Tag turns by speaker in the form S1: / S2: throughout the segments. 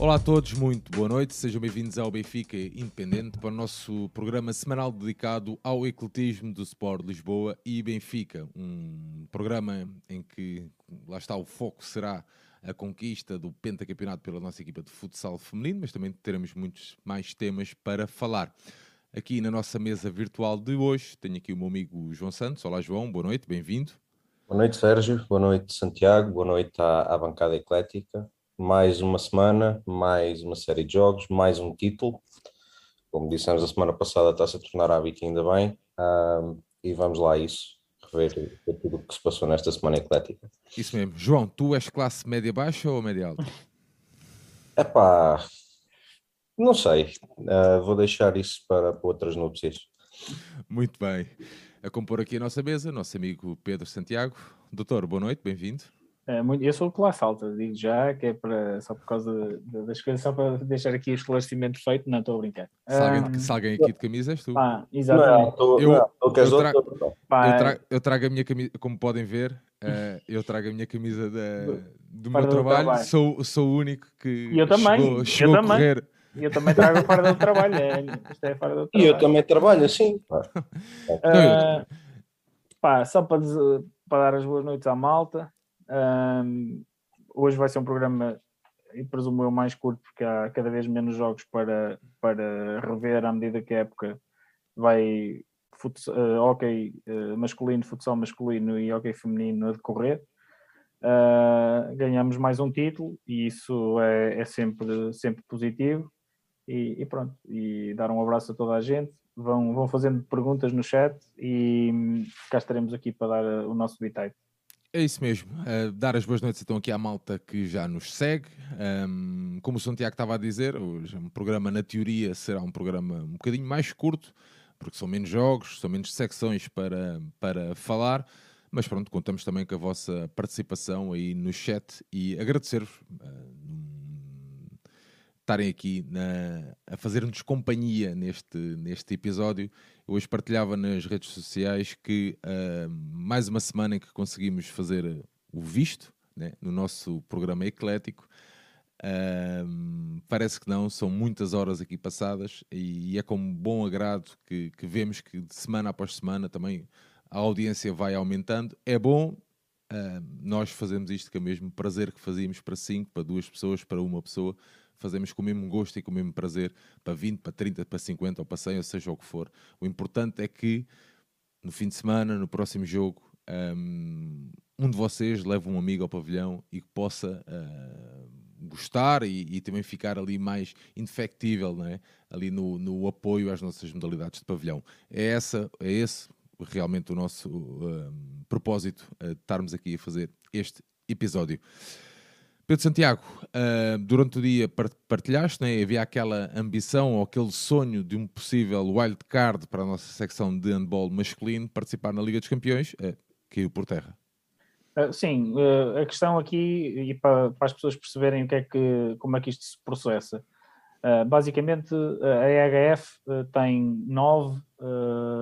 S1: Olá a todos, muito boa noite, sejam bem-vindos ao Benfica Independente para o nosso programa semanal dedicado ao ecletismo do Sport Lisboa e Benfica. Um programa em que, lá está, o foco será a conquista do pentacampeonato pela nossa equipa de futsal feminino, mas também teremos muitos mais temas para falar. Aqui na nossa mesa virtual de hoje tenho aqui o meu amigo João Santos. Olá João, boa noite, bem-vindo.
S2: Boa noite Sérgio, boa noite Santiago, boa noite à, à bancada eclética mais uma semana, mais uma série de jogos, mais um título. Como dissemos a semana passada, está-se a tornar hábito ainda bem. Um, e vamos lá a isso, rever tudo o que se passou nesta semana eclética.
S1: Isso mesmo. João, tu és classe média baixa ou média alta?
S2: É pá, não sei. Uh, vou deixar isso para, para outras núpcias.
S1: Muito bem. A compor aqui a nossa mesa, nosso amigo Pedro Santiago. Doutor, boa noite, bem-vindo.
S3: É, muito, eu sou classe alta, digo já, que é para, só por causa de, das coisas, só para deixar aqui o esclarecimento feito, não estou a brincar.
S1: Se alguém, um, se alguém aqui de camisa és tu.
S3: Pá, exatamente. Não,
S1: tô, eu, não, eu, trago, eu, trago, eu, trago, a minha camisa, como podem ver, uh, eu trago a minha camisa da, do meu trabalho, trabalho, Sou, sou o único que
S3: eu também,
S1: chegou, chegou
S3: eu
S1: a também. correr.
S3: Eu também trago fora do trabalho, é, isto é fora do trabalho.
S2: E eu também trabalho assim.
S3: Uh, pá, só para, para dar as boas noites à malta. Um, hoje vai ser um programa, e presumo eu, mais curto, porque há cada vez menos jogos para, para rever à medida que a época vai uh, hockey uh, masculino, futsal masculino e hockey feminino a decorrer. Uh, ganhamos mais um título e isso é, é sempre, sempre positivo. E, e, pronto, e dar um abraço a toda a gente. Vão, vão fazendo perguntas no chat e hum, cá estaremos aqui para dar o nosso bitite.
S1: É isso mesmo. Uh, dar as boas noites então aqui à malta que já nos segue. Um, como o Santiago estava a dizer, hoje um programa na teoria será um programa um bocadinho mais curto, porque são menos jogos, são menos secções para, para falar. Mas pronto, contamos também com a vossa participação aí no chat e agradecer-vos uh, estarem aqui na, a fazer-nos companhia neste, neste episódio eu hoje partilhava nas redes sociais que uh, mais uma semana em que conseguimos fazer o visto né, no nosso programa eclético. Uh, parece que não, são muitas horas aqui passadas e é com bom agrado que, que vemos que de semana após semana também a audiência vai aumentando. É bom, uh, nós fazemos isto é o mesmo prazer que fazíamos para cinco, para duas pessoas, para uma pessoa fazemos com o mesmo gosto e com o mesmo prazer para 20, para 30, para 50 ou para 100, ou seja o que for. O importante é que no fim de semana, no próximo jogo, um, um de vocês leve um amigo ao pavilhão e que possa uh, gostar e, e, também ficar ali mais indefectível, não é? ali no, no apoio às nossas modalidades de pavilhão. É, essa, é esse realmente o nosso uh, propósito uh, de estarmos aqui a fazer este episódio. Pedro Santiago, uh, durante o dia partilhaste, né? havia aquela ambição ou aquele sonho de um possível wild card para a nossa secção de handball masculino participar na Liga dos Campeões, uh, caiu por terra.
S3: Uh, sim, uh, a questão aqui, e para, para, as pessoas perceberem o que é que, como é que isto se processa, basicamente a EHF tem nove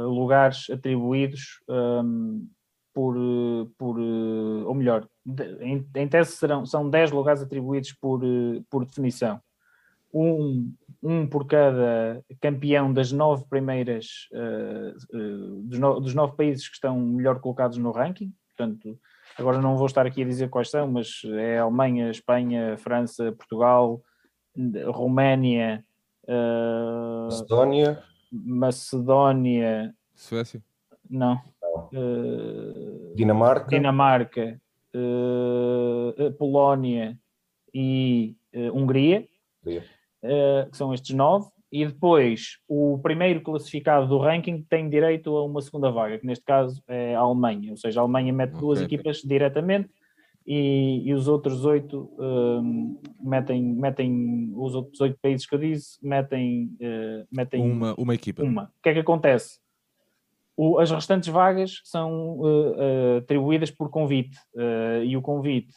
S3: lugares atribuídos um, por, por ou melhor, em, em tese serão, são 10 lugares atribuídos por, por definição. Um, um por cada campeão das nove primeiras, uh, uh, dos, no, dos nove países que estão melhor colocados no ranking. Portanto, agora não vou estar aqui a dizer quais são, mas é Alemanha, Espanha, França, Portugal, Roménia,
S2: uh, Macedónia,
S3: Macedónia,
S1: Suécia,
S3: não,
S2: Dinamarca,
S3: Dinamarca, uh, Polónia e uh, Hungria, uh, que são estes nove, e depois o primeiro classificado do ranking tem direito a uma segunda vaga, que neste caso é a Alemanha, ou seja, a Alemanha mete okay. duas equipas diretamente e, e os outros oito um, metem, metem, os outros oito países que eu disse, metem, uh, metem
S1: uma, uma equipa.
S3: Uma. O que é que acontece? O, as restantes vagas são uh, uh, atribuídas por convite uh, e o convite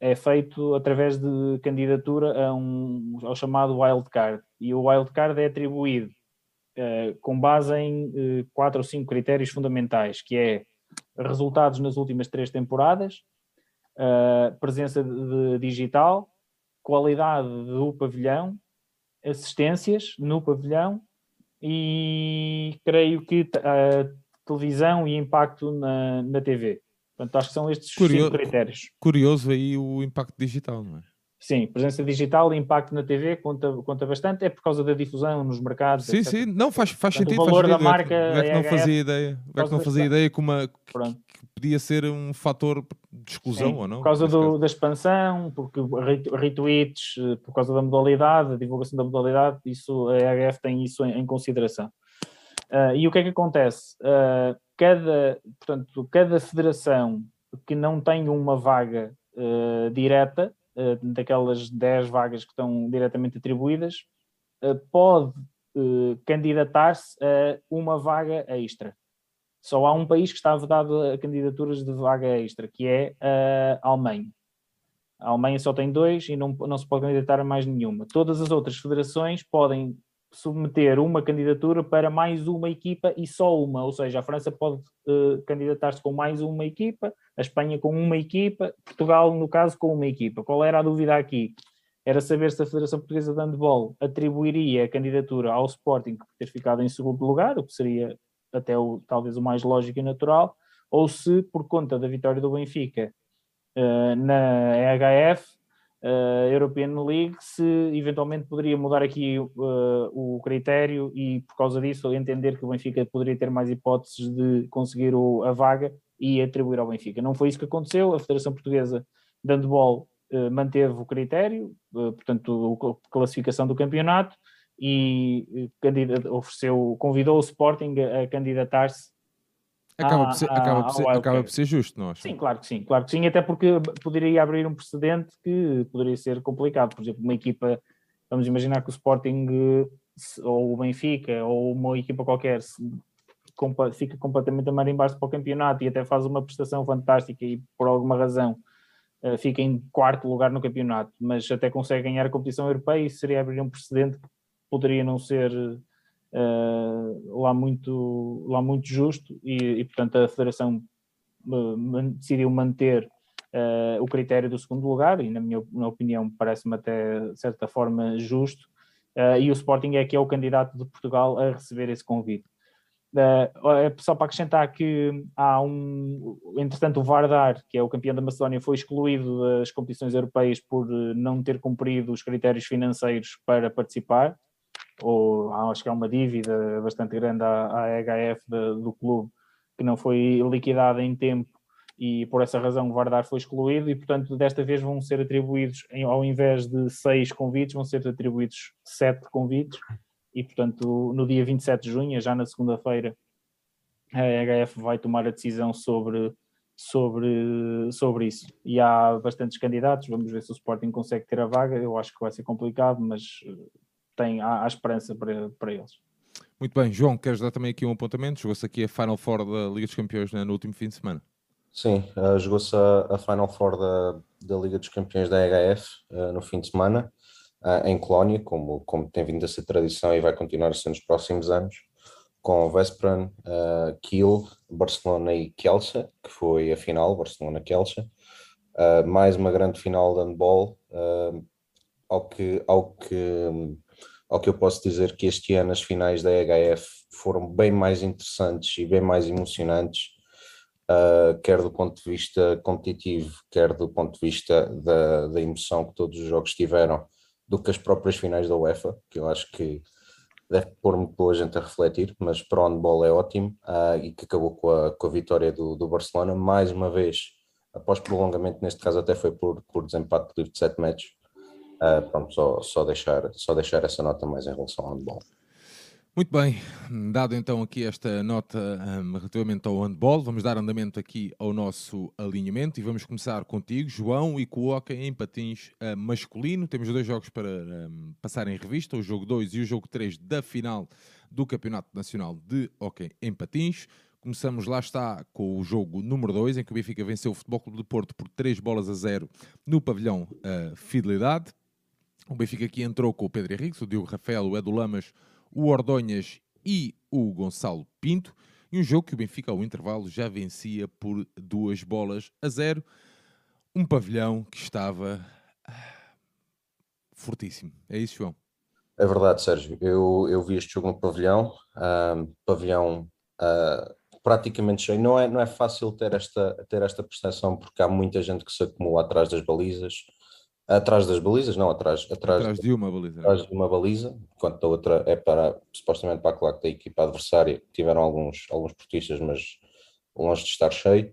S3: é feito através de candidatura a um, ao chamado wildcard e o wildcard é atribuído com base em quatro ou cinco critérios fundamentais, que é resultados nas últimas três temporadas, presença de, de digital, qualidade do pavilhão, assistências no pavilhão e creio que a televisão e impacto na, na TV. Portanto, acho que são estes
S1: Curio...
S3: cinco critérios.
S1: Curioso aí o impacto digital, não é?
S3: Sim, presença digital e impacto na TV conta, conta bastante, é por causa da difusão nos mercados.
S1: Sim,
S3: etc.
S1: sim, não faz, faz
S3: Portanto,
S1: sentido.
S3: o valor
S1: faz
S3: da
S1: sentido.
S3: marca
S1: é que não
S3: EHF,
S1: fazia ideia, é que não
S3: da-
S1: fazia ideia que, uma, podia ser um fator de exclusão
S3: Sim,
S1: ou não.
S3: Por causa do- da expansão, porque re- retweets, eh, por causa da modalidade, a divulgação da modalidade, isso, a EHF tem isso em, em consideração. Ah, e o que é que acontece? Ah, cada, portanto, cada federação que não tem uma vaga eh, direta, daquelas 10 vagas que estão diretamente atribuídas, pode candidatar-se a uma vaga extra. Só há um país que está vedado a candidaturas de vaga extra, que é a Alemanha. A Alemanha só tem dois e não, não se pode candidatar a mais nenhuma. Todas as outras federações podem submeter uma candidatura para mais uma equipa e só uma, ou seja, a França pode eh, candidatar-se com mais uma equipa, a Espanha com uma equipa, Portugal, no caso, com uma equipa. Qual era a dúvida aqui? Era saber se a Federação Portuguesa de Handball atribuiria a candidatura ao Sporting por ter ficado em segundo lugar, o que seria até o, talvez o mais lógico e natural, ou se, por conta da vitória do Benfica eh, na EHF, eh, European League, se eventualmente poderia mudar aqui eh, o critério e, por causa disso, entender que o Benfica poderia ter mais hipóteses de conseguir o- a vaga e atribuir ao Benfica. Não foi isso que aconteceu. A Federação Portuguesa de Handball eh, manteve o critério, portanto, a classificação do campeonato e ofereceu, convidou o Sporting a, a candidatar-se
S1: Acaba, por ser,
S3: à-
S1: acaba, por ser, acaba por ser justo, não acho?
S3: Sim, claro que sim, claro que sim, até porque poderia abrir um precedente que poderia ser complicado. Por exemplo, uma equipa, vamos imaginar que o Sporting ou o Benfica ou uma equipa qualquer se fica completamente a marimbar-se para o campeonato e até faz uma prestação fantástica e por alguma razão eh, fica em quarto lugar no campeonato, mas até consegue ganhar a competição europeia, isso seria abrir um precedente que poderia não ser eh, lá, muito, lá muito justo e, e, portanto a Federação eh, decidiu manter eh, o critério do segundo lugar e na minha na opinião parece-me até de certa forma justo eh, e o Sporting é que é o candidato de Portugal a receber esse convite. Uh, só para acrescentar que há um, entretanto, o Vardar, que é o campeão da Macedónia, foi excluído das competições europeias por não ter cumprido os critérios financeiros para participar, ou acho que há uma dívida bastante grande à, à EHF da- do clube que não foi liquidada em tempo e por essa razão o Vardar foi excluído e portanto desta vez vão ser atribuídos, ao invés de seis convites, vão ser atribuídos sete convites e portanto no dia 27 de junho, já na segunda-feira, a EHF vai tomar a decisão sobre, sobre, sobre isso. E há bastantes candidatos, vamos ver se o Sporting consegue ter a vaga, eu acho que vai ser complicado, mas tem, há, há esperança para, para eles.
S1: Muito bem, João, queres dar também aqui um apontamento? Jogou-se aqui a Final Four da Liga dos Campeões né, no último fim de semana.
S2: Sim, uh, jogou-se a, a Final Four da, da Liga dos Campeões da EHF uh, no fim de semana, uh, em Colónia, como, como tem vindo a ser tradição e vai continuar a ser nos próximos anos, com Veszprem, uh, Kiel, Barcelona e Kielce, que foi a final, Barcelona-Kielce. Uh, mais uma grande final de handball, uh, ao, que, ao, que, ao que eu posso dizer que este ano as finais da EHF foram bem mais interessantes e bem mais emocionantes, uh, quer do ponto de vista competitivo, quer do ponto de vista da, da emoção que todos os jogos tiveram, do que as próprias finais da UEFA, que eu acho que deve pôr muito boa gente a refletir, mas para o handball é ótimo uh, e que acabou com a, com a vitória do, do Barcelona, mais uma vez, após prolongamento, neste caso até foi por, por desempate livre de 7 metros. Uh, pronto, só, só, deixar, só deixar essa nota mais em relação ao handball.
S1: Muito bem, dado então aqui esta nota um, relativamente ao handball, vamos dar andamento aqui ao nosso alinhamento e vamos começar contigo, João, e hockey em patins uh, masculino. Temos dois jogos para um, passar em revista, o jogo 2 e o jogo 3 da final do Campeonato Nacional de Hockey em Patins. Começamos, lá está, com o jogo número 2, em que o Benfica venceu o Futebol Clube de Porto por 3 bolas a 0 no pavilhão uh, Fidelidade. O Benfica aqui entrou com o Pedro Henrique, o Diogo Rafael, o Edu Lamas, o Ordonhas e o Gonçalo Pinto. E um jogo que o Benfica, ao intervalo, já vencia por duas bolas a zero. Um pavilhão que estava fortíssimo. É isso, João?
S2: É verdade, Sérgio. Eu, eu vi este jogo no pavilhão, pavilhão uh, praticamente cheio. Não é, não é fácil ter esta, ter esta percepção porque há muita gente que se acumula atrás das balizas. Atrás das balizas, não, atrás, atrás,
S1: atrás de uma baliza.
S2: Atrás de uma baliza, enquanto a outra é para, supostamente para a claque da equipa adversária. Tiveram alguns, alguns portistas, mas longe de estar cheio.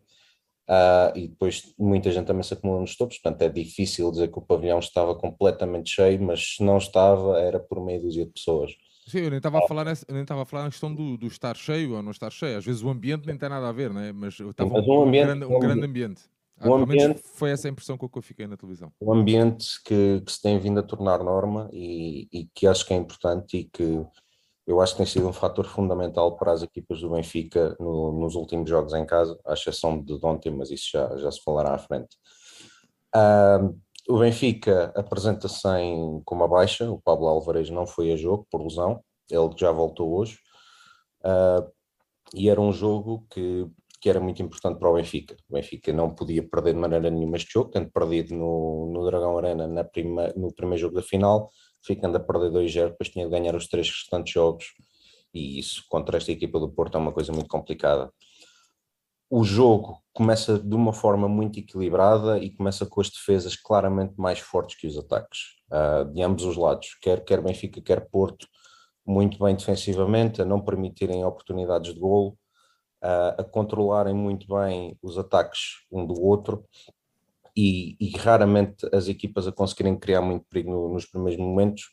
S2: Uh, e depois muita gente também se acumula nos topos, portanto é difícil dizer que o pavilhão estava completamente cheio, mas se não estava era por meia dúzia de pessoas.
S1: Sim, eu nem estava a falar nessa, nem estava a falar na questão do, do, estar cheio ou não estar cheio. Às vezes o ambiente nem tem nada a ver, né? mas estava mas um, um, ambiente, grande, um grande ambiente. Um ah, ambiente foi essa a impressão com que eu fiquei na televisão.
S2: Um ambiente que, que se tem vindo a tornar norma e, e que acho que é importante e que eu acho que tem sido um fator fundamental para as equipas do Benfica no, nos últimos jogos em casa, à exceção de ontem, mas isso já, já se falará à frente. O Benfica apresenta-se com uma baixa, o Pablo Alvarez não foi a jogo por lesão, ele já voltou hoje, uh, e era um jogo que, que era muito importante para o Benfica. O Benfica não podia perder de maneira nenhuma este jogo, tendo perdido no, no Dragão Arena na prima, no primeiro jogo da final, ficando a perder 2-0, depois tinha de ganhar os três restantes jogos, e isso contra esta equipa do Porto é uma coisa muito complicada. O jogo começa de uma forma muito equilibrada e começa com as defesas claramente mais fortes que os ataques, uh, de ambos os lados, quer, quer Benfica, quer Porto, muito bem defensivamente, a não permitirem oportunidades de golo, uh, a controlarem muito bem os ataques um do outro e, e, raramente as equipas a conseguirem criar muito perigo no, nos primeiros momentos.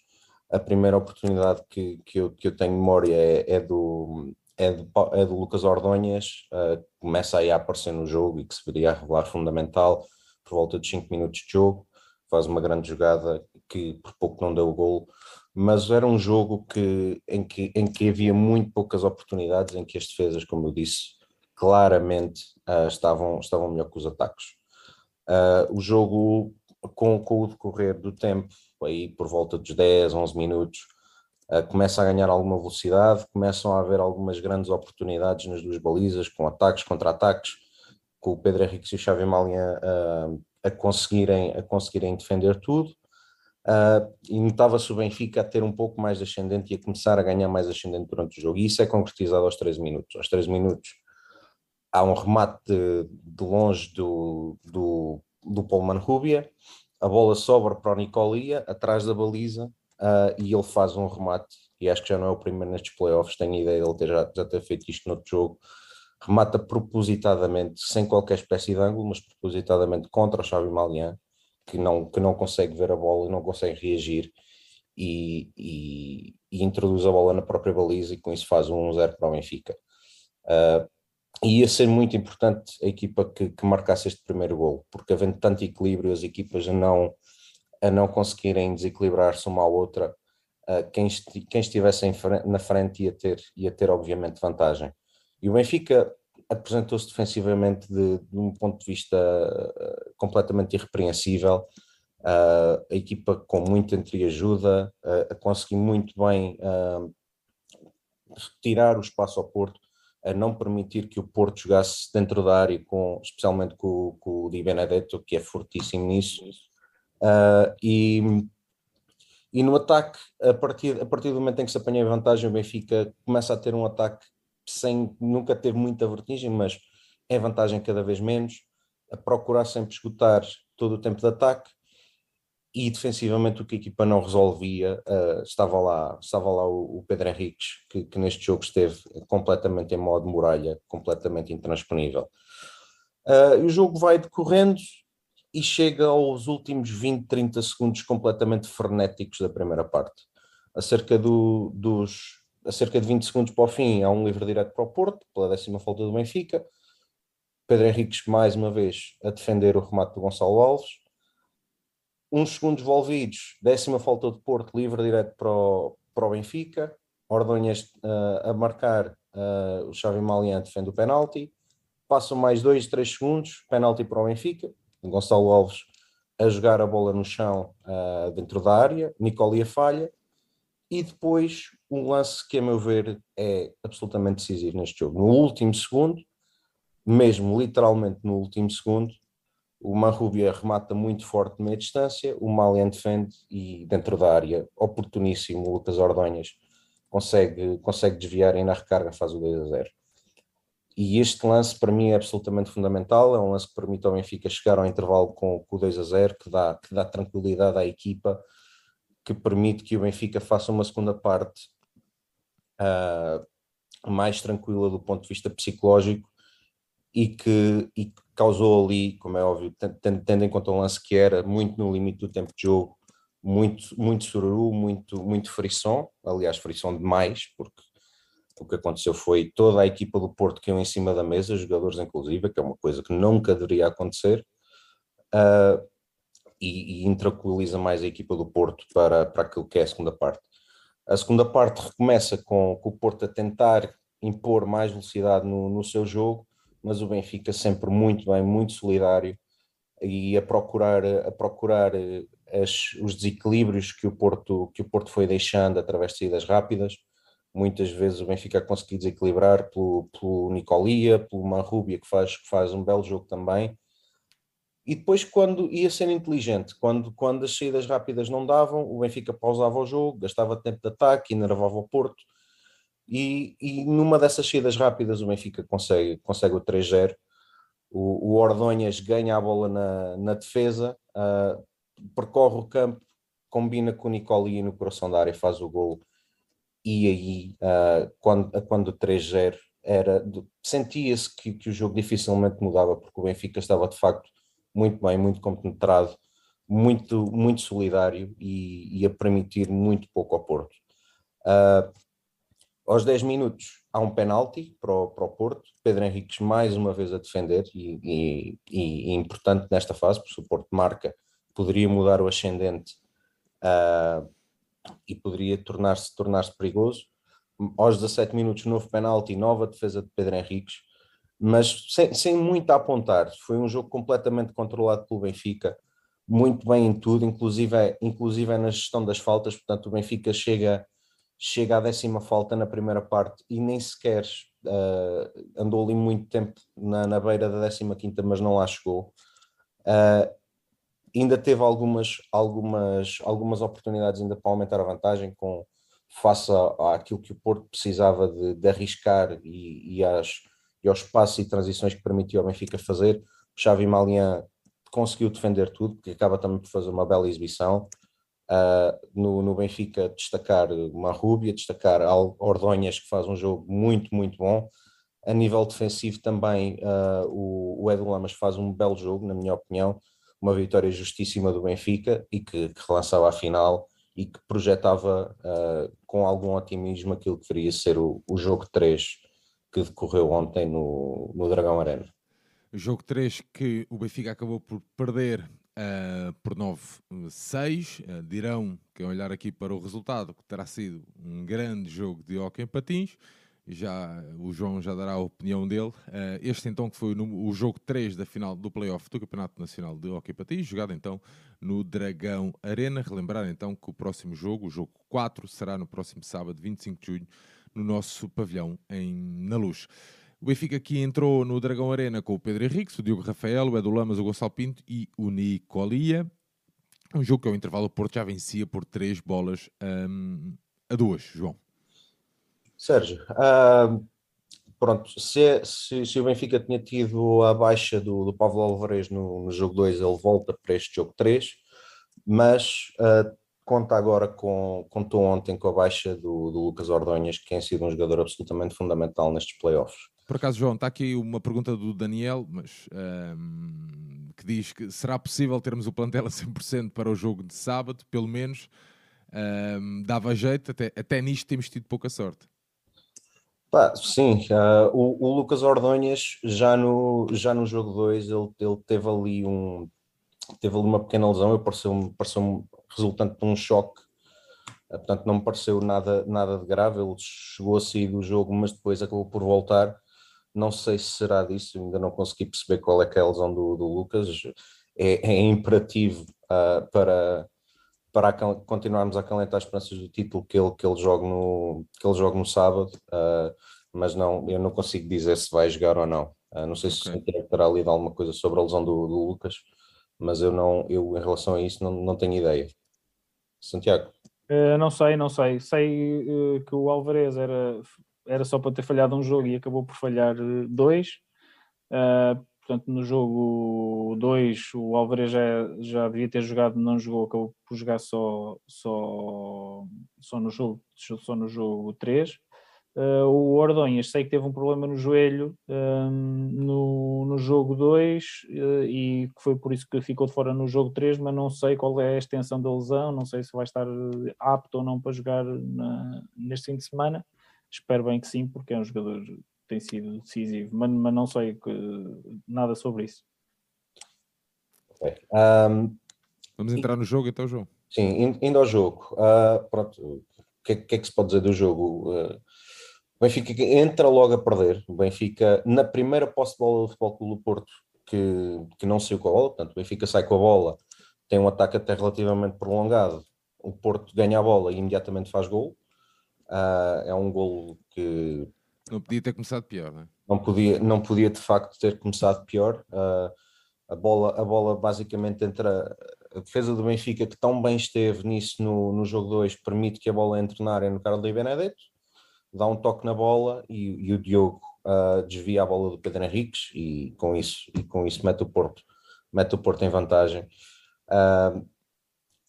S2: A primeira oportunidade que, que, eu, que eu tenho memória é, é do, é, do, é do Lucas Ordonhas, uh, começa aí a aparecer no jogo e que se viria a revelar fundamental por volta de 5 minutos de jogo, faz uma grande jogada que por pouco não deu o gol, mas era um jogo que, em, que, em que havia muito poucas oportunidades, em que as defesas, como eu disse, claramente uh, estavam, estavam melhor que os ataques. Uh, o jogo, com, com, o decorrer do tempo, aí por volta dos 10, 11 minutos, uh, começa a ganhar alguma velocidade, começam a haver algumas grandes oportunidades nas duas balizas, com ataques, contra-ataques, com o Pedro Henrique e o Xavi uh, a, conseguirem, a conseguirem defender tudo. Uh, e notava-se o Benfica a ter um pouco mais ascendente e a começar a ganhar mais ascendente durante o jogo. E isso é concretizado aos 13 minutos. Aos 13 minutos há um remate de, de longe do, do, do Polman Rubia, a bola sobra para o Nicolia, atrás da baliza, uh, e ele faz um remate, e acho que já não é o primeiro nestes playoffs, tenho ideia de ele ter, já, já ter feito isto noutro jogo, remata propositadamente, sem qualquer espécie de ângulo, mas propositadamente contra o Xavi Malian, que não, que não consegue ver a bola não consegue reagir, e, e, e introduz a bola na própria baliza, e com isso faz um 1-0 para o Benfica. Uh, e ia ser muito importante a equipa que, que marcasse este primeiro gol, porque havendo tanto equilíbrio, as equipas a não, a não conseguirem desequilibrar-se uma à outra, uh, quem, esti, quem estivesse frente, na frente ia ter, ia ter obviamente vantagem. E o Benfica apresentou-se defensivamente de, de, um ponto de vista uh, completamente irrepreensível, uh, a equipa com muita entreajuda, uh, a conseguir muito bem retirar o espaço ao Porto, a não permitir que o Porto jogasse dentro da área, com, especialmente com, com o Di Benedetto, que é fortíssimo nisso. Uh, e, e no ataque, a partir, a partir do momento em que se apanha a vantagem, o Benfica começa a ter um ataque sem nunca ter muita vertigem, mas é vantagem cada vez menos, a procurar sempre esgotar todo o tempo de ataque e defensivamente o que a equipa não resolvia, uh, estava lá, estava lá o, o Pedro Henriques, que, que, neste jogo esteve completamente em modo muralha, completamente intransponível. Uh, o jogo vai decorrendo e chega aos últimos 20, 30 segundos completamente frenéticos da primeira parte. A cerca, do, dos, a cerca de 20 segundos para o fim, há um livre direto para o Porto, pela décima falta do Benfica. Pedro Henriques, mais uma vez, a defender o remate do Gonçalo Alves. Uns segundos envolvidos, décima falta de Porto, livre direto para o, para o Benfica, Ordonhas uh, a marcar, uh, o Xavi Malian defende o penalti, passam mais dois, três segundos, penalti para o Benfica, Gonçalo Alves a jogar a bola no chão uh, dentro da área, Nicolia falha, e depois um lance que a meu ver é absolutamente decisivo neste jogo. No último segundo, mesmo literalmente no último segundo, o Marrubia remata muito forte de meia distância, o Malian defende e dentro da área, oportuníssimo, o Lucas Ordonhas consegue, consegue desviar e na recarga faz o 2 a 0. E este lance para mim é absolutamente fundamental, é um lance que permite ao Benfica chegar ao intervalo com, com o 2 a 0, que dá, que dá tranquilidade à equipa, que permite que o Benfica faça uma segunda parte uh, mais tranquila do ponto de vista psicológico e que, e que causou ali, como é óbvio, tendo, tendo em conta o lance que era muito no limite do tempo de jogo, muito, muito sururu, muito, muito frisson, aliás, frisson demais, porque o que aconteceu foi toda a equipa do Porto caiu em cima da mesa, jogadores inclusive, que é uma coisa que nunca deveria acontecer, uh, e, e intraculiza mais a equipa do Porto para, para aquilo que é a segunda parte. A segunda parte recomeça com, com o Porto a tentar impor mais velocidade no, no seu jogo, mas o Benfica sempre muito bem, muito solidário e a procurar, a procurar as, os desequilíbrios que o, Porto, que o Porto foi deixando através de saídas rápidas. Muitas vezes o Benfica conseguiu desequilibrar pelo, pelo Nicolia, pelo Manrubia, que faz, que faz um belo jogo também. E depois, quando ia ser inteligente, quando, quando as saídas rápidas não davam, o Benfica pausava o jogo, gastava tempo de ataque, enervava o Porto. E, e numa dessas saídas rápidas, o Benfica consegue, consegue o 3-0. O, o Ordonhas ganha a bola na, na defesa, uh, percorre o campo, combina com o Nicoli no coração da área, faz o gol. E aí, uh, quando, quando o 3-0 era, sentia-se que, que o jogo dificilmente mudava, porque o Benfica estava de facto muito bem, muito compenetrado, muito, muito solidário e, e a permitir muito pouco ao Porto. Uh, aos 10 minutos há um penalti para o, para o Porto, Pedro Henriques mais uma vez a defender e, e, e, importante nesta fase, porque o Porto marca poderia mudar o ascendente uh, e poderia tornar-se tornar, perigoso. Aos 17 minutos, novo penalti, nova defesa de Pedro Henriques, mas sem, sem muito a apontar. Foi um jogo completamente controlado pelo Benfica, muito bem em tudo, inclusive, inclusive na gestão das faltas. Portanto, o Benfica chega, chega à décima falta na primeira parte e nem sequer uh, andou ali muito tempo na, na beira da décima quinta, mas não lá chegou. Uh, ainda teve algumas, algumas, algumas oportunidades ainda para aumentar a vantagem com face àquilo que o Porto precisava de, de arriscar e, e, às, e aos passos e transições que permitiu ao Benfica fazer. O Xavi Malian conseguiu defender tudo, porque acaba também por fazer uma bela exibição. Uh, no, no Benfica destacar uma Rúbia, destacar Ordonhas que faz um jogo muito, muito bom. A nível defensivo também uh, o, o Edu Lamas faz um belo jogo, na minha opinião uma vitória justíssima do Benfica e que, que relançava a final e que projetava uh, com algum otimismo aquilo que deveria ser o, o jogo 3 que decorreu ontem no, no Dragão Arena.
S1: Jogo 3 que o Benfica acabou por perder uh, por 9-6. Uh, dirão, que olhar aqui para o resultado, que terá sido um grande jogo de hockey em patins já o João já dará a opinião dele. Uh, este então que foi o, o, jogo 3 da final do playoff do Campeonato Nacional de Hockey Patins, jogado então no Dragão Arena. Relembrar então que o próximo jogo, o jogo 4, será no próximo sábado, 25 de junho, no nosso pavilhão em Na Luz. O Benfica aqui entrou no Dragão Arena com o Pedro Henrique, o Diogo Rafael, o Edu Lamas, o Gonçalo Pinto e o Nicolia. Um jogo que ao intervalo o Porto já vencia por 3 bolas um, a 2, João.
S2: Sérgio, uh, pronto, se, se, se, o Benfica tinha tido a baixa do, do Pablo Alvarez no, no jogo 2, ele volta para este jogo 3, mas uh, conta agora com, contou ontem com a baixa do, do Lucas Ordonhas, que tem sido um jogador absolutamente fundamental nestes playoffs.
S1: Por acaso, João, está aqui uma pergunta do Daniel, mas um, que diz que será possível termos o plantel a 100% para o jogo de sábado, pelo menos um, dava jeito, até, até nisto temos tido pouca sorte.
S2: Pá, sim, uh, o, o, Lucas Ordonhas já no, já no jogo 2 ele, ele teve ali um teve ali uma pequena lesão, eu pareceu-me pareceu resultante de um choque, uh, portanto não me pareceu nada, nada de grave, ele chegou a sair do jogo, mas depois acabou por voltar. Não sei se será disso, ainda não consegui perceber qual é que é a lesão do, do Lucas. É, é imperativo uh, para, para continuarmos a acalentar as esperanças do título que ele, que ele, joga, no, que ele joga no sábado, uh, mas não, eu não consigo dizer se vai jogar ou não. Uh, não sei okay. se o terá lido alguma coisa sobre a lesão do, do, Lucas, mas eu não, eu em relação a isso não, não tenho ideia. Santiago?
S3: Uh, não sei, não sei. Sei uh, que o Alvarez era, era só para ter falhado um jogo e acabou por falhar dois. portanto, no jogo 2 o Alvarez já, já devia ter jogado, não jogou, acabou por jogar só, só, só no jogo só no jogo 3. Uh, o Ordonhas sei que teve um problema no joelho um, no, no jogo 2 uh, e que foi por isso que ficou de fora no jogo 3, mas não sei qual é a extensão da lesão, não sei se vai estar apto ou não para jogar na, neste fim de semana. Espero bem que sim, porque é um jogador que tem sido decisivo, mas, mas não sei que, nada sobre isso.
S2: Okay. Um,
S1: Vamos entrar no jogo então, João?
S2: Sim, indo ao jogo. Uh, pronto, o que, que, é que se pode dizer do jogo? O Benfica entra logo a perder. O Benfica, na primeira posse de bola do Futebol Clube do Porto, que, que não saiu com a bola, portanto, o Benfica sai com a bola, tem um ataque até relativamente prolongado. O Porto ganha a bola e imediatamente faz gol. Uh, é um gol que.
S1: Não podia ter começado pior, não é?
S2: Não podia, não podia de facto ter começado pior. Uh, a, bola, a bola basicamente entra. A defesa do Benfica, que tão bem esteve nisso no, no jogo 2, permite que a bola entre na área no Carlos Benedetto dá um toque na bola e, e o Diogo uh, desvia a bola do Pedro Henriques e com isso, e com isso mete o Porto, mete o Porto em vantagem. Uh,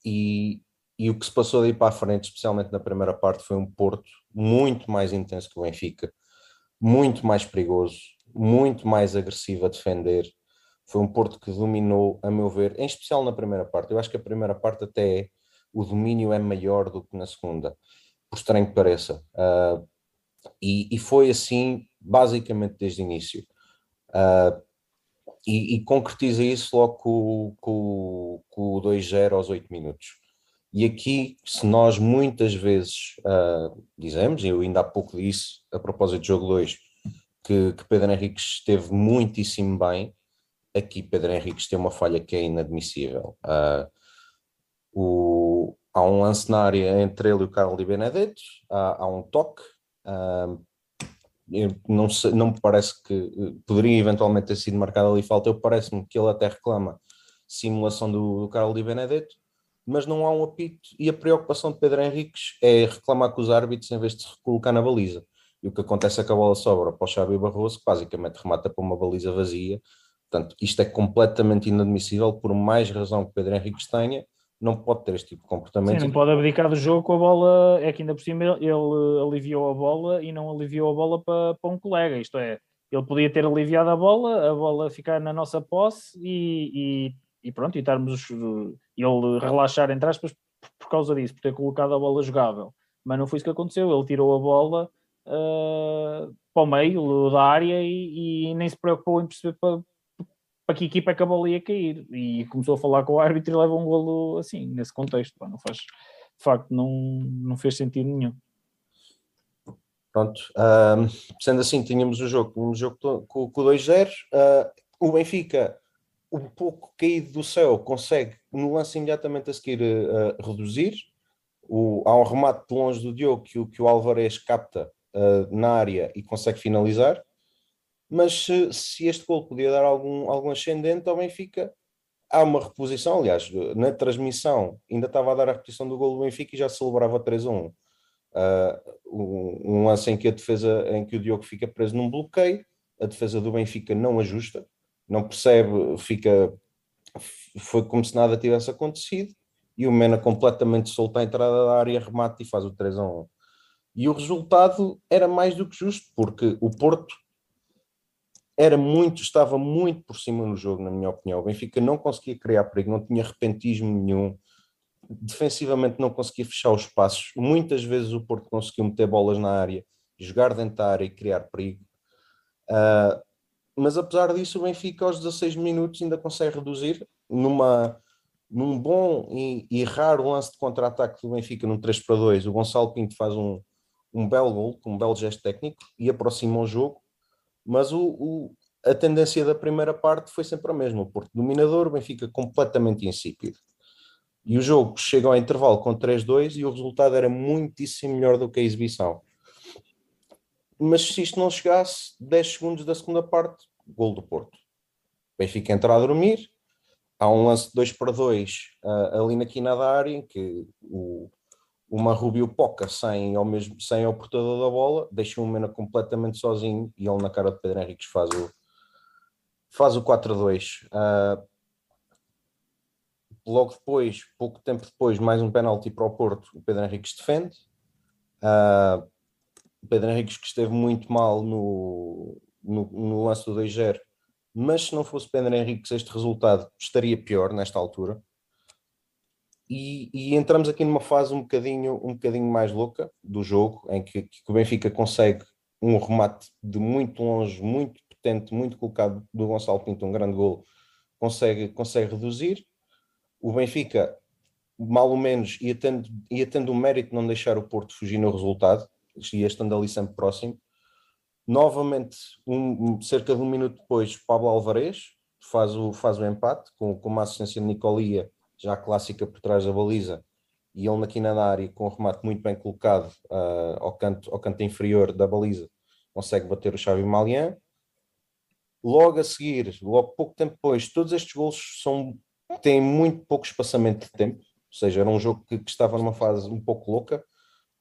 S2: e, e o que se passou daí para a frente, especialmente na primeira parte, foi um Porto muito mais intenso que o Benfica, muito mais perigoso, muito mais agressivo a defender. Foi um Porto que dominou, a meu ver, em especial na primeira parte. Eu acho que a primeira parte até é, o domínio é maior do que na segunda por estranho que pareça. Uh, e, e, foi assim basicamente desde o início. Uh, e, e, concretiza isso logo com, o 2-0 aos 8 minutos. E aqui, se nós muitas vezes uh, dizemos, eu ainda há pouco disse, a propósito do jogo 2, que, que Pedro Henrique esteve muitíssimo bem, aqui Pedro Henrique tem uma falha que é inadmissível. Uh, o, há um lance na área entre ele e o Carlos Benedetto, há, há um toque. Uh, não, sei, não me parece que eh, poderia eventualmente ter sido marcado ali falta. Eu parece-me que ele até reclama simulação do, do Carlos Benedetto, mas não há um apito. E a preocupação de Pedro Henriques é reclamar com os árbitros em vez de se colocar na baliza. E o que acontece é que a bola sobra para o Xavi Barroso, que basicamente remata para uma baliza vazia. Portanto, isto é completamente inadmissível, por mais razão que Pedro Henriques tenha não pode ter este tipo de comportamento.
S3: Sim, não pode abdicar do jogo com a bola, é que ainda por cima ele aliviou a bola e não aliviou a bola para, para um colega, isto é, ele podia ter aliviado a bola, a bola ficar na nossa posse e, e, e pronto, e estarmos, ele relaxar entre aspas por causa disso, por ter colocado a bola jogável, mas não foi isso que aconteceu, ele tirou a bola uh, para o meio da área e, e nem se preocupou em perceber para, para que equipa é que a cair. E começou a falar com o árbitro e leva um golo assim, nesse contexto. Não faz, de facto, não, não fez sentido nenhum.
S2: Pronto, um, sendo assim, tínhamos o jogo, um jogo com, com o 2-0. Uh, o Benfica, um pouco caído do céu, consegue no lance imediatamente a seguir uh, reduzir. O, há um remate de longe do Diogo que, que o Alvarez capta uh, na área e consegue finalizar mas se, se este gol podia dar algum, algum ascendente ao Benfica, há uma reposição. Aliás, na transmissão ainda estava a dar a repetição do gol do Benfica e já celebrava 3 a 1. Uh, ah, um, lance em que a defesa, em que o Diogo fica preso num bloqueio, a defesa do Benfica não ajusta, não percebe, fica foi como se nada tivesse acontecido e o Mena completamente solto à entrada da área, remate e faz o 3 a 1. E o resultado era mais do que justo, porque o Porto era muito, estava muito por cima no jogo, na minha opinião. O Benfica não conseguia criar perigo, não tinha repentismo nenhum. Defensivamente não conseguia fechar os passos. Muitas vezes o Porto conseguiu meter bolas na área, jogar dentro da área e criar perigo. Uh, mas apesar disso, o Benfica aos 16 minutos ainda consegue reduzir numa, num bom e, e raro lance de contra-ataque do Benfica, num 3 para 2. O Gonçalo Pinto faz um, um belo gol, um belo gesto técnico e aproxima o jogo mas o, o, a tendência da primeira parte foi sempre a mesma. O Porto dominador, o Benfica completamente insípido. E o jogo chega ao intervalo com 3-2 e o resultado era muitíssimo melhor do que a exibição. mas se isto não chegasse, 10 segundos da segunda parte, gol do Porto. Benfica entra a dormir, há um lance de 2 para 2 uh, ali na quina da área, em que o, o Marrubio Poca sem ao, mesmo, sem ao portador da bola, deixa o Mena completamente sozinho e ele na cara de Pedro Henriques faz o, faz o 4-2. Uh, ah, logo depois, pouco tempo depois, mais um penalti para o Porto, o Pedro Henriques defende. Uh, Pedro Henriques que esteve muito mal no, no, no lance do 2-0, mas se não fosse Pedro Henriques este resultado estaria pior nesta altura. E, e, entramos aqui numa fase um bocadinho, um bocadinho mais louca do jogo, em que, que o Benfica consegue um remate de muito longe, muito potente, muito colocado do Gonçalo Pinto, um grande gol, consegue, consegue reduzir. O Benfica, mal ou menos, ia tendo, ia tendo o mérito de não deixar o Porto fugir no resultado, ia estando ali sempre próximo. Novamente, um, cerca de um minuto depois, Pablo Alvarez faz o, faz o empate com, com uma assistência de Nicolia, já clássica por trás da baliza, e ele na da área, com um remate muito bem colocado uh, ao, canto, ao canto inferior da baliza, consegue bater o Xavi Malian. Logo a seguir, logo pouco tempo depois, todos estes gols são, têm muito pouco espaçamento de tempo, ou seja, era um jogo que, que estava numa fase um pouco louca,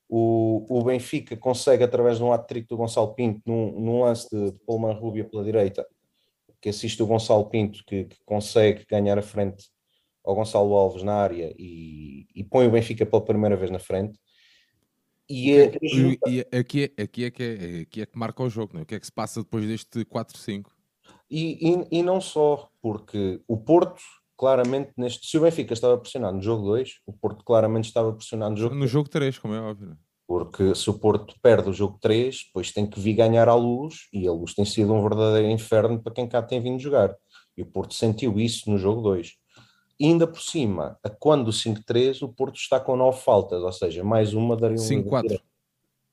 S2: o, o Benfica consegue, através de um hat-trick do Gonçalo Pinto, num, num lance de, de Pullman Rubia pela direita, que assiste o Gonçalo Pinto, que, que, consegue ganhar a frente ao Gonçalo Alves na área e, e põe o Benfica pela primeira vez na frente.
S1: E, é, e, e aqui, é, aqui, é que é, aqui é que marca o jogo, não é? o que é que se passa depois deste 4-5?
S2: E, e, não só, porque o Porto, claramente, neste, se o Benfica estava pressionado no jogo 2, o Porto claramente estava pressionado no jogo
S1: No 3. jogo 3, como é óbvio. É?
S2: Porque se o Porto perde o jogo 3, depois tem que vir ganhar à luz, e a luz tem sido um verdadeiro inferno para quem cá tem vindo jogar. E o Porto sentiu isso no jogo 2. E ainda por cima, a quando o 5-3, o Porto está com 9 faltas, ou seja, mais uma daria um.
S1: 5-4.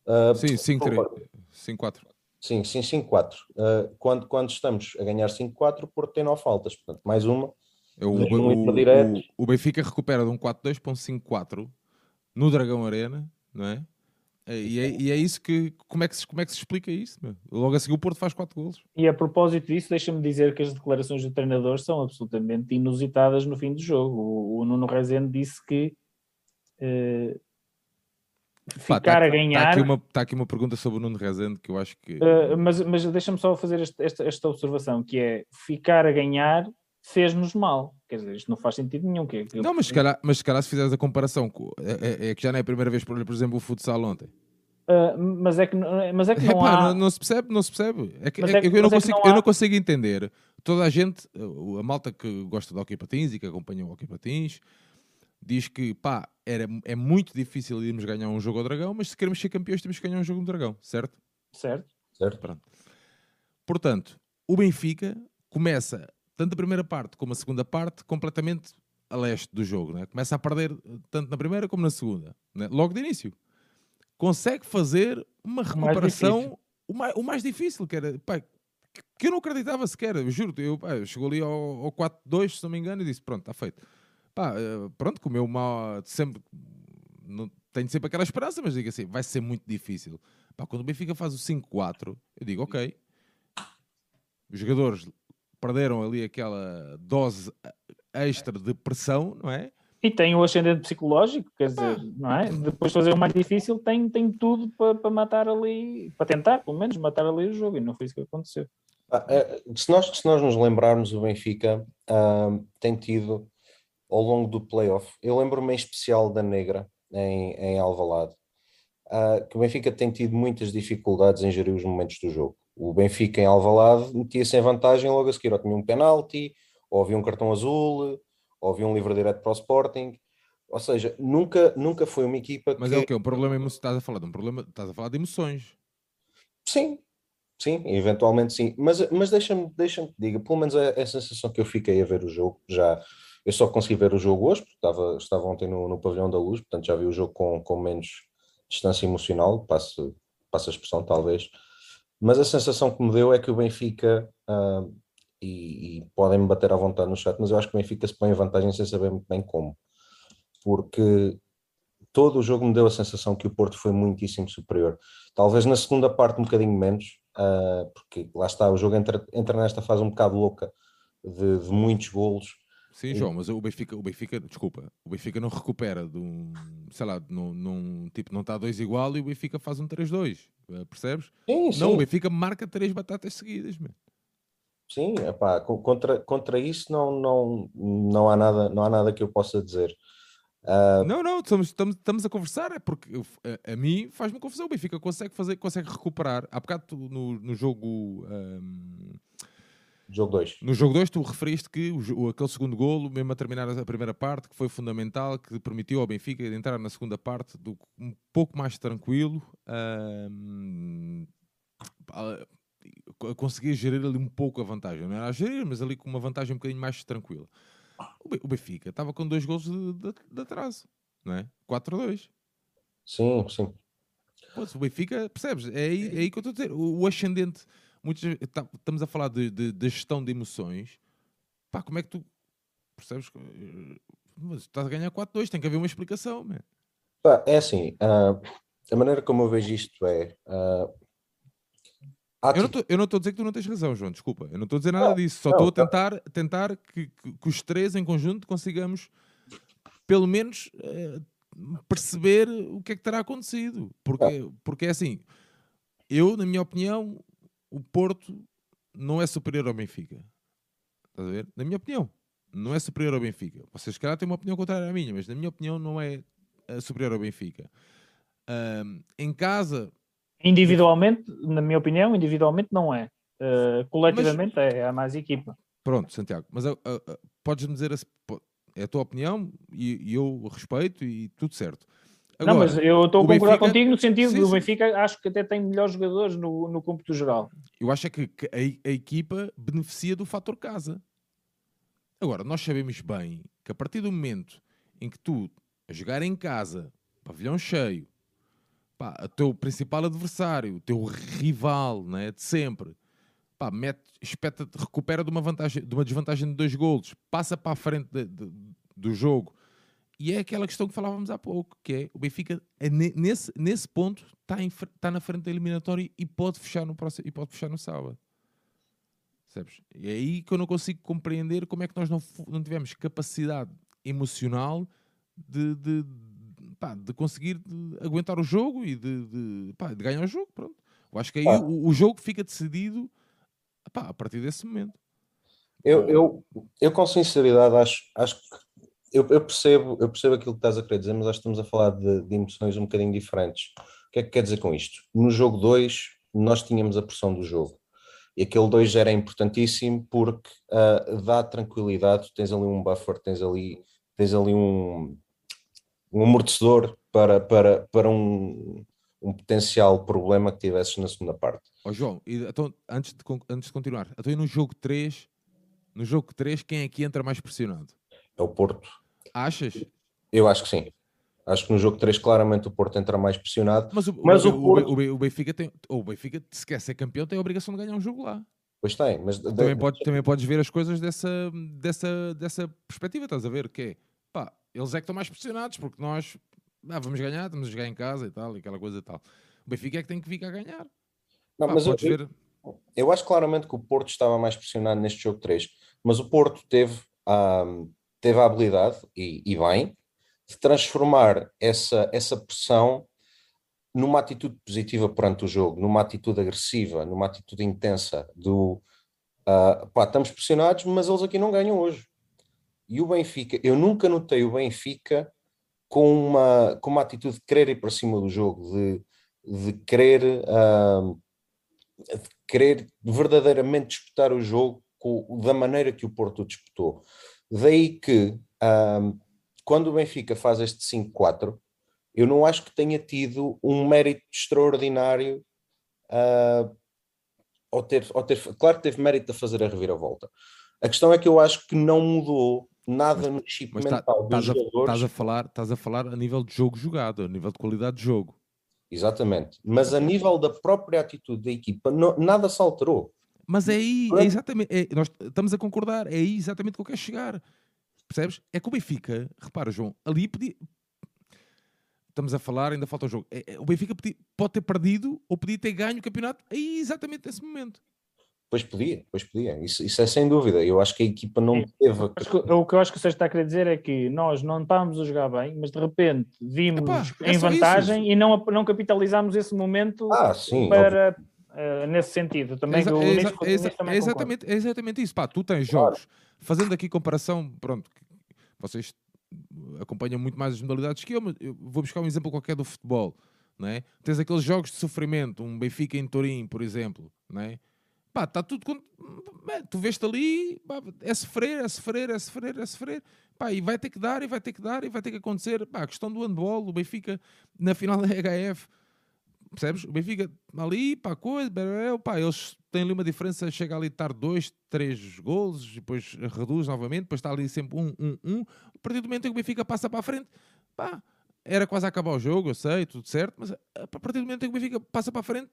S1: Uh, sim, 5-3. 5-4.
S2: Sim, sim, 5-4. Uh, quando, quando estamos a ganhar 5-4, o Porto tem 9 faltas, portanto, mais uma
S1: é o, o, o, o, Benfica recupera de um 4-2 para um 5-4 no Dragão Arena, não é? E é, e é, isso que. Como é que, se, como é que se explica isso? Meu? Logo a seguir o Porto faz 4 golos.
S3: E a propósito disso, deixa-me dizer que as declarações do treinador são absolutamente inusitadas no fim do jogo. O, o Nuno Rezende disse que uh, ficar Pá, tá, a ganhar.
S1: Está aqui, uma, tá aqui uma pergunta sobre o Nuno Rezende que eu acho que.
S3: Uh, mas mas deixa-me só fazer este, esta, esta observação: que é ficar a ganhar fez-nos mal. Quer dizer, isto não faz sentido nenhum. Que,
S1: que não, mas se, calhar, mas se calhar se fizeres a comparação, com, é, é, é, que já não é a primeira vez, por, por exemplo, o futsal ontem.
S3: Uh, mas é que, mas é que não, há...
S1: não, não, se percebe, não se percebe. É que, é, é que, eu, não consigo, não há... eu não consigo entender. Toda a gente, a malta que gosta de hockey patins e que acompanha o hockey patins, diz que pá, era, é muito difícil irmos ganhar um jogo ao dragão, mas se queremos ser campeões temos que ganhar um jogo no dragão, certo?
S3: Certo.
S2: Certo.
S1: Pronto. Portanto, o Benfica começa tanto a primeira parte como a segunda parte completamente a leste do jogo. Né? Começa a perder eh, tanto na primeira como na segunda, né? logo de início. Consegue fazer uma recuperação o, mais, o mais difícil, que era pá, que eu não acreditava sequer, eu juro. Eu, pá, chegou ali ao, ao 4-2, se não me engano, e disse: Pronto, está feito. Pá, eh, pronto, comeu mal, sempre. Não, tenho sempre aquela esperança, mas digo assim: vai ser muito difícil. Pá, quando o Benfica faz o 5-4, eu digo: Ok, os jogadores perderam ali aquela dose extra de pressão, não é?
S3: E tem o ascendente psicológico, quer dizer, ah. não é? Depois de fazer o mais difícil, tem, tem tudo para, para matar ali, para tentar, pelo menos, matar ali o jogo, e não foi isso que aconteceu.
S2: Ah, é, se, nós, se nós nos lembrarmos, o Benfica ah, tem tido, ao longo do playoff, eu lembro-me em especial da Negra, em, em Alvalade, uh, que o Benfica tem tido muitas dificuldades em gerir os momentos do jogo o Benfica em Alvalade metia-se em vantagem logo a seguir, ou tinha um penalti, ou havia um cartão azul, ou havia um livre direto para o Sporting. Ou seja, nunca, nunca foi uma equipa
S1: Mas
S2: que...
S1: é o quê? Um problema emo... estás a falar de um problema, estás a falar de emoções.
S2: Sim, sim, eventualmente sim. Mas, mas deixa-me, deixa-me diga, pelo menos é, é a sensação que eu fiquei a ver o jogo, já eu só consegui ver o jogo hoje, porque estava, estava ontem no, no pavilhão da luz, portanto já vi o jogo com, com menos distância emocional, passo, passo a expressão talvez, mas a sensação que me deu é que o Benfica, uh, e, e podem-me bater à vontade no chat, mas eu acho que o Benfica se põe em vantagem sem saber muito bem como. Porque todo o jogo me deu a sensação que o Porto foi muitíssimo superior. Talvez na segunda parte um bocadinho menos, uh, porque lá está, o jogo entra, entra nesta fase um bocado louca de, de muitos golos.
S1: Sim, João, mas o Benfica, o Benfica, desculpa, o Benfica não recupera de um, sei lá, num, num tipo, não está dois igual e o Benfica faz um 3-2, eh, percebes?
S2: Sim, sim.
S1: Não, o Benfica marca três batatas seguidas, mesmo.
S2: Sim, epá, contra, contra isso não, não, não, há nada, não há nada que eu possa dizer.
S1: Uh... Não, não, estamos, estamos, estamos a conversar, é porque a, a, mim faz-me confusão. O Benfica consegue, fazer, consegue recuperar. Há bocado no, no jogo. Um...
S2: Jogo 2.
S1: No jogo 2, tu referiste que o, aquele segundo golo, mesmo a terminar a primeira parte, que foi fundamental, que permitiu ao Benfica entrar na segunda parte do, um pouco mais tranquilo. Um, conseguia gerir ali um pouco a vantagem. Não era a gerir, mas ali com uma vantagem um bocadinho mais tranquila. O Benfica estava com dois gols de, de, de atraso, não é? 4-2.
S2: Sim, sim.
S1: Pô, o Benfica, percebes? É aí, é aí que eu estou a dizer. O, o ascendente, tá, estamos a falar de, de, de, gestão de emoções. Pá, como é que tu percebes? Mas estás a ganhar 4-2, tem que haver uma explicação. Man.
S2: É assim, uh, a maneira como eu vejo isto é. Uh,
S1: eu não estou a dizer que tu não tens razão, João, desculpa. Eu não estou a dizer nada não, disso. Só estou a tá. tentar, tentar que, que, que, os três em conjunto consigamos, pelo menos, uh, perceber o que é que terá acontecido. Porque, porque é assim, eu, na minha opinião, o Porto não é superior ao Benfica. Estás a ver? Na minha opinião, não é superior ao Benfica. Vocês, calhar, têm uma opinião contrária à minha, mas na minha opinião, não é uh, superior ao Benfica. Uh, em casa
S3: Individualmente, na minha opinião, individualmente não é. Uh, coletivamente mas, é a mais equipa.
S1: Pronto, Santiago, mas uh, uh, podes-me dizer, é a tua opinião e, e, eu respeito e tudo certo.
S3: Agora, não, mas eu estou a concordar Benfica... contigo no sentido sim, do Benfica, acho que até tem melhores jogadores no, no cômputo geral.
S1: Eu acho é que a, a equipa beneficia do fator casa. Agora, nós sabemos bem que a partir do momento em que tu, a jogar em casa, pavilhão cheio, pá, o teu principal adversário, o teu rival né, de sempre, pá, mete, espeta, recupera de uma, vantagem, de uma desvantagem de dois golos, passa para a frente de, de, do jogo. E é aquela questão que falávamos há pouco, que é o Benfica é nesse, nesse ponto está, está na frente da eliminatória e pode fechar no próximo e pode fechar no sábado. Sabes? É aí que eu não consigo compreender como é que nós não, não tivemos capacidade emocional de, de pá, de conseguir de aguentar o jogo e de, de, pá, de, ganhar o jogo. Pronto. Eu acho que aí o, o, jogo fica decidido pá, a partir desse momento.
S2: Eu, eu, eu com sinceridade acho, acho que eu, eu, percebo, eu percebo aquilo que estás a querer dizer, mas acho que estamos a falar de, de emoções um bocadinho diferentes. O que é que quer dizer com isto? No jogo 2, nós tínhamos a pressão do jogo. E aquele 2 era importantíssimo porque uh, dá tranquilidade, tens ali um buffer, tens ali, tens ali um, um amortecedor para, para, para um, um potencial problema que tivesses na segunda parte.
S1: Oh, João, então, antes, de, antes de continuar, então no jogo 3, no jogo 3, quem é que entra mais pressionado?
S2: É o Porto.
S1: Achas?
S2: Eu acho que sim. Acho que no jogo 3 claramente o Porto entra mais pressionado.
S1: Mas o, mas o, o, Porto... o, o Benfica tem, ou o Benfica, se quer ser campeão, tem a obrigação de ganhar um jogo lá.
S2: Pois tem, mas
S1: também, pode, também podes ver as coisas dessa, dessa, dessa perspectiva, estás a ver? Que é, pá, eles é que estão mais pressionados, porque nós ah, vamos ganhar, estamos a jogar em casa e tal, e aquela coisa e tal. O Benfica é que tem que ficar a ganhar.
S2: Não, mas eu, ver... eu, acho claramente que o Porto estava mais pressionado neste jogo 3, mas o Porto teve, um, teve a habilidade, e, e bem, de transformar essa, essa pressão numa atitude positiva perante o jogo, numa atitude agressiva, numa atitude intensa do uh, pá, estamos pressionados, mas eles aqui não ganham hoje. E o Benfica, eu nunca notei o Benfica com uma, com uma atitude de querer ir para cima do jogo, de, de querer, uh, de querer verdadeiramente disputar o jogo com, da maneira que o Porto disputou. Daí que, uh, quando o Benfica faz este 5-4, eu não acho que tenha tido um mérito extraordinário uh, ao ter, ao ter, claro que teve mérito a fazer a reviravolta. A questão é que eu acho que não mudou nada no chip mas mental tá, dos jogadores.
S1: Estás a, falar, estás a falar a nível de jogo jogado, a nível de qualidade de jogo.
S2: Exatamente. Mas a nível da própria atitude da equipa, não, nada se alterou.
S1: Mas é aí, é exatamente, é, nós estamos a concordar, é aí exatamente que eu quero chegar. Percebes? É que o Benfica, repara, João, ali podia. estamos a falar, ainda falta o jogo. É, é, o Benfica pode ter perdido ou podia ter ganho o campeonato aí exatamente nesse momento.
S2: Pois podia, pois podia. Isso, isso é sem dúvida. Eu acho que a equipa não Sim. teve.
S3: O que eu acho que o Sérgio está a querer dizer é que nós não estávamos a jogar bem, mas de repente vimos Epá, é em vantagem isso. e não, não capitalizámos esse momento
S2: ah, sim,
S3: para, uh, nesse sentido. Também
S1: exa, exa, exa, também é exatamente, é exatamente isso. Pá, tu tens claro. jogos, fazendo aqui comparação, pronto, vocês acompanham muito mais as modalidades que eu, mas eu vou buscar um exemplo qualquer do futebol. Não é? Tens aqueles jogos de sofrimento, um Benfica em Turim, por exemplo, não é? Pá, está tudo. Com... Tu vês-te ali, pá, é sofrer, é sofrer, é sofrer, é sofrer. Pá, e vai ter que dar, e vai ter que dar, e vai ter que acontecer. Pá, a questão do handball, o Benfica na final da HF, percebes? O Benfica ali, pá, coisa, pá, eles têm ali uma diferença, chega ali a estar dois, três gols, depois reduz novamente, depois está ali sempre um, um, um. A partir do momento em que o Benfica passa para a frente, pá, era quase a acabar o jogo, eu sei, tudo certo, mas a partir do momento em que o Benfica passa para a frente,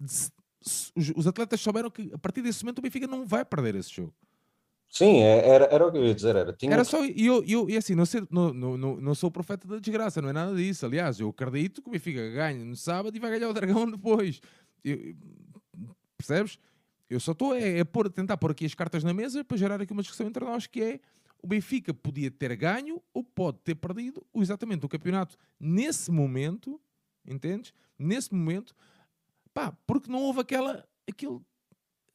S1: os, os, atletas souberam que a partir desse momento o Benfica não vai perder esse jogo.
S2: Sim, é, era, era o que eu ia dizer. Era,
S1: tinha... era só. E eu, eu, e assim, não, sei, não, não, não, sou o profeta da desgraça, não é nada disso. Aliás, eu acredito que o Benfica ganha no sábado e vai ganhar o Dragão depois. Eu, percebes? Eu só estou é, é a tentar pôr aqui as cartas na mesa para gerar aqui uma discussão entre nós que é o Benfica podia ter ganho ou pode ter perdido exatamente o campeonato nesse momento, entendes? Nesse momento, Pá, porque não houve aquela aquele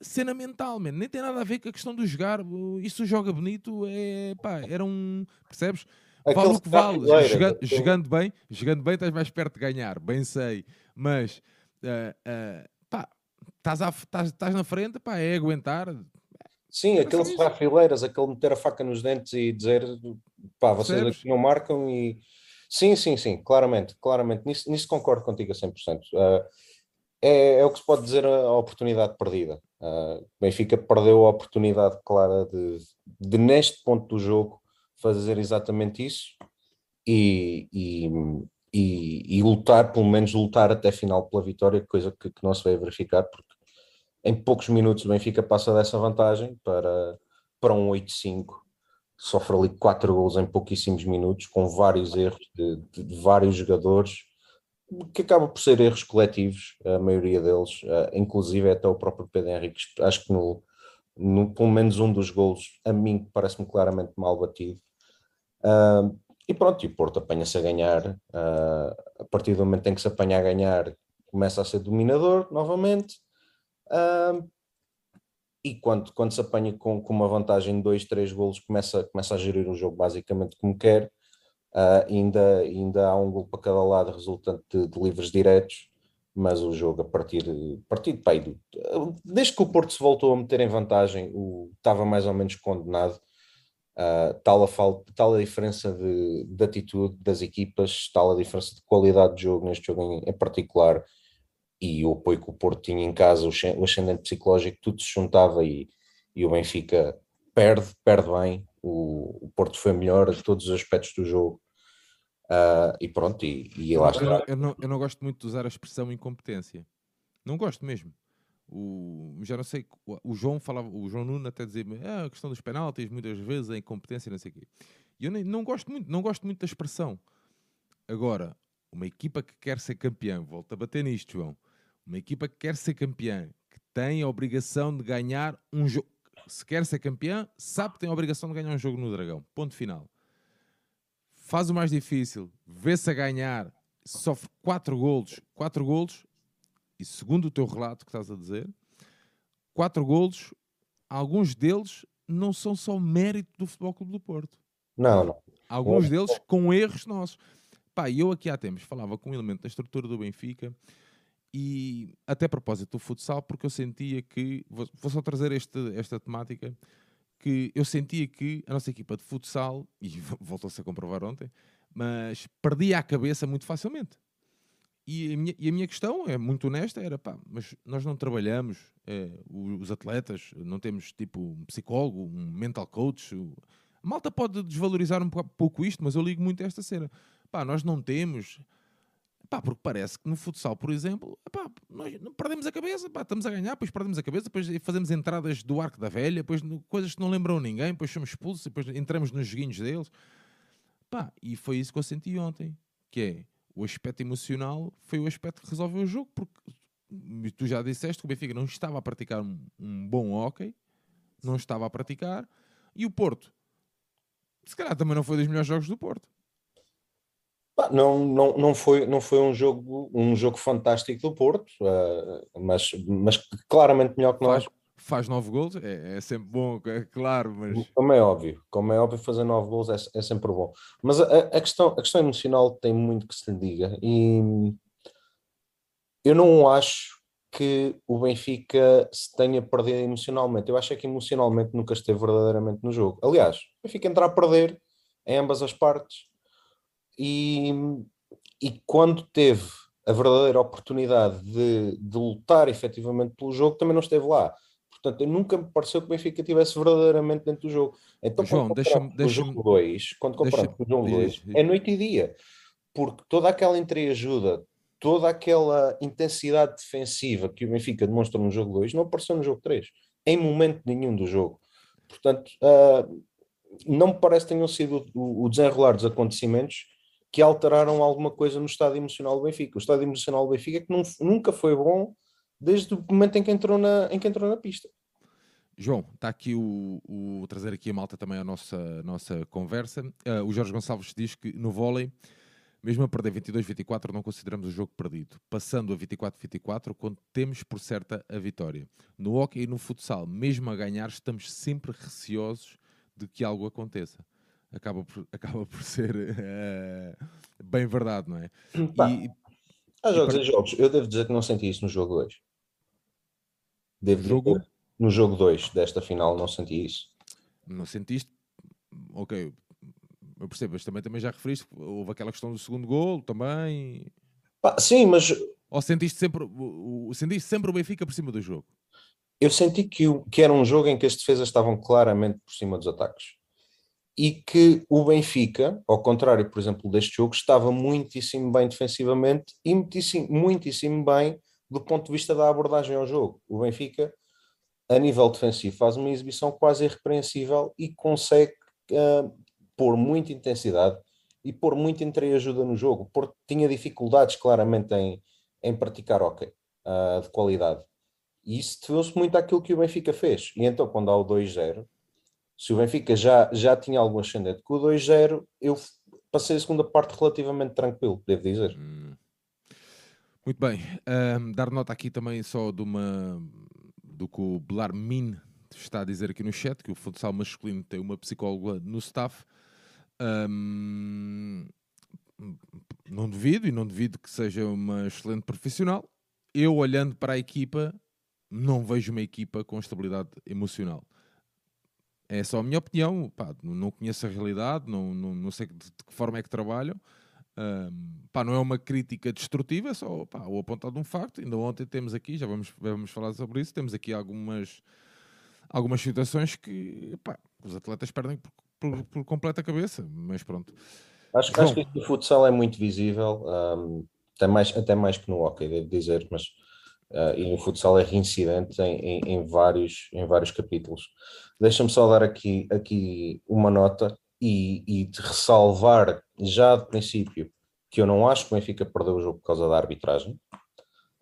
S1: cena mental, man. nem tem nada a ver com a questão do jogar. Isso joga bonito, é pá, era um. Percebes? Vale o que vale. Jogando, jogando, bem, jogando bem, estás mais perto de ganhar, bem sei. Mas uh, uh, pá, estás, à, estás, estás na frente, pá, é aguentar.
S2: Sim, aquele serrar fileiras, aquele meter a faca nos dentes e dizer pá, vocês Percebes? aqui não marcam e. Sim, sim, sim, claramente, claramente. Nisso, nisso concordo contigo a 100%. Uh, é, é o que se pode dizer a, oportunidade perdida. Uh, Benfica perdeu a oportunidade clara de, de, neste ponto do jogo, fazer exatamente isso e, e, e, e, lutar, pelo menos lutar até final pela vitória, coisa que, que não se vai verificar, porque em poucos minutos o Benfica passa dessa vantagem para, para um 8-5 sofre ali quatro gols em pouquíssimos minutos, com vários erros de, de, de vários jogadores, que acaba por ser erros coletivos, a maioria deles, uh, inclusive até o próprio Pedro Henrique, acho que no, no, pelo menos um dos golos, a mim parece-me claramente mal batido. Uh, e pronto, e o Porto apanha-se a ganhar, uh, a partir do momento em que se apanha a ganhar, começa a ser dominador novamente, e quando, quando se apanha com, com uma vantagem de dois, três golos, começa, começa a gerir o jogo basicamente como quer, Uh, ainda, ainda há um gol para cada lado resultante de, de livres diretos, mas o jogo a partir, partir de desde que o Porto se voltou a meter em vantagem, o, estava mais ou menos condenado. Uh, tal, a falta, tal a diferença de, de, atitude das equipas, tal a diferença de qualidade de jogo neste jogo em, em particular e o apoio que o Porto tinha em casa, o, o ascendente psicológico, tudo se juntava e, e o Benfica perde, perde bem. O, o Porto foi melhor a todos os aspectos do jogo Uh, e pronto, e, e lá está.
S1: Eu, eu, não, eu não gosto muito de usar a expressão incompetência. Não gosto mesmo. O, já não sei, o João falava, o João Nuno até dizia ah, a questão dos penaltis, muitas vezes a incompetência, não sei o quê. E eu nem, não gosto muito, não gosto muito da expressão. Agora, uma equipa que quer ser campeã, volta a bater nisto, João. Uma equipa que quer ser campeã, que tem a obrigação de ganhar um jogo. Se quer ser campeã, sabe que tem a obrigação de ganhar um jogo no Dragão. Ponto final faz o mais difícil, vê-se a ganhar, sofre 4 golos, 4 golos, e segundo o teu relato que estás a dizer, 4 golos, alguns deles não são só mérito do Futebol Clube do Porto.
S2: Não, não.
S1: Alguns deles com erros nossos. Pá, eu aqui há tempos falava com um elemento da estrutura do Benfica e até a propósito do futsal, porque eu sentia que, vou, vou só trazer este, esta temática, que eu sentia que a nossa equipa de futsal, e voltou-se a comprovar ontem, mas perdia a cabeça muito facilmente. E a minha, e a minha questão é muito honesta, era pá, mas nós não trabalhamos, é, os atletas, não temos tipo um psicólogo, um mental coach. A malta pode desvalorizar um pouco isto, mas eu ligo muito a esta cena. Pá, nós não temos Pá, porque parece que no futsal, por exemplo, pá, nós perdemos a cabeça, pá, estamos a ganhar, depois perdemos a cabeça, depois fazemos entradas do arco da velha, depois coisas que não lembram ninguém, depois somos expulsos, depois entramos nos joguinhos deles. Pá, e foi isso que eu senti ontem, que é o aspecto emocional foi o aspecto que resolveu o jogo, porque tu já disseste que o Benfica não estava a praticar um, um bom hockey, não estava a praticar, e o Porto, se calhar também não foi dos melhores jogos do Porto.
S2: Não, não, não, foi, não foi um jogo, um jogo fantástico do Porto, uh, mas, mas claramente melhor que nós.
S1: Faz, faz nove gols, é, é, sempre bom, é claro, mas...
S2: Como é óbvio, como é óbvio, fazer nove gols é, é sempre bom. Mas a, a, questão, a questão emocional tem muito que se lhe diga e eu não acho que o Benfica se tenha perdido emocionalmente. Eu acho é que emocionalmente nunca esteve verdadeiramente no jogo. Aliás, o Benfica entrar a perder em ambas as partes e, e quando teve a verdadeira oportunidade de, de lutar efetivamente pelo jogo, também não esteve lá. Portanto, nunca me pareceu que o Benfica estivesse verdadeiramente dentro do jogo. Então,
S1: João,
S2: quando
S1: deixa-me.
S2: Deixa jogo 2, quando comparamos com o jogo 2, é noite e dia. Porque toda aquela entreajuda, toda aquela intensidade defensiva que o Benfica demonstrou no jogo 2 não apareceu no jogo 3, em momento nenhum do jogo. Portanto, uh, não me parece que tenham sido o, o, desenrolar dos acontecimentos que alteraram alguma coisa no estado emocional do Benfica. O estado emocional do Benfica é que não, nunca foi bom desde o momento em que entrou na, em que entrou na pista.
S1: João, está aqui o, o trazer aqui a malta também a nossa, nossa conversa. Uh, o Jorge Gonçalves diz que no vôlei mesmo a perder 22-24, não consideramos o jogo perdido. Passando a 24-24, quando temos por certa a vitória. No hockey e no futsal, mesmo a ganhar, estamos sempre receosos de que algo aconteça. Acaba por, acaba por ser uh, bem verdade, não é?
S2: E, Há jogos e, para... jogos. Eu devo dizer que não senti isso no jogo 2. Devo
S1: jogo?
S2: Dizer, no jogo 2 desta final não senti isso.
S1: Não sentiste? Ok, eu percebo, mas também, também já referiste, houve aquela questão do segundo gol também.
S2: Pá, sim, mas.
S1: Ou sentiste sempre, o, sentiste sempre o Benfica por cima do jogo?
S2: Eu senti que, que era um jogo em que as defesas estavam claramente por cima dos ataques. E que o Benfica, ao contrário, por exemplo, deste jogo, estava muitíssimo bem defensivamente e muitíssimo, muitíssimo bem do ponto de vista da abordagem ao jogo. O Benfica, a nível defensivo, faz uma exibição quase irrepreensível e consegue uh, pôr muita intensidade e pôr muita entreajuda no jogo. Porque tinha dificuldades claramente em, em praticar hockey uh, de qualidade. E isso deveu-se muito àquilo que o Benfica fez. E então, quando há o 2-0, se o Benfica já, já tinha algum ascendente com o 2-0, eu passei a segunda parte relativamente tranquilo, devo dizer. Hum.
S1: Muito bem. Um, dar nota aqui também só de uma do que o Blarmin está a dizer aqui no chat, que o futsal masculino tem uma psicóloga no staff um, não duvido e não duvido que seja uma excelente profissional. Eu, olhando para a equipa, não vejo uma equipa com estabilidade emocional. É só a minha opinião. Pá, não conheço a realidade, não, não, não sei de, de, que forma é que trabalham. Um, pá, não é uma crítica destrutiva, é só pá, o apontado de um facto. Ainda ontem temos aqui, já vamos, vamos falar sobre isso, temos aqui algumas, algumas situações que pá, os atletas perdem por por, por completa cabeça, mas pronto.
S2: Acho, acho que o futsal é muito visível, um, até, mais, até mais que no hockey, devo dizer, mas uh, e no futsal é reincidente em, em, em, vários, em vários capítulos. Deixa-me só dar aqui, aqui uma nota e, e ressalvar já de princípio que eu não acho que o Benfica perdeu o jogo por causa da arbitragem,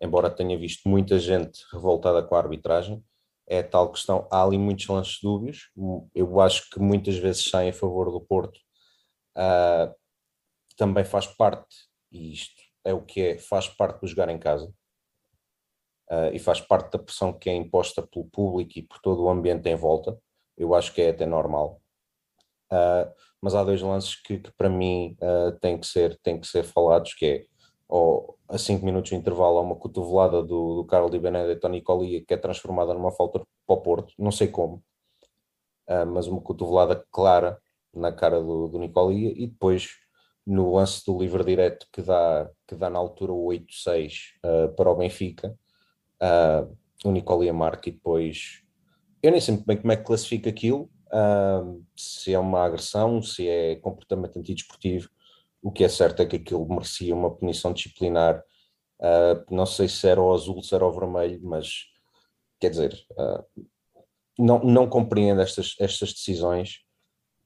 S2: embora tenha visto muita gente revoltada com a arbitragem é tal questão. Há ali muitos lances dúbios. Eu acho que muitas vezes saem a favor do Porto. Uh, também faz parte, e isto é o que é, faz parte do jogar em casa. Uh, e faz parte da pressão que é imposta pelo público e por todo o ambiente em volta. Eu acho que é até normal. Uh, mas há dois lances que, que para mim têm, que ser, têm que ser falados, que é ou a 5 minutos de intervalo há uma cotovelada do, do Carlos Di Benedetto Nicolia que é transformada numa falta para o Porto, não sei como, uh, mas uma cotovelada clara na cara do, do Nicolia e depois no lance do livre direto que dá, que dá na altura o 8-6 uh, para o Benfica, uh, o Nicolia marca e depois eu nem sei muito bem como é que classifica aquilo, se é uma agressão, se é comportamento antidesportivo, o que é certo é que aquilo merecia uma punição disciplinar. Uh, não sei se era o azul, se era o vermelho, mas quer dizer, uh, não, não compreendo estas, estas decisões.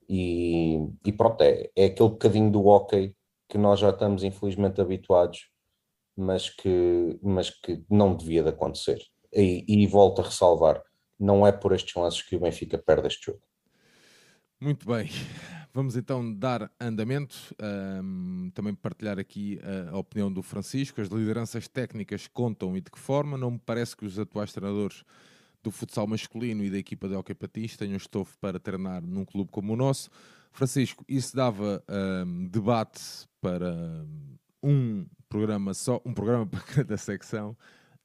S2: E, e pronto, é, é aquele bocadinho do hockey que nós já estamos infelizmente habituados, mas que, mas que não devia de acontecer. E, e volto a ressalvar, não é por estes lances que o Benfica perde este jogo.
S1: Muito bem. Vamos então dar andamento, um, também partilhar aqui a, a, opinião do Francisco. As lideranças técnicas contam e de que forma? Não me parece que os atuais treinadores do futsal masculino e da equipa de Hockey Patins tenham estofo para treinar num clube como o nosso. Francisco, isso dava um, debate para um programa só, um programa para cada secção.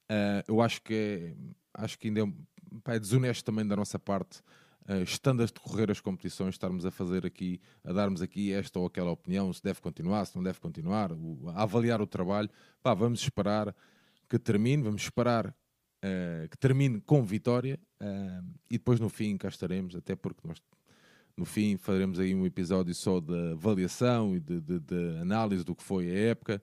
S1: Uh, eu acho que é, acho que ainda é, é desonesto também da nossa parte uh, estando a decorrer as competições, estarmos a fazer aqui, a darmos aqui esta ou aquela opinião, se deve continuar, se não deve continuar, a avaliar o trabalho. Pá, vamos esperar que termine, vamos esperar uh, que termine com vitória e depois no fim cá estaremos, até porque nós no fim faremos aí um episódio só de avaliação e de, de, de análise do que foi a época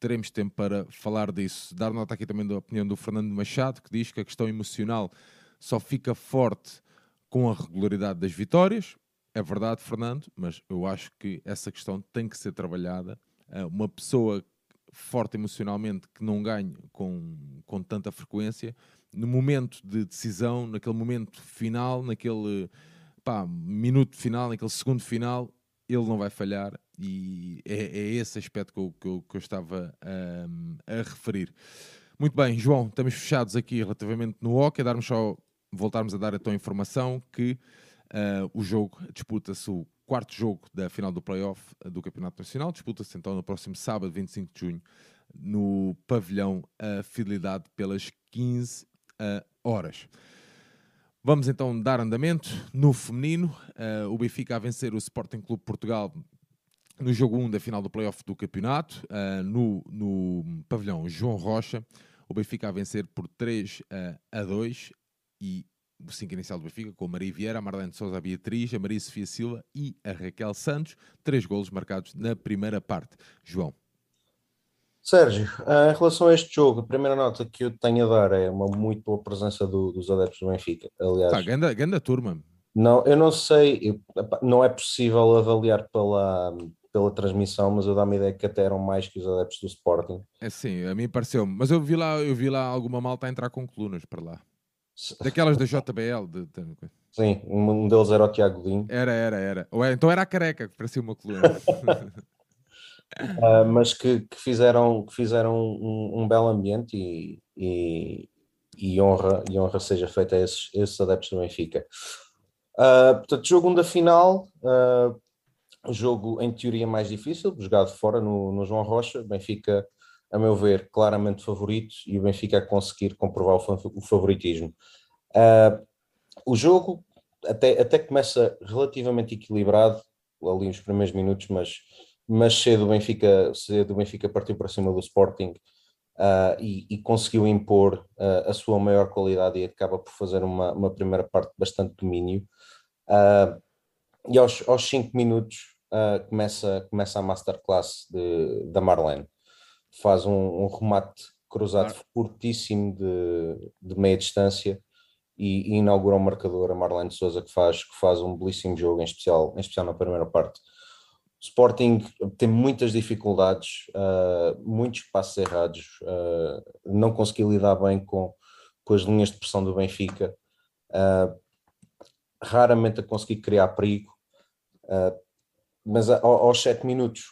S1: teremos tempo para falar disso. Dar nota aqui também da opinião do Fernando Machado, que diz que a questão emocional só fica forte com a regularidade das vitórias. É verdade, Fernando, mas eu acho que essa questão tem que ser trabalhada. Eh, uma pessoa forte emocionalmente que não ganhe com, com tanta frequência, no momento de decisão, naquele momento final, naquele pá, minuto final, naquele segundo final, ele não vai falhar e é, é esse aspecto que eu, que eu, que eu estava um, a referir. Muito bem, João, estamos fechados aqui relativamente no hockey, darmos só voltarmos a dar a tua informação que uh, o jogo disputa-se o quarto jogo da final do playoff do Campeonato Nacional, disputa-se então no próximo sábado, 25 de junho, no pavilhão a Fidelidade pelas 15 uh, eh, horas. Vamos então dar andamento no feminino. Uh, o Benfica a vencer o Sporting Clube Portugal no jogo 1 da final do playoff do campeonato, uh, no, no pavilhão João Rocha. O Benfica a vencer por 3 uh, a 2 e o 5 inicial do Benfica, com a Maria Vieira, a Marlene Souza, a Beatriz, a Maria Sofia Silva e a Raquel Santos. Três golos marcados na primeira parte. João.
S2: Sérgio, em relação a este jogo, a primeira nota que eu tenho a dar é uma muito boa presença do, dos adeptos do Benfica. Aliás,
S1: tá, ganda, ganda turma.
S2: Não, eu não sei, eu, não é possível avaliar pela, pela transmissão, mas eu dá-me a ideia que até eram mais que os adeptos do Sporting.
S1: É sim, a mim pareceu-me. Mas eu vi lá, eu vi lá alguma malta a entrar com colunas para lá. Daquelas da JBL. De.
S2: Sim, um deles era o Tiago Dinho.
S1: Era, era, era. Ou é, então era a careca, que parecia uma coluna.
S2: uh, mas que, que, fizeram, que fizeram um, um belo ambiente e, e, e, honra, e honra seja feita a esses, esses adeptos do Benfica. Uh, portanto, jogo 1 da final, uh, jogo em teoria mais difícil, jogado fora no, no João Rocha. Benfica a meu ver, claramente favorito e o Benfica a conseguir comprovar o, favoritismo. Uh, o jogo até, até começa relativamente equilibrado ali nos primeiros minutos, mas, mas cedo, o Benfica, cedo o Benfica partiu para cima do Sporting uh, e, e, conseguiu impor uh, a sua maior qualidade e acaba por fazer uma, uma primeira parte bastante domínio. e aos, aos cinco minutos começa, começa a masterclass de, da Marlene faz um, um remate cruzado claro. fortíssimo de, de meia distância e, e, inaugura um marcador a Marlene Souza que faz, que faz um belíssimo jogo, em especial, em especial na primeira parte. Sporting tem muitas dificuldades, uh, muitos passos errados, uh, não conseguiu lidar bem com, com as linhas de pressão do Benfica, uh, raramente a conseguir criar perigo, mas aos 7 minutos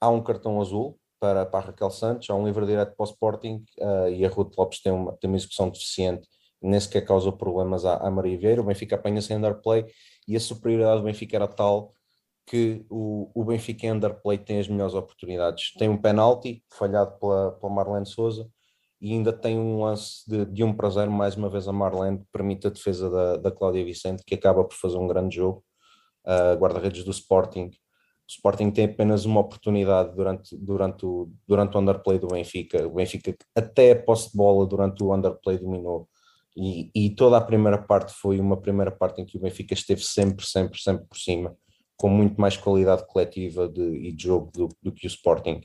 S2: há um cartão azul, para, para a Raquel Santos, há um livre direto para o Sporting e a Ruth Lopes tem uma, tem uma execução deficiente, nem sequer causou problemas à, à Maria Vieira. O Benfica apanha-se em underplay e a superioridade do Benfica era tal que o, o Benfica em underplay tem as melhores oportunidades. Tem um penalti falhado pela, pela Marlene Souza e ainda tem um lance de, de um prazer, mais uma vez a Marlene, que permite a defesa da, da Cláudia Vicente, que acaba por fazer um grande jogo. Uh, guarda-redes do Sporting o Sporting tem apenas uma oportunidade durante, durante, o, durante o underplay do Benfica. O Benfica até a posse de bola durante o underplay dominou. E, e, toda a primeira parte foi uma primeira parte em que o Benfica esteve sempre, sempre, sempre por cima, com muito mais qualidade coletiva de, e de jogo do, do, que o Sporting.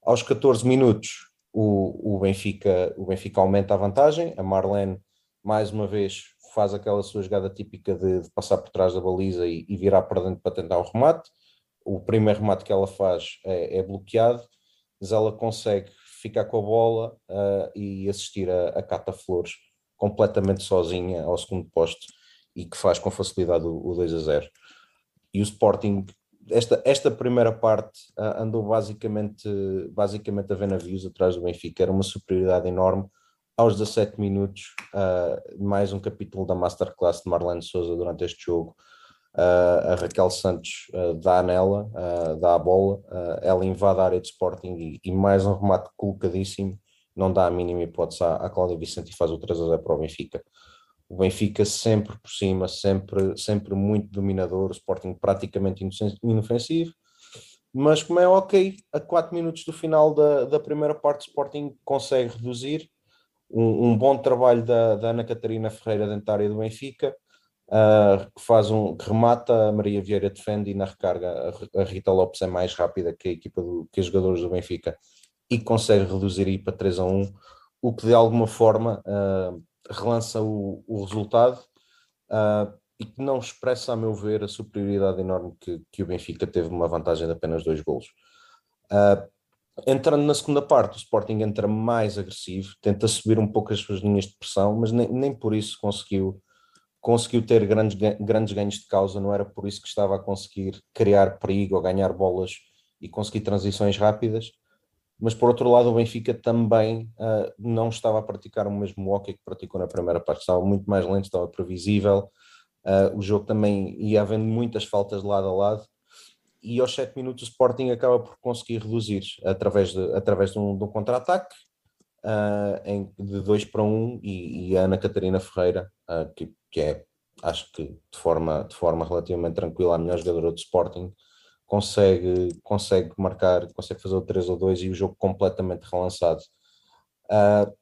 S2: Aos 14 minutos, o, o, Benfica, o Benfica aumenta a vantagem. A Marlene, mais uma vez, faz aquela sua jogada típica de, de passar por trás da baliza e, e virar para dentro para tentar o remate o primeiro remate que ela faz é, é bloqueado, mas ela consegue ficar com a bola uh, e assistir a, a Cata Flores completamente sozinha ao segundo poste e que faz com facilidade o, o 2 a 0. E o Sporting, esta, esta primeira parte uh, andou basicamente, basicamente a ver navios atrás do Benfica, era uma superioridade enorme. Aos 17 minutos, uh, mais um capítulo da Masterclass de Marlene Souza durante este jogo. Uh, a Raquel Santos dá nela, dá a bola, ela invade a área de Sporting e, e, mais um remate colocadíssimo, não dá a mínima hipótese à, à Cláudia Vicente e faz o 3 a 0 para o Benfica. O Benfica sempre por cima, sempre, sempre muito dominador, o Sporting praticamente inofensivo, mas como é ok, a 4 minutos do final da, da primeira parte o Sporting consegue reduzir, um, um bom trabalho da, da Ana Catarina Ferreira área do Benfica, uh, que faz um que remata, a Maria Vieira defende e na recarga a, Rita Lopes é mais rápida que a equipa do, que os jogadores do Benfica e consegue reduzir aí para 3 a 1, o que de alguma forma uh, relança o, o resultado uh, e que não expressa, a meu ver, a superioridade enorme que, que o Benfica teve uma vantagem de apenas dois golos. Uh, entrando na segunda parte, o Sporting entra mais agressivo, tenta subir um pouco as suas linhas de pressão, mas nem, nem por isso conseguiu conseguiu ter grandes, grandes ganhos de causa, não era por isso que estava a conseguir criar perigo ou ganhar bolas e conseguir transições rápidas. Mas por outro lado, o Benfica também uh, não estava a praticar o mesmo hockey que praticou na primeira parte, estava muito mais lento, estava previsível. Uh, o jogo também ia havendo muitas faltas de lado a lado. E aos 7 minutos, o Sporting acaba por conseguir reduzir através de, através de um, um contra-ataque. Uh, de 2 para 1 um, e, e, a Ana Catarina Ferreira, que que é, acho que de forma, de forma relativamente tranquila, a melhor jogadora do Sporting, consegue, consegue marcar, consegue fazer o 3 ou 2 e o jogo completamente relançado. Uh,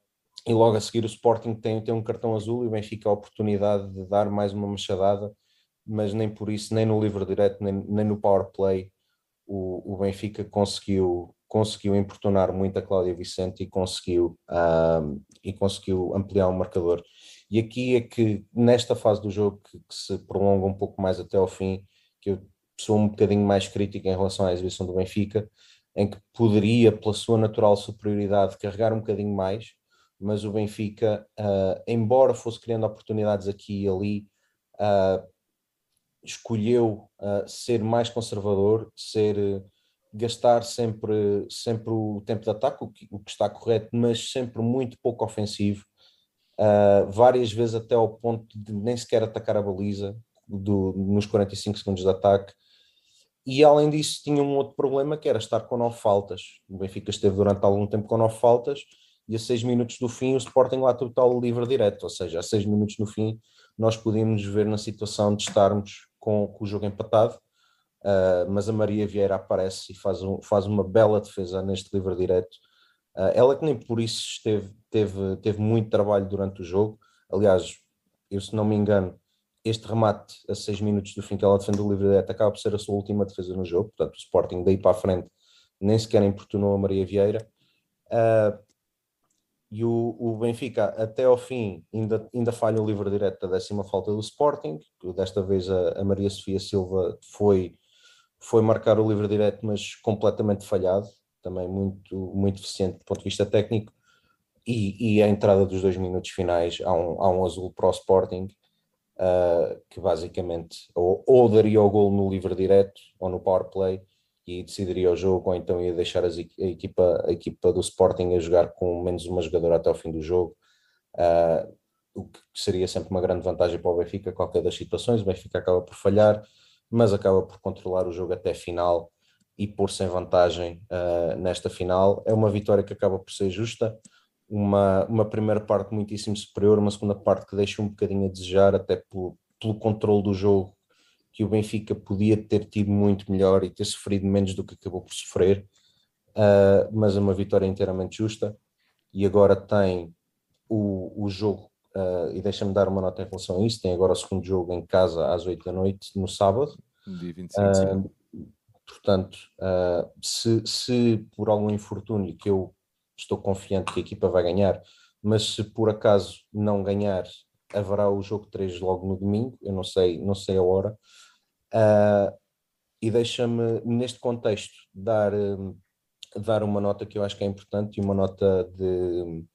S2: e logo a seguir o Sporting tem, tem um cartão azul e o Benfica a oportunidade de dar mais uma machadada, mas nem por isso, nem no livre direto, nem, nem no power play, o, o Benfica conseguiu, conseguiu importunar muito a Cláudia Vicente e conseguiu, uh, e conseguiu ampliar o marcador. E aqui é que, nesta fase do jogo, que, que, se prolonga um pouco mais até ao fim, que eu sou um bocadinho mais crítico em relação à exibição do Benfica, em que poderia, pela sua natural superioridade, carregar um bocadinho mais, mas o Benfica, uh, embora fosse criando oportunidades aqui e ali, uh, escolheu uh, ser mais conservador, ser gastar sempre, sempre o tempo de ataque, o que, o que está correto, mas sempre muito pouco ofensivo várias vezes até ao ponto de nem sequer atacar a baliza do, nos 45 segundos de ataque. E além disso, tinha um outro problema que era estar com nove faltas. O Benfica esteve durante algum tempo com nove faltas e a seis minutos do fim o Sporting lá total livre direto, ou seja, a seis minutos no fim nós podíamos ver na situação de estarmos com, com o jogo empatado, uh, mas a Maria Vieira aparece e faz, um, faz uma bela defesa neste livre direto Uh, ela que nem por isso esteve, teve, teve muito trabalho durante o jogo. Aliás, eu se não me engano, este remate a 6 minutos do fim que ela defende o livre direto acaba por ser a sua última defesa no jogo. Portanto, o Sporting daí para a frente nem sequer importunou a Maria Vieira. Uh, e o, o, Benfica, até ao fim, ainda, ainda falha o livre direto da décima falta do Sporting. Desta vez a, a Maria Sofia Silva foi, foi marcar o livre direto, mas completamente falhado também muito, muito eficiente do ponto de vista técnico. E, e a entrada dos dois minutos finais há um, há um azul para o Sporting, uh, que basicamente ou, ou, daria o gol no livre direto ou no power play e decidiria o jogo, ou então ia deixar as, a, equipa, a equipa do Sporting a jogar com menos uma jogadora até o fim do jogo. Uh, o que seria sempre uma grande vantagem para o Benfica, qualquer das situações. O Benfica acaba por falhar, mas acaba por controlar o jogo até final e pôr-se em vantagem uh, nesta final. É uma vitória que acaba por ser justa, uma, uma primeira parte muitíssimo superior, uma segunda parte que deixa um bocadinho a desejar, até pelo, pelo controle do jogo, que o Benfica podia ter tido muito melhor e ter sofrido menos do que acabou por sofrer, uh, mas é uma vitória inteiramente justa. E agora tem o, o jogo, uh, e deixa-me dar uma nota em relação a isso: tem agora o segundo jogo em casa às 8 da noite, no sábado.
S1: Dia 25 uh,
S2: Portanto, uh, se, se por algum infortúnio que eu estou confiante que a equipa vai ganhar, mas se por acaso não ganhar, haverá o jogo 3 logo no domingo, eu não sei, não sei a hora. Uh, e deixa-me, neste contexto, dar, hum, dar uma nota que eu acho que é importante e uma nota de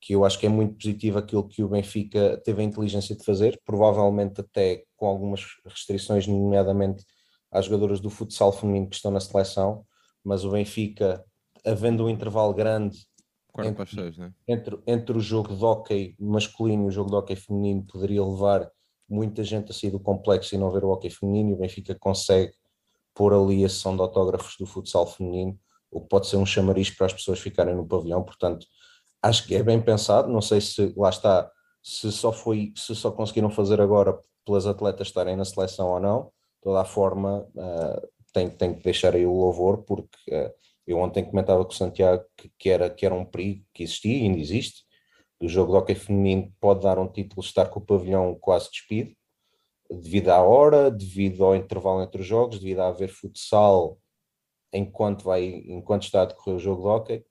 S2: que eu acho que é muito positivo aquilo que o Benfica teve a inteligência de fazer, provavelmente até com algumas restrições, nomeadamente às jogadoras do futsal feminino que estão na seleção, mas o Benfica, havendo um intervalo grande
S1: entre, seis, né?
S2: entre, entre o jogo de hockey masculino e o jogo de hockey feminino, poderia levar muita gente a sair do complexo e não ver o hockey feminino, e o Benfica consegue pôr ali a sessão de autógrafos do futsal feminino, o que pode ser um chamariz para as pessoas ficarem no pavilhão, portanto acho que é bem pensado, não sei se lá está, se só foi, se só conseguiram fazer agora pelas atletas estarem na seleção ou não, toda a forma uh, tem, tem que deixar aí o louvor, porque uh, eu ontem comentava com o Santiago que, que, era, que era um perigo que existia e ainda existe, o jogo de hockey feminino pode dar um título estar com o pavilhão quase despido, devido à hora, devido ao intervalo entre os jogos, devido a haver futsal enquanto, vai, enquanto está a decorrer o jogo de hockey,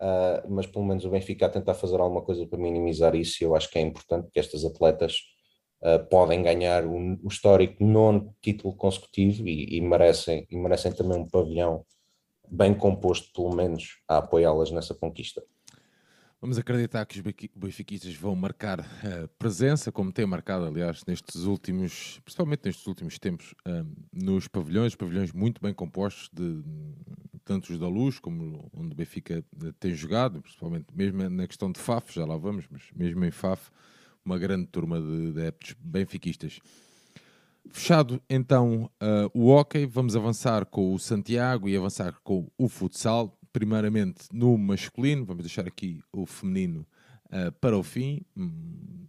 S2: uh, mas pelo menos o Benfica a tentar fazer alguma coisa para minimizar isso, eu acho que é importante que estas atletas uh, podem ganhar o, o histórico nono título consecutivo e, e, merecem, e merecem também um pavilhão bem composto, pelo menos, a apoiá-las nessa conquista.
S1: Vamos acreditar que os benfiquistas vão marcar uh, presença, como têm marcado, aliás, nestes últimos, principalmente nestes últimos tempos, uh, nos pavilhões, pavilhões muito bem compostos, de, tanto os da Luz como onde o Benfica eh, tem jogado, principalmente mesmo na questão de FAF, já lá vamos, mas mesmo em FAF, uma grande turma de, de adeptos benfiquistas. Fechado então uh, o hockey, vamos avançar com o Santiago e avançar com o futsal primeiramente no masculino, vamos deixar aqui o feminino uh, para o fim. Hum,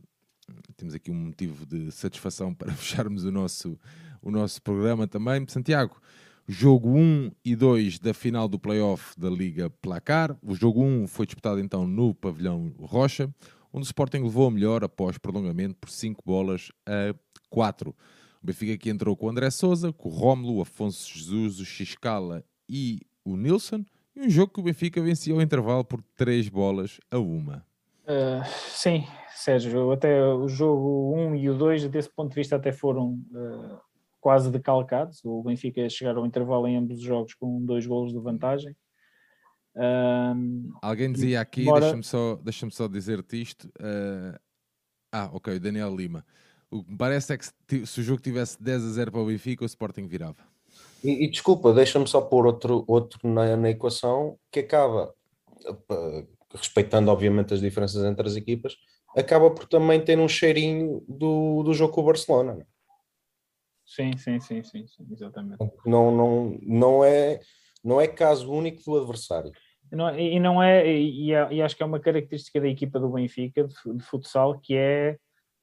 S1: temos aqui um motivo de satisfação para fecharmos o nosso, o nosso programa também. Santiago, jogo 1 e 2 da final do playoff da Liga Placar. O jogo 1 foi disputado então no pavilhão Rocha, onde o Sporting levou a melhor após prolongamento por 5 bolas a 4. O Benfica aqui entrou com o André Souza, com o Rómulo, o Afonso Jesus, o Xiscala e o Nilson. E um jogo que o Benfica vencia ao intervalo por 3 bolas a uma.
S3: Uh, sim, Sérgio, até o jogo 1 e o 2, desse ponto de vista, até foram uh, quase decalcados. O Benfica chegar ao intervalo em ambos os jogos com dois golos de vantagem.
S1: Uh, Alguém dizia aqui, embora... deixa-me só, deixa só dizer-te isto. Ah, ok, Daniel Lima. O que me parece é que se, se o jogo tivesse 10 a 0 para o Benfica, o Sporting virava.
S2: E, e desculpa, deixa-me só pôr outro, outro na, na equação que acaba, respeitando obviamente as diferenças entre as equipas, acaba por também ter um cheirinho do, do jogo com o Barcelona.
S3: É? Sim, sim, sim, sim, sim, exatamente.
S2: Não, não, não, é, não é caso único do adversário.
S3: Não, e não é, e, e, acho que é uma característica da equipa do Benfica de, de futsal que é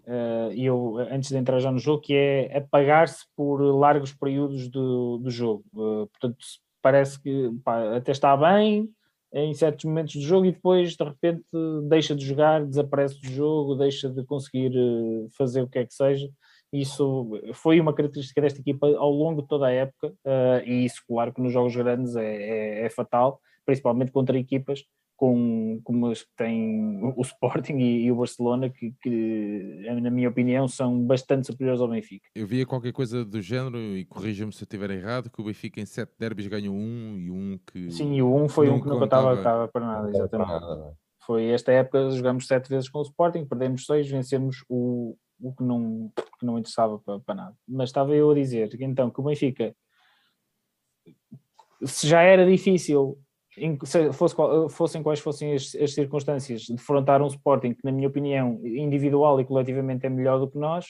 S3: uh, eu antes de entrar já no jogo, que é apagar-se por largos períodos do, do jogo. Uh, portanto, parece que pá, até está bem em certos momentos do jogo e depois de repente deixa de jogar, desaparece do jogo, deixa de conseguir uh, fazer o que é que seja. Isso foi uma característica desta equipa ao longo de toda a época, e isso, claro, que nos jogos grandes é, é, é fatal, principalmente contra equipas com, como as que têm o Sporting e, e o Barcelona, que, que, na minha opinião, são bastante superiores ao Benfica.
S1: Eu via qualquer coisa do género, e corrija-me se eu estiver errado, que o Benfica em sete derbys ganhou um e um que.
S3: Sim, e o um foi um que nunca estava para nada, exatamente. Foi esta época, jogamos sete vezes com o Sporting, perdemos seis, vencemos o, o que, não, que não interessava para, para nada. Mas estava eu a dizer então que o Benfica, se já era difícil se fosse, fossem quais fossem as, as, circunstâncias, defrontar um Sporting que, na minha opinião, individual e coletivamente é melhor do que nós,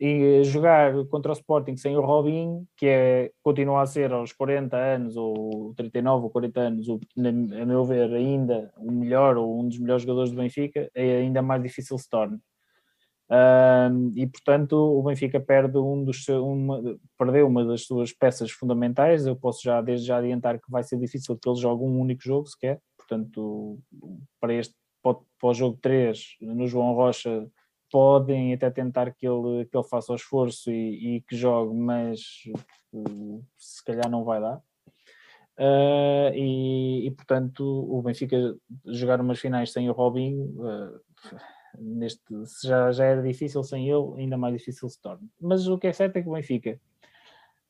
S3: e jogar contra o Sporting sem o Robin, que é, continua a ser aos 40 anos, ou 39 ou 40 anos, a meu ver, ainda o melhor ou um dos melhores jogadores do Benfica, é ainda mais difícil se torna e portanto o Benfica perde um dos uma, perdeu uma das suas peças fundamentais. Eu posso já desde já adiantar que vai ser difícil que ele jogue um único jogo sequer. Portanto, para este para, o jogo 3 no João Rocha podem até tentar que ele, que ele faça o esforço e, e que jogue, mas uh, se calhar não vai dar. Uh, e, e, portanto o Benfica jogar umas finais sem o Robinho uh, neste, já, já era difícil sem ele, ainda mais difícil se torna. Mas o que é certo é que o Benfica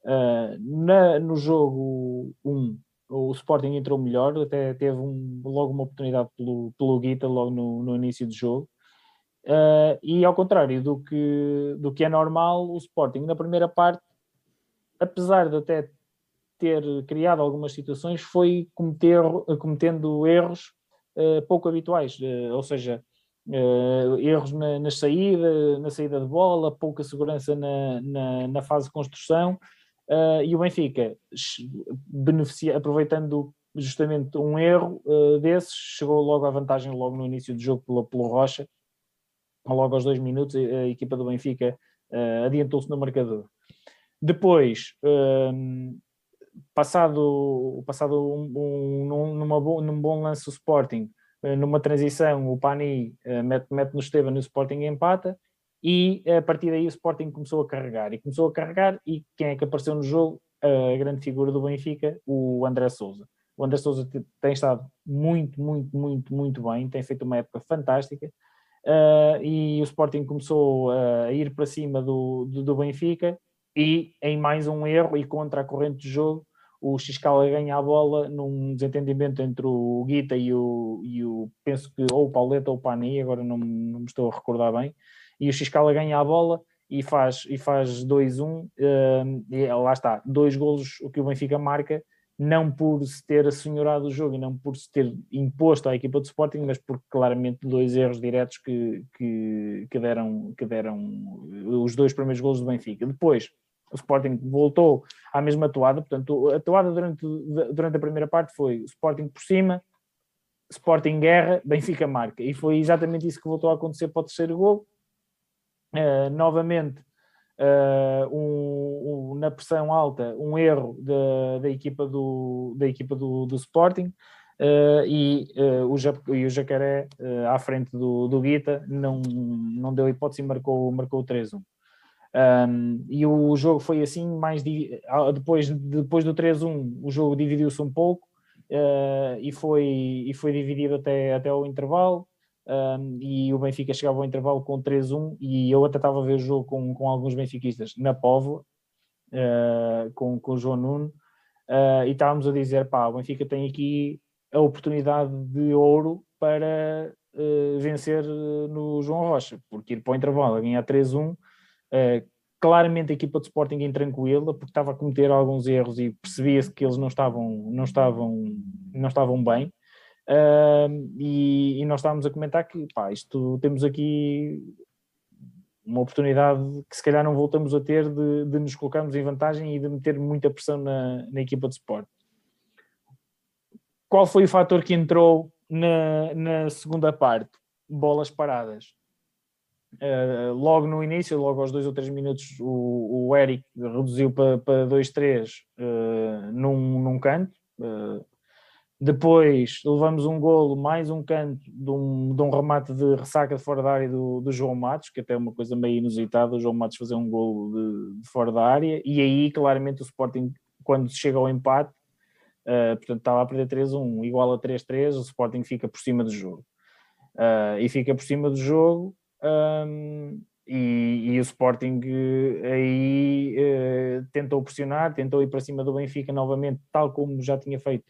S3: Uh, na, no jogo 1, o Sporting entrou melhor, até teve um, logo uma oportunidade pelo, pelo Guita, logo no, no início do jogo. Uh, e ao contrário do que, do que é normal, o Sporting na primeira parte, apesar de até ter criado algumas situações, foi cometer, cometendo erros uh, pouco habituais, uh, ou seja, erros na, na, saída, na saída de bola, pouca segurança na, na, na fase de construção, e o Benfica, beneficia, aproveitando justamente um erro desses, chegou logo à vantagem logo no início do jogo pelo, pelo Rocha, logo aos dois minutos, a equipa do Benfica uh, adiantou-se no marcador. Depois, um, passado, passado um, um, numa bo, num bom lance o Sporting, uh, numa transição, o Pani uh, mete, mete no Esteban no Sporting empata, e a partir daí o Sporting começou a carregar, e começou a carregar, e quem é que apareceu no jogo? A grande figura do Benfica, o André Souza. O André Souza tem estado muito, muito, muito, muito bem, tem feito uma época fantástica, uh, e o Sporting começou a ir para cima do, do, do, Benfica e em mais um erro e contra a corrente de jogo o Xcala ganha a bola num desentendimento entre o Guita e o, e o penso que ou o Pauleta ou o Pani, agora não, não me estou a recordar bem, e o Xcala ganha a bola e faz, e faz 2-1, uh, e lá está, dois golos o que o Benfica marca, não por se ter assenhorado o jogo e não por se ter imposto à equipa do Sporting, mas por claramente dois erros diretos que, que, que, deram, que deram os dois primeiros golos do Benfica. Depois, o Sporting voltou à mesma toada, portanto, a toada durante, durante a primeira parte foi Sporting por cima, Sporting guerra, Benfica marca, e foi exatamente isso que voltou a acontecer para o terceiro gol. Uh, novamente, uh, um, um, na pressão alta, um erro da, da equipa do, da equipa do, do Sporting. Uh, e, o, e o Jacaré à frente do, do Guita não, não deu hipótese e marcou, marcou o 3-1. Um, e o jogo foi assim, mais depois, depois do 3-1, o jogo dividiu-se um pouco e, foi, e foi dividido até, até o intervalo um, e o Benfica chegava ao intervalo com 3-1 e eu até estava a ver o jogo com, com alguns benfiquistas na Povo, uh, com, com o João Nuno, uh, e estávamos a dizer, pá, o Benfica tem aqui a oportunidade de ouro para uh, vencer no João Rocha, porque ir para o intervalo a ganhar 3-1, claramente a equipa de Sporting intranquila, porque estava a cometer alguns erros e percebia-se que eles não estavam, não estavam, não estavam bem, Uh, e, e, nós estávamos a comentar que pá, isto temos aqui uma oportunidade que se calhar não voltamos a ter de, de nos colocarmos em vantagem e de meter muita pressão na, na equipa de suporte. Qual foi o fator que entrou na, na segunda parte? Bolas paradas. Uh, logo no início, logo aos dois ou três minutos, o, o Eric reduziu para, para 2-3 uh, num, num canto. Uh, depois levamos um golo, mais um canto de um, de um remate de ressaca de fora da área do, do, João Matos, que até é uma coisa meio inusitada, o João Matos fazer um golo de, de fora da área, e aí claramente o Sporting, quando chega ao empate, portanto estava a perder 3-1, igual a 3-3, o Sporting fica por cima do jogo. E fica por cima do jogo, um, e, e, o Sporting aí uh, tentou pressionar, tentou ir para cima do Benfica novamente, tal como já tinha feito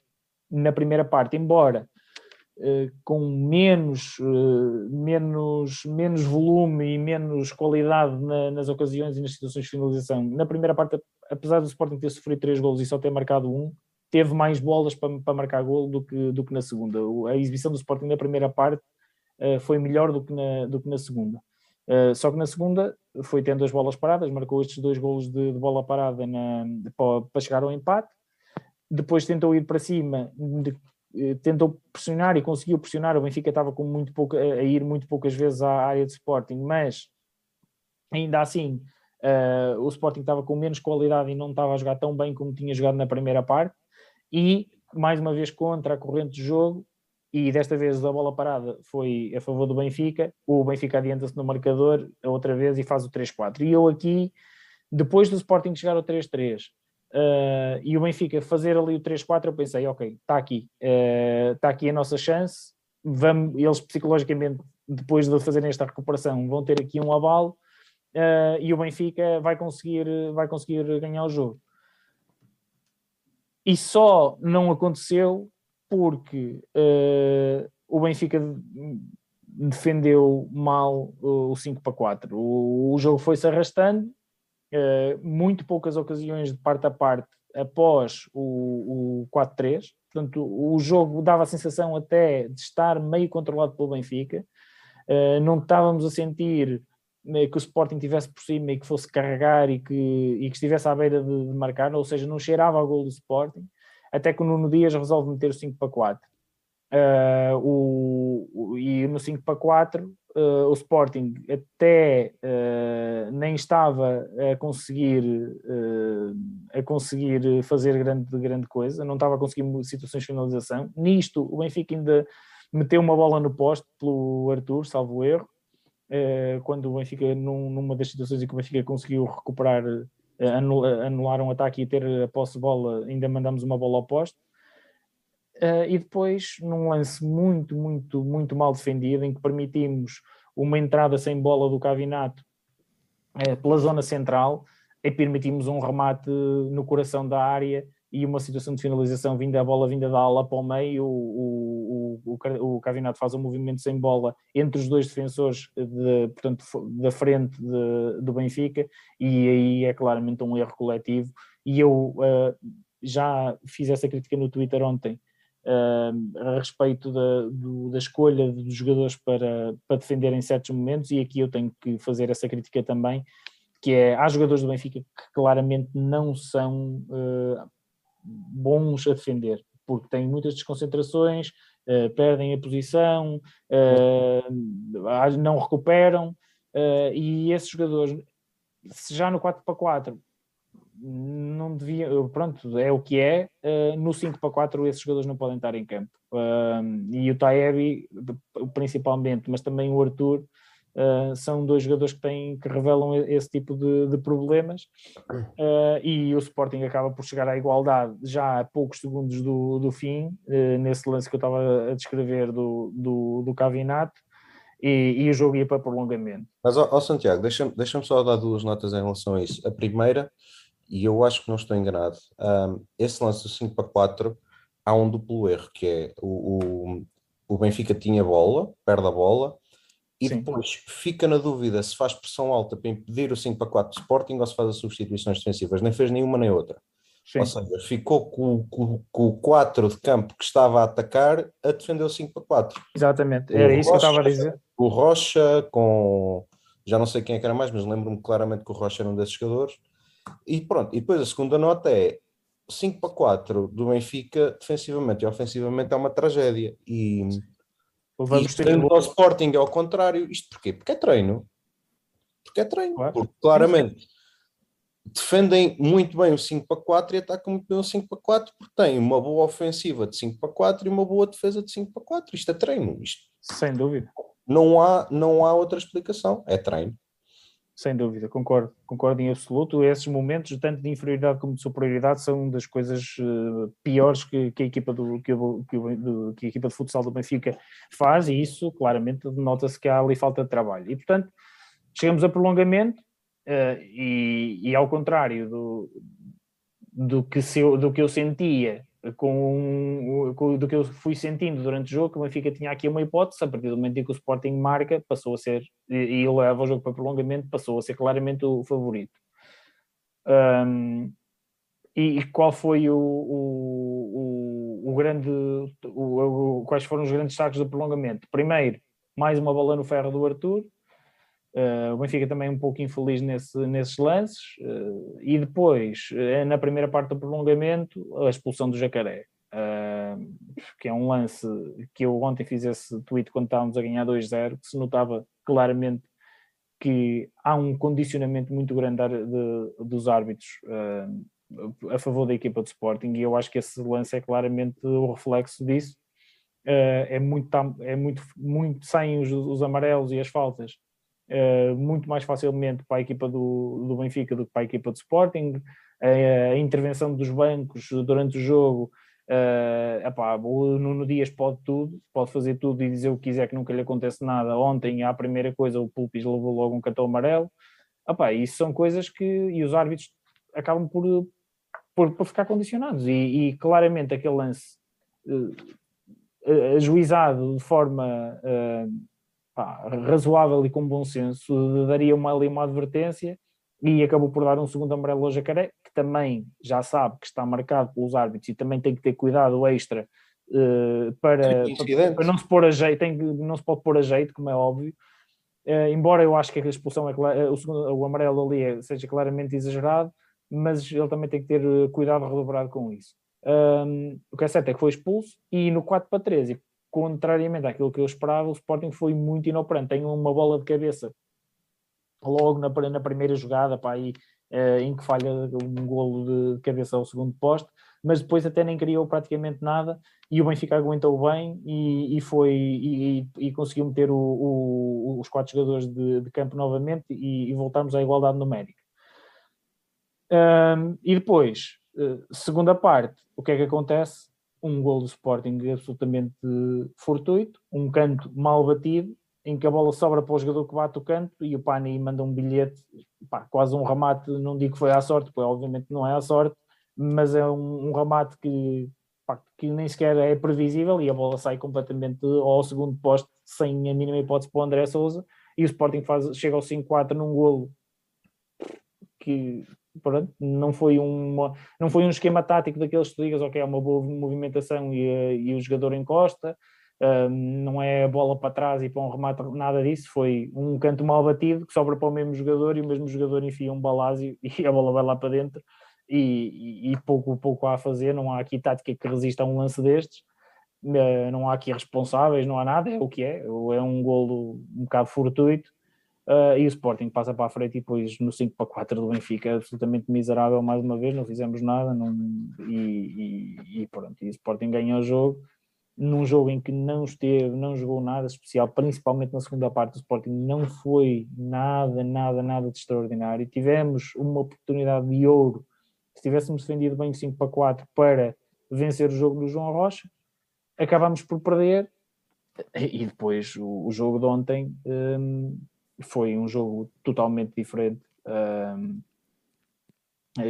S3: na primeira parte, embora uh, com menos, uh, menos, menos volume e menos qualidade na, nas ocasiões e nas situações de finalização. Na primeira parte, apesar do Sporting ter sofrido três golos e só ter marcado um, teve mais bolas para, para marcar golo do que, do que na segunda. A exibição do Sporting na primeira parte foi melhor do que na, do que na segunda. Uh, só que na segunda foi tendo as bolas paradas, marcou estes dois golos de, de bola parada na, para, para chegar ao empate depois tentou ir para cima, de, eh, tentou pressionar e conseguiu pressionar. O Benfica estava com muito pouco, a ir muito poucas vezes à área de Sporting, mas ainda assim uh, o Sporting estava com menos qualidade e não estava a jogar tão bem como tinha jogado na primeira parte. E mais uma vez contra a corrente de jogo, e desta vez a bola parada foi a favor do Benfica. O Benfica adianta-se no marcador outra vez e faz o 3-4. E eu aqui, depois do Sporting chegar ao 3-3 Uh, e o Benfica fazer ali o 3-4, eu pensei, ok, está aqui, está uh, aqui a nossa chance, vamos, eles psicologicamente, depois de fazerem esta recuperação, vão ter aqui um abalo uh, e o Benfica vai conseguir, vai conseguir ganhar o jogo. e só não aconteceu porque uh, o Benfica defendeu mal o 5 para 4. O, o jogo foi-se arrastando, uh, muito poucas ocasiões de parte a parte após o, o 4-3. Portanto, o jogo dava a sensação até de estar meio controlado pelo Benfica. Uh, não estávamos a sentir que o Sporting tivesse por cima e que fosse carregar e que, e que estivesse à beira de, de marcar, ou seja, não cheirava ao gol do Sporting, até que o Nuno Dias resolve meter o 5 para 4. Uh, o, o, e no 5 para 4 uh, ah, o Sporting até uh, nem estava a conseguir a conseguir fazer grande, grande coisa, não estava a conseguir situações de finalização. Nisto o Benfica ainda meteu uma bola no poste pelo Arthur, salvo erro, quando o Benfica num, numa das situações em que o Benfica conseguiu recuperar anular um ataque e ter a posse de bola, ainda mandamos uma bola ao poste. Uh, e depois, num lance muito, muito, muito mal defendido, em que permitimos uma entrada sem bola do Cavinato uh, pela zona central, e permitimos um remate no coração da área e uma situação de finalização vinda a bola vinda da ala para o meio, o, o, o, o Cavinato faz um movimento sem bola entre os dois defensores de, portanto, da frente de, do Benfica e aí é claramente um erro coletivo. E eu uh, já fiz essa crítica no Twitter ontem uh, a respeito da, do, da escolha dos jogadores para, para defender em certos momentos, e aqui eu tenho que fazer essa crítica também, que é, há jogadores do Benfica que claramente não são uh, bons a defender, porque têm muitas desconcentrações, uh, perdem a posição, uh, não recuperam, e esses jogadores, se já no 4 para 4 não devia, pronto, é o que é. No 5 para 4 esses jogadores não podem estar em campo. Uh, e o Taebi, principalmente, mas também o Arthur, uh, são dois jogadores que, têm, que revelam esse tipo de, de problemas. e o Sporting acaba por chegar à igualdade já a poucos segundos do, do fim, nesse lance que eu estava a descrever do, do, do Cavinato. E, e, o jogo ia para prolongamento.
S2: Mas, ó, ó Santiago, deixa-me deixa só dar duas notas em relação a isso. A primeira e eu acho que não estou enganado, um, esse lance do 5 para 4 há um duplo erro, que é o, o, o Benfica tinha bola, perde a bola, e Sim. depois fica na dúvida se faz pressão alta para impedir o 5 para 4 de Sporting ou se faz as substituições defensivas, nem fez nenhuma nem outra. Sim. Ou seja, ficou com, com, com, o 4 de campo que estava a atacar a defender o 5 para 4.
S3: Exatamente, era o isso Rocha, que eu estava a dizer.
S2: O Rocha com já não sei quem é que era mais, mas lembro-me claramente que o Rocha era um desses jogadores e pronto, e depois a segunda nota é 5 para 4 do Benfica, defensivamente e ofensivamente é uma tragédia. E, Vamos ter o Sporting é ao contrário. Isto porquê? Porque é treino. Porque é treino. Claro. Porque claramente defendem muito bem o 5 para 4 e atacam muito bem o 5 para 4 porque têm uma boa ofensiva de 5 para 4 e uma boa defesa de 5 para 4. Isto é treino. Isto
S3: Sem dúvida.
S2: Não há, não há outra explicação. É treino
S3: sem dúvida, concordo, concordo em absoluto. Esses momentos, tanto de inferioridade como de superioridade, são das coisas uh, piores que, que, a equipa do, que, que, do, que, a equipa de futsal do Benfica faz, e isso claramente denota-se que há ali falta de trabalho. E portanto, chegamos a prolongamento, uh, e, e, ao contrário do, do, que se, do que eu sentia com, com, do que eu fui sentindo durante o jogo, que o Benfica tinha aqui uma hipótese, a partir do momento em que o Sporting marca, passou a ser, e, e leva o jogo para prolongamento, passou a ser claramente o favorito. Um, e, e, qual foi o, o, o, o grande, quais foram os grandes destaques do prolongamento? Primeiro, mais uma bola no ferro do Arthur, Uh, o Benfica também é um pouco infeliz nesse, nesses lances. Uh, e depois, uh, na primeira parte do prolongamento, a expulsão do Jacaré. que é um lance que eu ontem fiz esse tweet quando estávamos a ganhar 2-0, que se notava claramente que há um condicionamento muito grande de, dos árbitros a favor da equipa de Sporting e eu acho que esse lance é claramente o reflexo disso. é muito, é muito, muito os, os amarelos e as faltas uh, muito mais facilmente para a equipa do, do Benfica do que para a equipa do Sporting. Uh, a intervenção dos bancos durante o jogo, uh, epá, o Nuno Dias pode tudo, pode fazer tudo e dizer o que quiser que nunca lhe acontece nada. Ontem, a primeira coisa, o Pulpis levou logo um cartão amarelo. Epá, isso são coisas que e os árbitros acabam por, por, por ficar condicionados. E, e, claramente aquele lance uh, ajuizado de forma uh, pá, razoável e com bom senso daria uma, ali uma advertência e acabou por dar um segundo amarelo ao Jacaré, que também já sabe que está marcado pelos árbitros e também tem que ter cuidado extra uh, para, para, para, não se pôr a jeito, tem, não se pode pôr a jeito, como é óbvio. Uh, embora eu acho que a expulsão, é, o, segundo, o amarelo ali é, seja claramente exagerado, mas ele também tem que ter cuidado redobrado com isso. Um, o que é certo é que foi expulso e no 4 para 3, e contrariamente àquilo que eu esperava, o Sporting foi muito inoperante. Tem uma bola de cabeça logo na, na primeira jogada, pá, aí, uh, em que falha um golo de cabeça ao segundo poste, mas depois até nem criou praticamente nada e o Benfica aguentou bem e, e foi e, e, conseguiu meter o, o, os quatro jogadores de, de campo novamente e, e, à igualdade numérica. Um, e depois, uh, segunda parte, o que é que acontece? Um gol do Sporting absolutamente fortuito, um canto mal batido em que a bola sobra para o jogador que bate o canto e o Pani manda um bilhete, pá, quase um remate, não digo que foi à sorte, porque obviamente não é à sorte, mas é um, um remate que, pá, que nem sequer é previsível e a bola sai completamente ao segundo poste sem a mínima hipótese para o André Souza e o Sporting faz, chega ao 5-4 num golo que pronto, não foi uma não foi um esquema tático daqueles que tu digas, ok, é uma boa movimentação e, e o jogador encosta, não é a bola para trás e para um remate, nada disso. Foi um canto mal batido que sobra para o mesmo jogador e o mesmo jogador enfia um balásio e a bola vai lá para dentro. E, e, pouco, pouco há a fazer. Não há aqui tática que resista a um lance destes. Uh, não há aqui responsáveis, não há nada. É o que é. É um golo um bocado fortuito. Uh, e o Sporting passa para a frente e depois no 5 para 4 do Benfica absolutamente miserável mais uma vez, não fizemos nada não, e, e, e pronto, e o Sporting ganha o jogo num jogo em que não esteve, não jogou nada especial, principalmente na segunda parte do Sporting, não foi nada, nada, nada de extraordinário. Tivemos uma oportunidade de ouro, se tivéssemos defendido bem 5 para 4 para vencer o jogo do João Rocha, acabámos por perder. E depois o, o jogo de ontem um, foi um jogo totalmente diferente.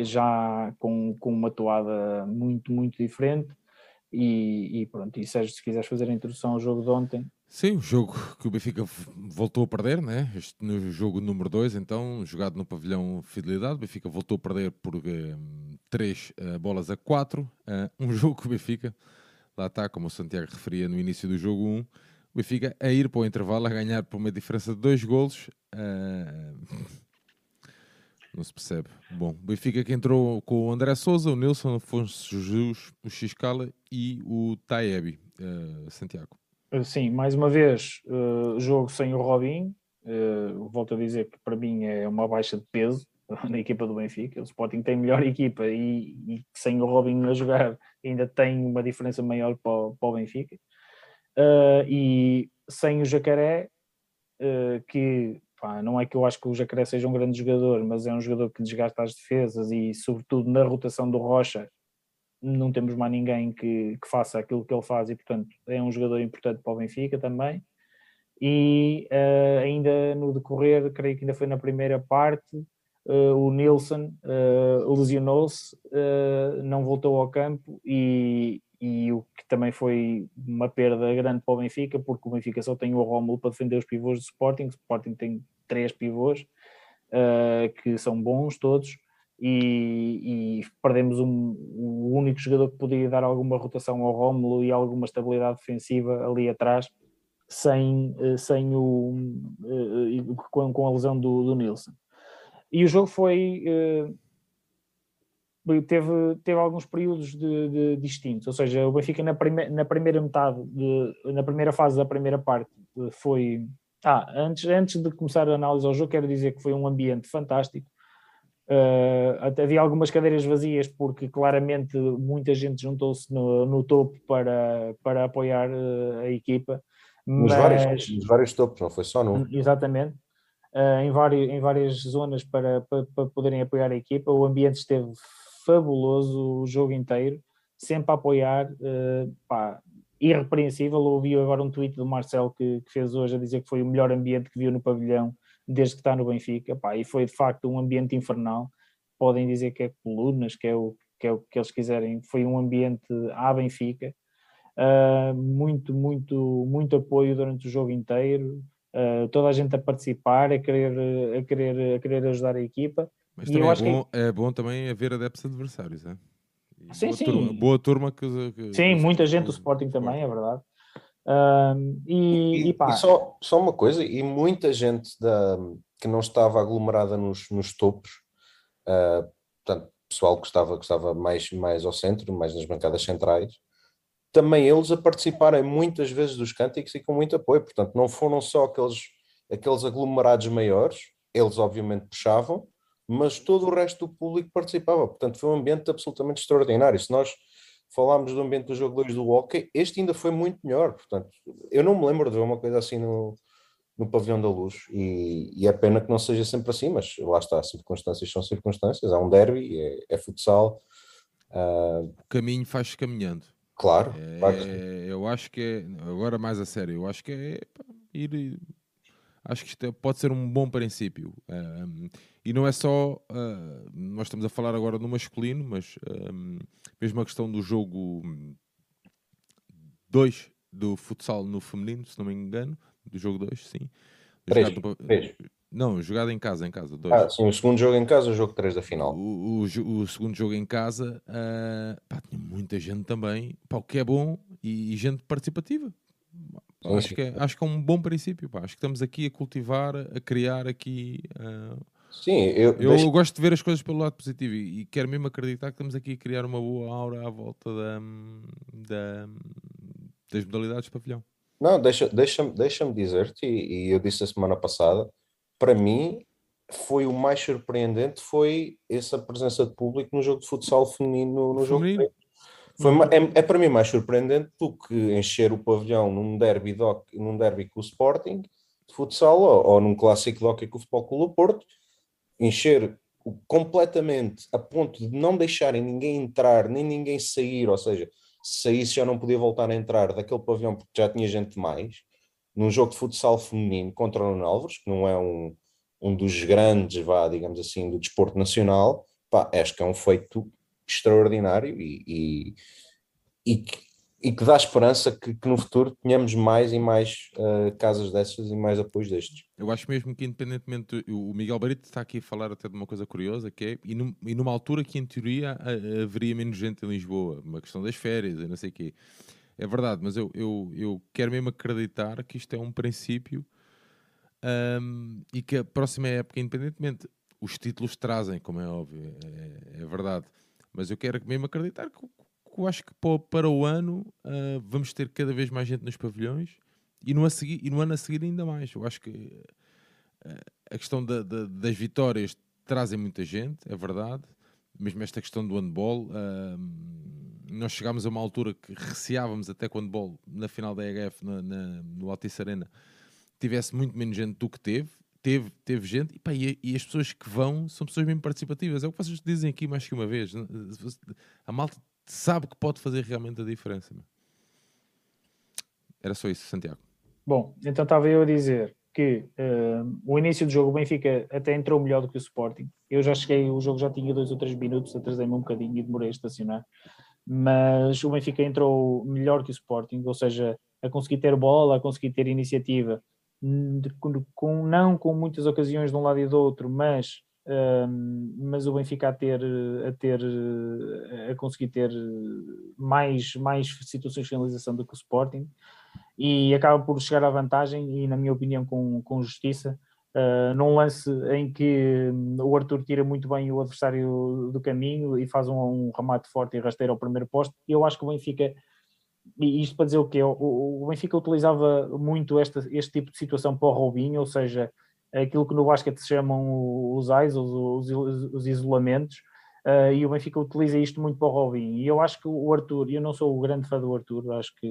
S3: Já com, com uma toada muito, muito diferente e, e, pronto, e Sérgio, se quiseres fazer a introdução ao jogo de ontem.
S1: Sim, o jogo que o Benfica voltou a perder, né? este, no jogo número 2, então, jogado no pavilhão Fidelidade, o Benfica voltou a perder por 3 uh, uh, bolas a 4. Uh, um jogo que o Benfica, lá está, como o Santiago referia no início do jogo 1, um, o Benfica a ir para o intervalo a ganhar por uma diferença de 2 golos. Uh, não se percebe. Bom, o Benfica que entrou com o André Souza, o Nilson, Afonso Jesus, o Xiscala e o Taebi, uh, Santiago.
S3: Eh, sim, mais uma vez, uh, jogo sem o Robin. Uh, volto a dizer que para mim é uma baixa de peso na equipa do Benfica. O Sporting tem melhor equipa e, e sem o Robin a jogar ainda tem uma diferença maior para, para o Benfica. Uh, e sem o Jacaré, que Pá, não é que eu acho que o Jacaré seja um grande jogador, mas é um jogador que desgasta as defesas e, sobretudo, na rotação do Rocha, não temos mais ninguém que, que faça aquilo que ele faz e, portanto, é um jogador importante para o Benfica também. E uh, ainda no decorrer, creio que ainda foi na primeira parte, uh, o Nilsson uh, lesionou-se, não voltou ao campo e, e o que também foi uma perda grande para o Benfica, porque o Benfica só tem o Rómulo para defender os pivôs do Sporting, o Sporting tem três pivôs uh, que são bons todos e, e perdemos um, o único jogador que podia dar alguma rotação ao Rómulo e alguma estabilidade defensiva ali atrás sem, uh, sem o com, com, a lesão do, do Nilsson. E o jogo foi teve, teve alguns períodos de, de, distintos, ou seja, o Benfica na, prime, na primeira metade, de, na primeira fase da primeira parte, foi. Ah, antes, antes de começar a análise ao jogo, quero dizer que foi um ambiente fantástico. Uh, havia algumas cadeiras vazias, porque claramente muita gente juntou-se no, no topo para, para apoiar uh, a equipa.
S2: Nos, mas... vários, nos vários topos, não foi só num.
S3: Exatamente. Uh, em, vários, em várias zonas para, para, para, poderem apoiar a equipa. O ambiente esteve fabuloso o jogo inteiro, sempre a apoiar, uh, pá, irrepreensível. Ouvi agora um tweet do Marcelo que, que, fez hoje a dizer que foi o melhor ambiente que viu no pavilhão desde que está no Benfica, pá, e foi de facto um ambiente infernal. Podem dizer que é colunas, que é o que é o que eles quiserem, foi um ambiente à Benfica, uh, muito, muito, muito apoio durante o jogo inteiro, uh, toda a gente a participar, a querer, a querer, a querer ajudar a equipa.
S1: Mas também é bom, que... é bom também haver adeptos adversários, é?
S3: sim,
S1: boa
S3: sim.
S1: Turma, boa turma que.
S3: que sim, que, muita gente do Sporting também, é verdade. Uh, e, e,
S2: e, e, só, só uma coisa, e muita gente da, que não estava aglomerada nos, nos topos, uh, portanto, pessoal que estava, que estava mais, mais ao centro, mais nas bancadas centrais, também eles a participarem muitas vezes dos cânticos e com muito apoio, portanto, não foram só aqueles, aqueles aglomerados maiores, eles obviamente puxavam, mas todo o resto do público participava, portanto, foi um ambiente absolutamente extraordinário. Se nós falámos do ambiente do jogo 2 do hockey, este ainda foi muito melhor, portanto, eu não me lembro de ver uma coisa assim no, no pavilhão da luz e, e, é pena que não seja sempre assim, mas lá está, circunstâncias são circunstâncias, há um derby, é, é futsal.
S1: Uh... O caminho faz caminhando.
S2: Claro,
S1: é,
S2: claro
S1: Eu acho que é, agora mais a sério, eu acho que é ir. Acho que isto é, pode ser um bom princípio. Um, e não é só. Uh, nós estamos a falar agora no masculino, mas um, mesmo a questão do jogo 2 do futsal no feminino, se não me engano, do jogo 2, sim.
S2: Três, três.
S1: Não, jogado em casa, em casa. Dois.
S2: Ah, sim, o segundo jogo em casa, o jogo 3 da final.
S1: O, o, o, segundo jogo em casa, uh, pá, tinha muita gente também, pá, o que é bom, e, e gente participativa. Pá, acho, que é, acho que é um bom princípio, pá. acho que estamos aqui a cultivar, a criar aqui... Uh,
S2: sim, eu,
S1: eu deixo... gosto de ver as coisas pelo lado positivo e, e, quero mesmo acreditar que estamos aqui a criar uma boa aura à volta da, da das modalidades de pavilhão.
S2: Não, deixa-me deixa, deixa dizer-te, e, e, eu disse a semana passada, para mim foi o mais surpreendente foi essa presença de público no jogo de futsal feminino no feminino. jogo foi é, é, para mim mais surpreendente do que encher o pavilhão num derby, doc, num derby com o Sporting de futsal ou, ou num clássico de hockey com o Futebol Clube do Porto encher completamente a ponto de não deixarem ninguém entrar nem ninguém sair, ou seja, se saísse já não podia voltar a entrar daquele pavilhão porque já tinha gente demais, num jogo de futsal feminino contra o Nuno Alves, que não é um, um dos grandes, vá, digamos assim, do desporto nacional, pá, acho que é um feito extraordinário e, e, e, que, e que dá esperança que, que, no futuro tenhamos mais e mais uh, casas dessas e mais apoios destes.
S1: Eu acho mesmo que, independentemente, o Miguel Barito está aqui a falar até de uma coisa curiosa, que é, e, num, e numa altura que, em teoria, haveria menos gente em Lisboa, uma questão das férias e não sei o quê. É verdade, mas eu, eu, eu quero mesmo acreditar que isto é um princípio um, e que a próxima época, independentemente, os títulos trazem, como é óbvio, é, é verdade, mas eu quero mesmo acreditar que eu acho que para o ano uh, vamos ter cada vez mais gente nos pavilhões e no, a seguir, e no ano a seguir ainda mais. Eu acho que uh, a questão da, da, das vitórias trazem muita gente, é verdade. Mesmo esta questão do handball, uh, nós chegámos a uma altura que receávamos até quando o handball na final da EHF na, na, no Altice Arena tivesse muito menos gente do que teve. Teve, teve gente e, pá, e, e, as pessoas que vão são pessoas mesmo participativas. É o que vocês dizem aqui mais que uma vez. A malta sabe que pode fazer realmente a diferença. Era só isso, Santiago.
S3: Bom, então estava eu a dizer que uh, o início do jogo o Benfica até entrou melhor do que o Sporting. Eu já cheguei, o jogo já tinha dois ou três minutos, atrasei-me um bocadinho e demorei a estacionar. Mas o Benfica entrou melhor que o Sporting, ou seja, a conseguir ter bola, a conseguir ter iniciativa, com, não com muitas ocasiões de um lado e do outro, mas mas o Benfica a ter, a ter, a conseguir ter mais, mais situações de finalização do que o Sporting e acaba por chegar à vantagem e na minha opinião com, com justiça uh, num lance em que o Arthur tira muito bem o adversário do caminho e faz um, um remate forte e rasteiro ao primeiro posto eu acho que o Benfica e isto para dizer o quê? O, o Benfica utilizava muito este tipo de situação para o Robinho, ou seja, aquilo que no basquete se chamam os AIS, os, os, os isolamentos, uh, e o Benfica utiliza isto muito para o Robin. E eu acho que o Arthur, eu não sou o grande fã do Arthur, acho que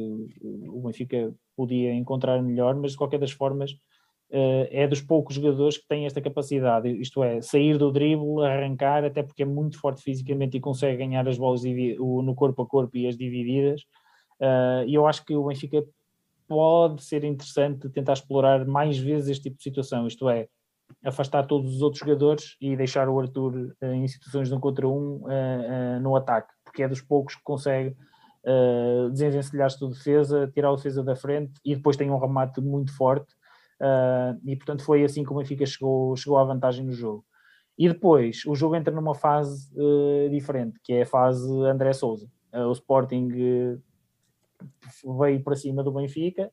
S3: o Benfica podia encontrar melhor, mas de qualquer das formas uh, é dos poucos jogadores que têm esta capacidade, isto é, sair do drible, arrancar, até porque é muito forte fisicamente e consegue ganhar as bolas no corpo a corpo e as divididas. Uh, e eu acho que o Benfica pode ser interessante tentar explorar mais vezes este tipo de situação, isto é, afastar todos os outros jogadores e deixar o Arthur uh, em situações de um contra um uh, no ataque, porque é dos poucos que consegue uh, desenvencilhar-se da defesa, tirar a defesa da frente e depois tem um remate muito forte. e portanto foi assim que o Benfica chegou, chegou à vantagem no jogo. E depois o jogo entra numa fase diferente, que é a fase André Souza. o Sporting veio para cima do Benfica,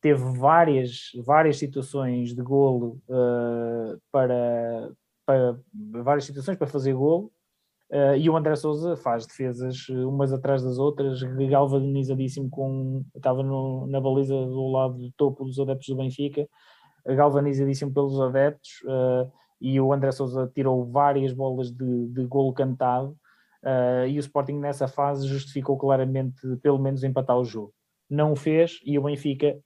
S3: teve várias, várias situações de golo uh, para, para várias situações para fazer golo uh, e o André Souza faz defesas umas atrás das outras, galvanizadíssimo com estava no, na baliza do lado do topo dos adeptos do Benfica, galvanizadíssimo pelos adeptos uh, e o André Souza tirou várias bolas de, de golo cantado e o Sporting nessa fase justificou claramente pelo menos empatar o jogo. Não o fez e o Benfica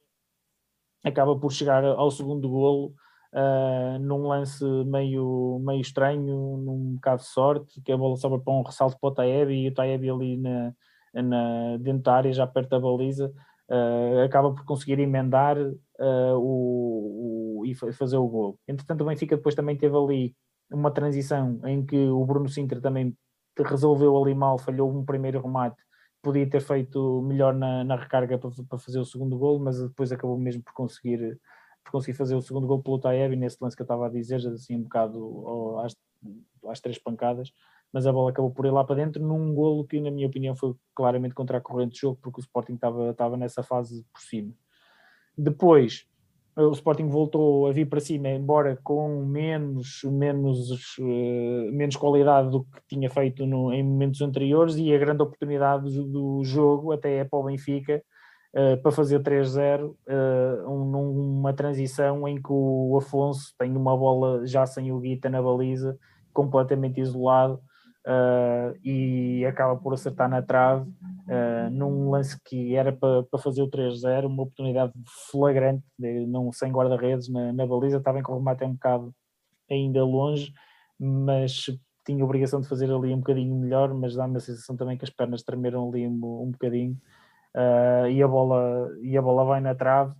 S3: acaba por chegar ao segundo golo uh, num lance meio, meio estranho, num bocado de sorte, que a bola sobra para um ressalto para o Taeb e o Taeb ali na, na, dentro da área, já perto da baliza, uh, acaba por conseguir emendar uh, o, o, e fazer o golo. Entretanto, o Benfica depois também teve ali uma transição em que o Bruno Sintra também resolveu ali mal, falhou um primeiro remate podia ter feito melhor na, na recarga para, para, fazer o segundo gol, mas depois acabou mesmo por conseguir, por conseguir fazer o segundo gol pelo Taeb nesse lance que eu estava a dizer, assim um bocado às, às três pancadas, mas a bola acabou por ir lá para dentro num golo que na minha opinião foi claramente contra a corrente de jogo, porque o Sporting estava, estava nessa fase por cima. Depois, o Sporting voltou a vir para cima, embora com menos, menos, uh, menos qualidade do que tinha feito no, em momentos anteriores, e a grande oportunidade do, jogo até é para o Benfica uh, para fazer 3-0, uh, um, numa transição em que o Afonso tem uma bola já sem o Guita na baliza, completamente isolado, e acaba por acertar na trave uh, num lance que era para, fazer o 3-0, uma oportunidade flagrante, de, não, sem guarda-redes na, na, baliza, estava em que o remate um bocado ainda longe, mas tinha obrigação de fazer ali um bocadinho melhor, mas dá-me a sensação também que as pernas tremeram ali um, um bocadinho. Uh, e, a bola, e a bola vai na trave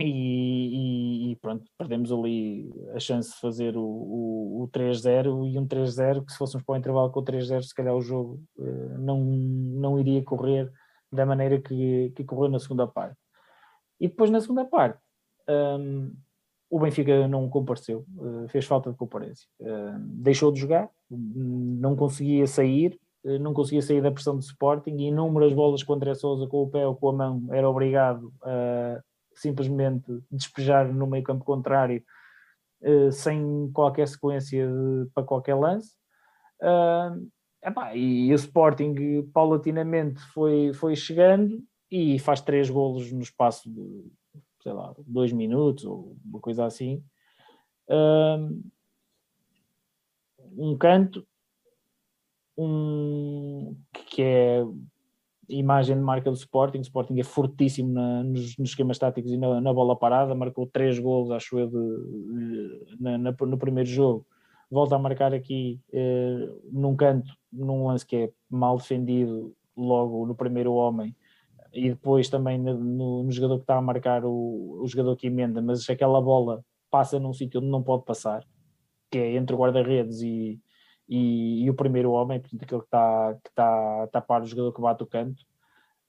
S3: e, e, e, pronto, perdemos ali a chance de fazer o, o, o 3-0 e um 3-0 que se fôssemos para o intervalo com o 3-0 se calhar o jogo uh, não, não iria correr da maneira que, que correu na segunda parte. E depois na segunda parte um, o Benfica não compareceu, uh, fez falta de comparência, uh, deixou de jogar, não conseguia sair, uh, não conseguia sair da pressão do Sporting e inúmeras bolas com o André Souza com o pé ou com a mão era obrigado a simplesmente despejar no meio campo contrário uh, sem qualquer sequência de, para qualquer lance. Uh, epá, e o Sporting paulatinamente foi, foi chegando e faz três golos no espaço de, sei lá, dois minutos ou uma coisa assim. Uh, um canto, um que é imagem de marca do Sporting. O Sporting é fortíssimo na, nos, nos, esquemas táticos e na, na, bola parada. Marcou três golos, acho eu, de, na, na, no primeiro jogo. Volta a marcar aqui eh, num canto, num lance que é mal defendido logo no primeiro homem. E depois também no, no jogador que está a marcar o, o jogador que emenda, mas aquela bola passa num sítio onde não pode passar, que é entre guarda-redes e, e, e, o primeiro homem, portanto, aquele que está que tá a tapar o jogador que bate o canto.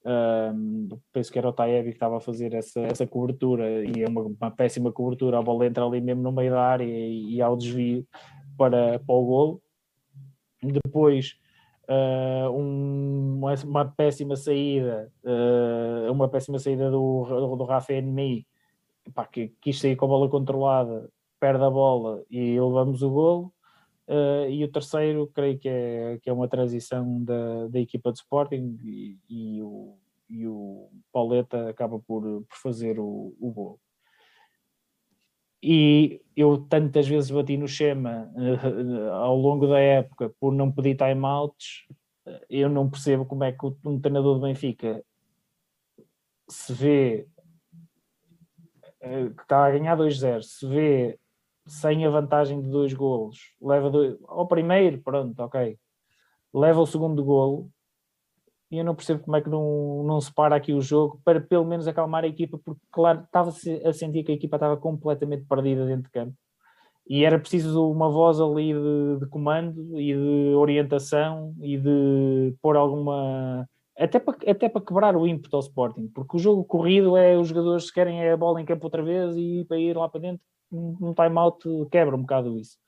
S3: Um, penso que era o Taebi que estava a fazer essa, essa cobertura e é uma, uma, péssima cobertura. A bola entra ali mesmo no meio da área e, e ao desvio para, para o golo. Depois, uh, um, uma, uma, péssima saída, uh, uma péssima saída do, do, do Rafa Enmi, que quis sair com a bola controlada, perde a bola e levamos o golo. Uh, e o terceiro, creio que é, que é uma transição da, da equipa de Sporting e, e, o, e o Pauleta acaba por, por fazer o, o gol. E eu tantas vezes bati no Schema uh, ao longo da época por não pedir timeouts, eu não percebo como é que um treinador do Benfica se vê uh, que está a ganhar 2-0, se vê sem a vantagem de dois golos, leva dois, ao primeiro, pronto, ok, leva o segundo golo. E eu não percebo como é que não, não se para aqui o jogo para pelo menos acalmar a equipa, porque claro, estava a sentir que a equipa estava completamente perdida dentro de campo. E era preciso uma voz ali de, de comando e de orientação e de pôr alguma até para, até para quebrar o ímpeto ao Sporting, porque o jogo corrido é os jogadores querem a bola em campo outra vez e para ir lá para dentro, um time-out quebra um bocado isso.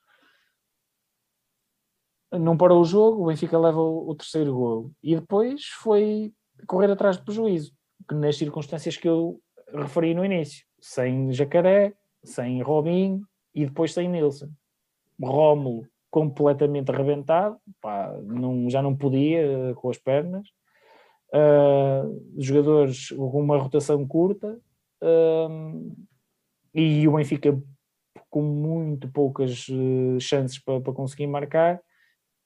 S3: Não parou o jogo, o Benfica leva o, terceiro golo e depois foi correr atrás de prejuízo, que nas circunstâncias que eu referi no início, sem Jacaré, sem Robin e depois sem Nilson. Rómulo completamente arrebentado, pá, não, já não podia com as pernas uh, jogadores com uma rotação curta uh, e o Benfica com muito poucas uh, chances para, para, conseguir marcar.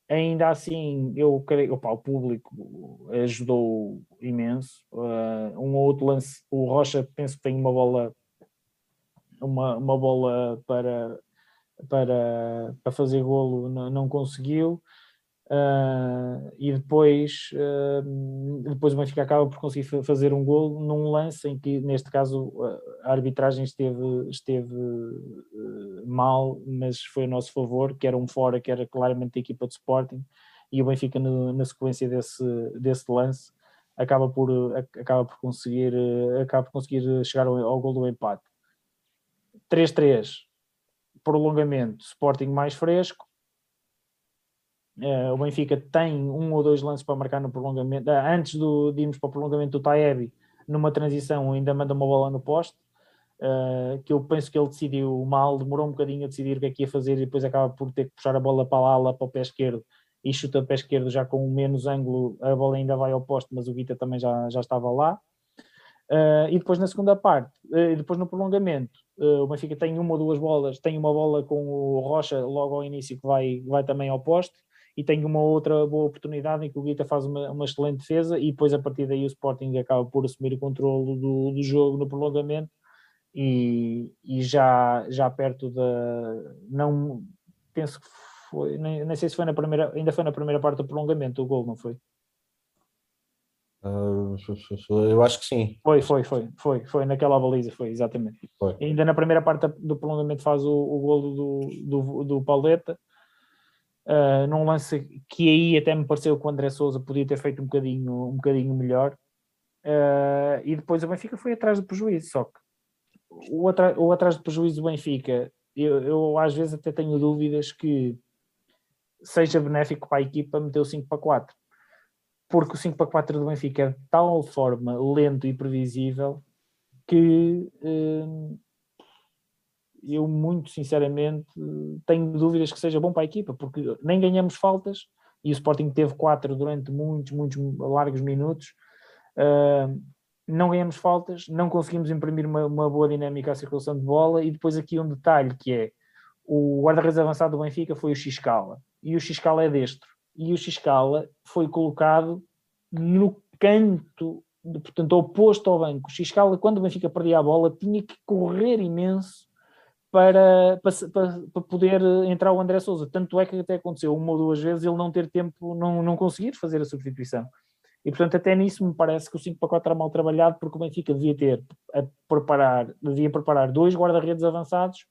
S3: Ainda assim, eu creio, opa, o público ajudou imenso. um ou outro lance, o Rocha penso que tem uma bola, uma, uma bola para, para, para fazer golo, não, não conseguiu. Uh, e depois, uh, depois o Benfica acaba por conseguir fazer um gol num lance em que, neste caso, a arbitragem esteve, esteve uh, mal, mas foi a nosso favor, que era um fora, que era claramente a equipa de Sporting, e o Benfica, no, na sequência desse, desse lance, acaba por, acaba por conseguir, acaba por conseguir chegar ao, ao gol do empate. 3-3, prolongamento, Sporting mais fresco, Uh, o Benfica tem um ou dois lances para marcar no prolongamento. Uh, antes do, de irmos para o prolongamento do Taebi, numa transição, ainda manda uma bola no poste. Uh, que eu penso que ele decidiu mal, demorou um bocadinho a decidir o que é que ia fazer e depois acaba por ter que puxar a bola para lá, lá para o pé esquerdo e chuta o pé esquerdo já com menos ângulo, a bola ainda vai ao poste, mas o Guita também já, já estava lá. Uh, e depois na segunda parte, uh, depois no prolongamento, o Benfica tem uma ou duas bolas, tem uma bola com o Rocha logo ao início que vai, vai também ao poste, e tem uma outra boa oportunidade em que o Guita faz uma, uma excelente defesa e depois a partir daí o Sporting acaba por assumir o controle do, do jogo no prolongamento e, e já, já perto da não penso que foi, nem, nem, sei se foi na primeira, ainda foi na primeira parte do prolongamento o gol, não foi?
S2: Uh, eu acho que sim.
S3: Foi, foi, foi, foi, foi naquela baliza, foi, exatamente. Foi. Ainda na primeira parte do prolongamento faz o, o golo do, do, do Pauleta uh, num lance que aí até me pareceu que o André Souza podia ter feito um bocadinho, um bocadinho melhor. Uh, e depois o Benfica foi atrás do prejuízo, só que o, atra o atrás do prejuízo do Benfica, eu, eu, às vezes até tenho dúvidas que seja benéfico para a equipa meter o 5 para 4, porque o 5 para 4 do Benfica é de tal forma lento e previsível que uh, eu muito sinceramente tenho dúvidas que seja bom para a equipa, porque nem ganhamos faltas e o Sporting teve quatro durante muitos, muitos largos minutos. Uh, não ganhamos faltas, não conseguimos imprimir uma, uma, boa dinâmica à circulação de bola e depois aqui um detalhe que é o guarda-redes avançado do Benfica foi o Xcala e o Xcala é destro e o Xcala foi colocado no canto, portanto oposto ao banco. O Xcala quando o Benfica perdia a bola tinha que correr imenso para, para, para, poder entrar o André Souza. Tanto é que até aconteceu uma ou duas vezes ele não ter tempo, não, não conseguir fazer a substituição. E portanto, até nisso me parece que o 5 para 4 era mal trabalhado, porque o Benfica devia ter a preparar, devia preparar dois guarda-redes avançados,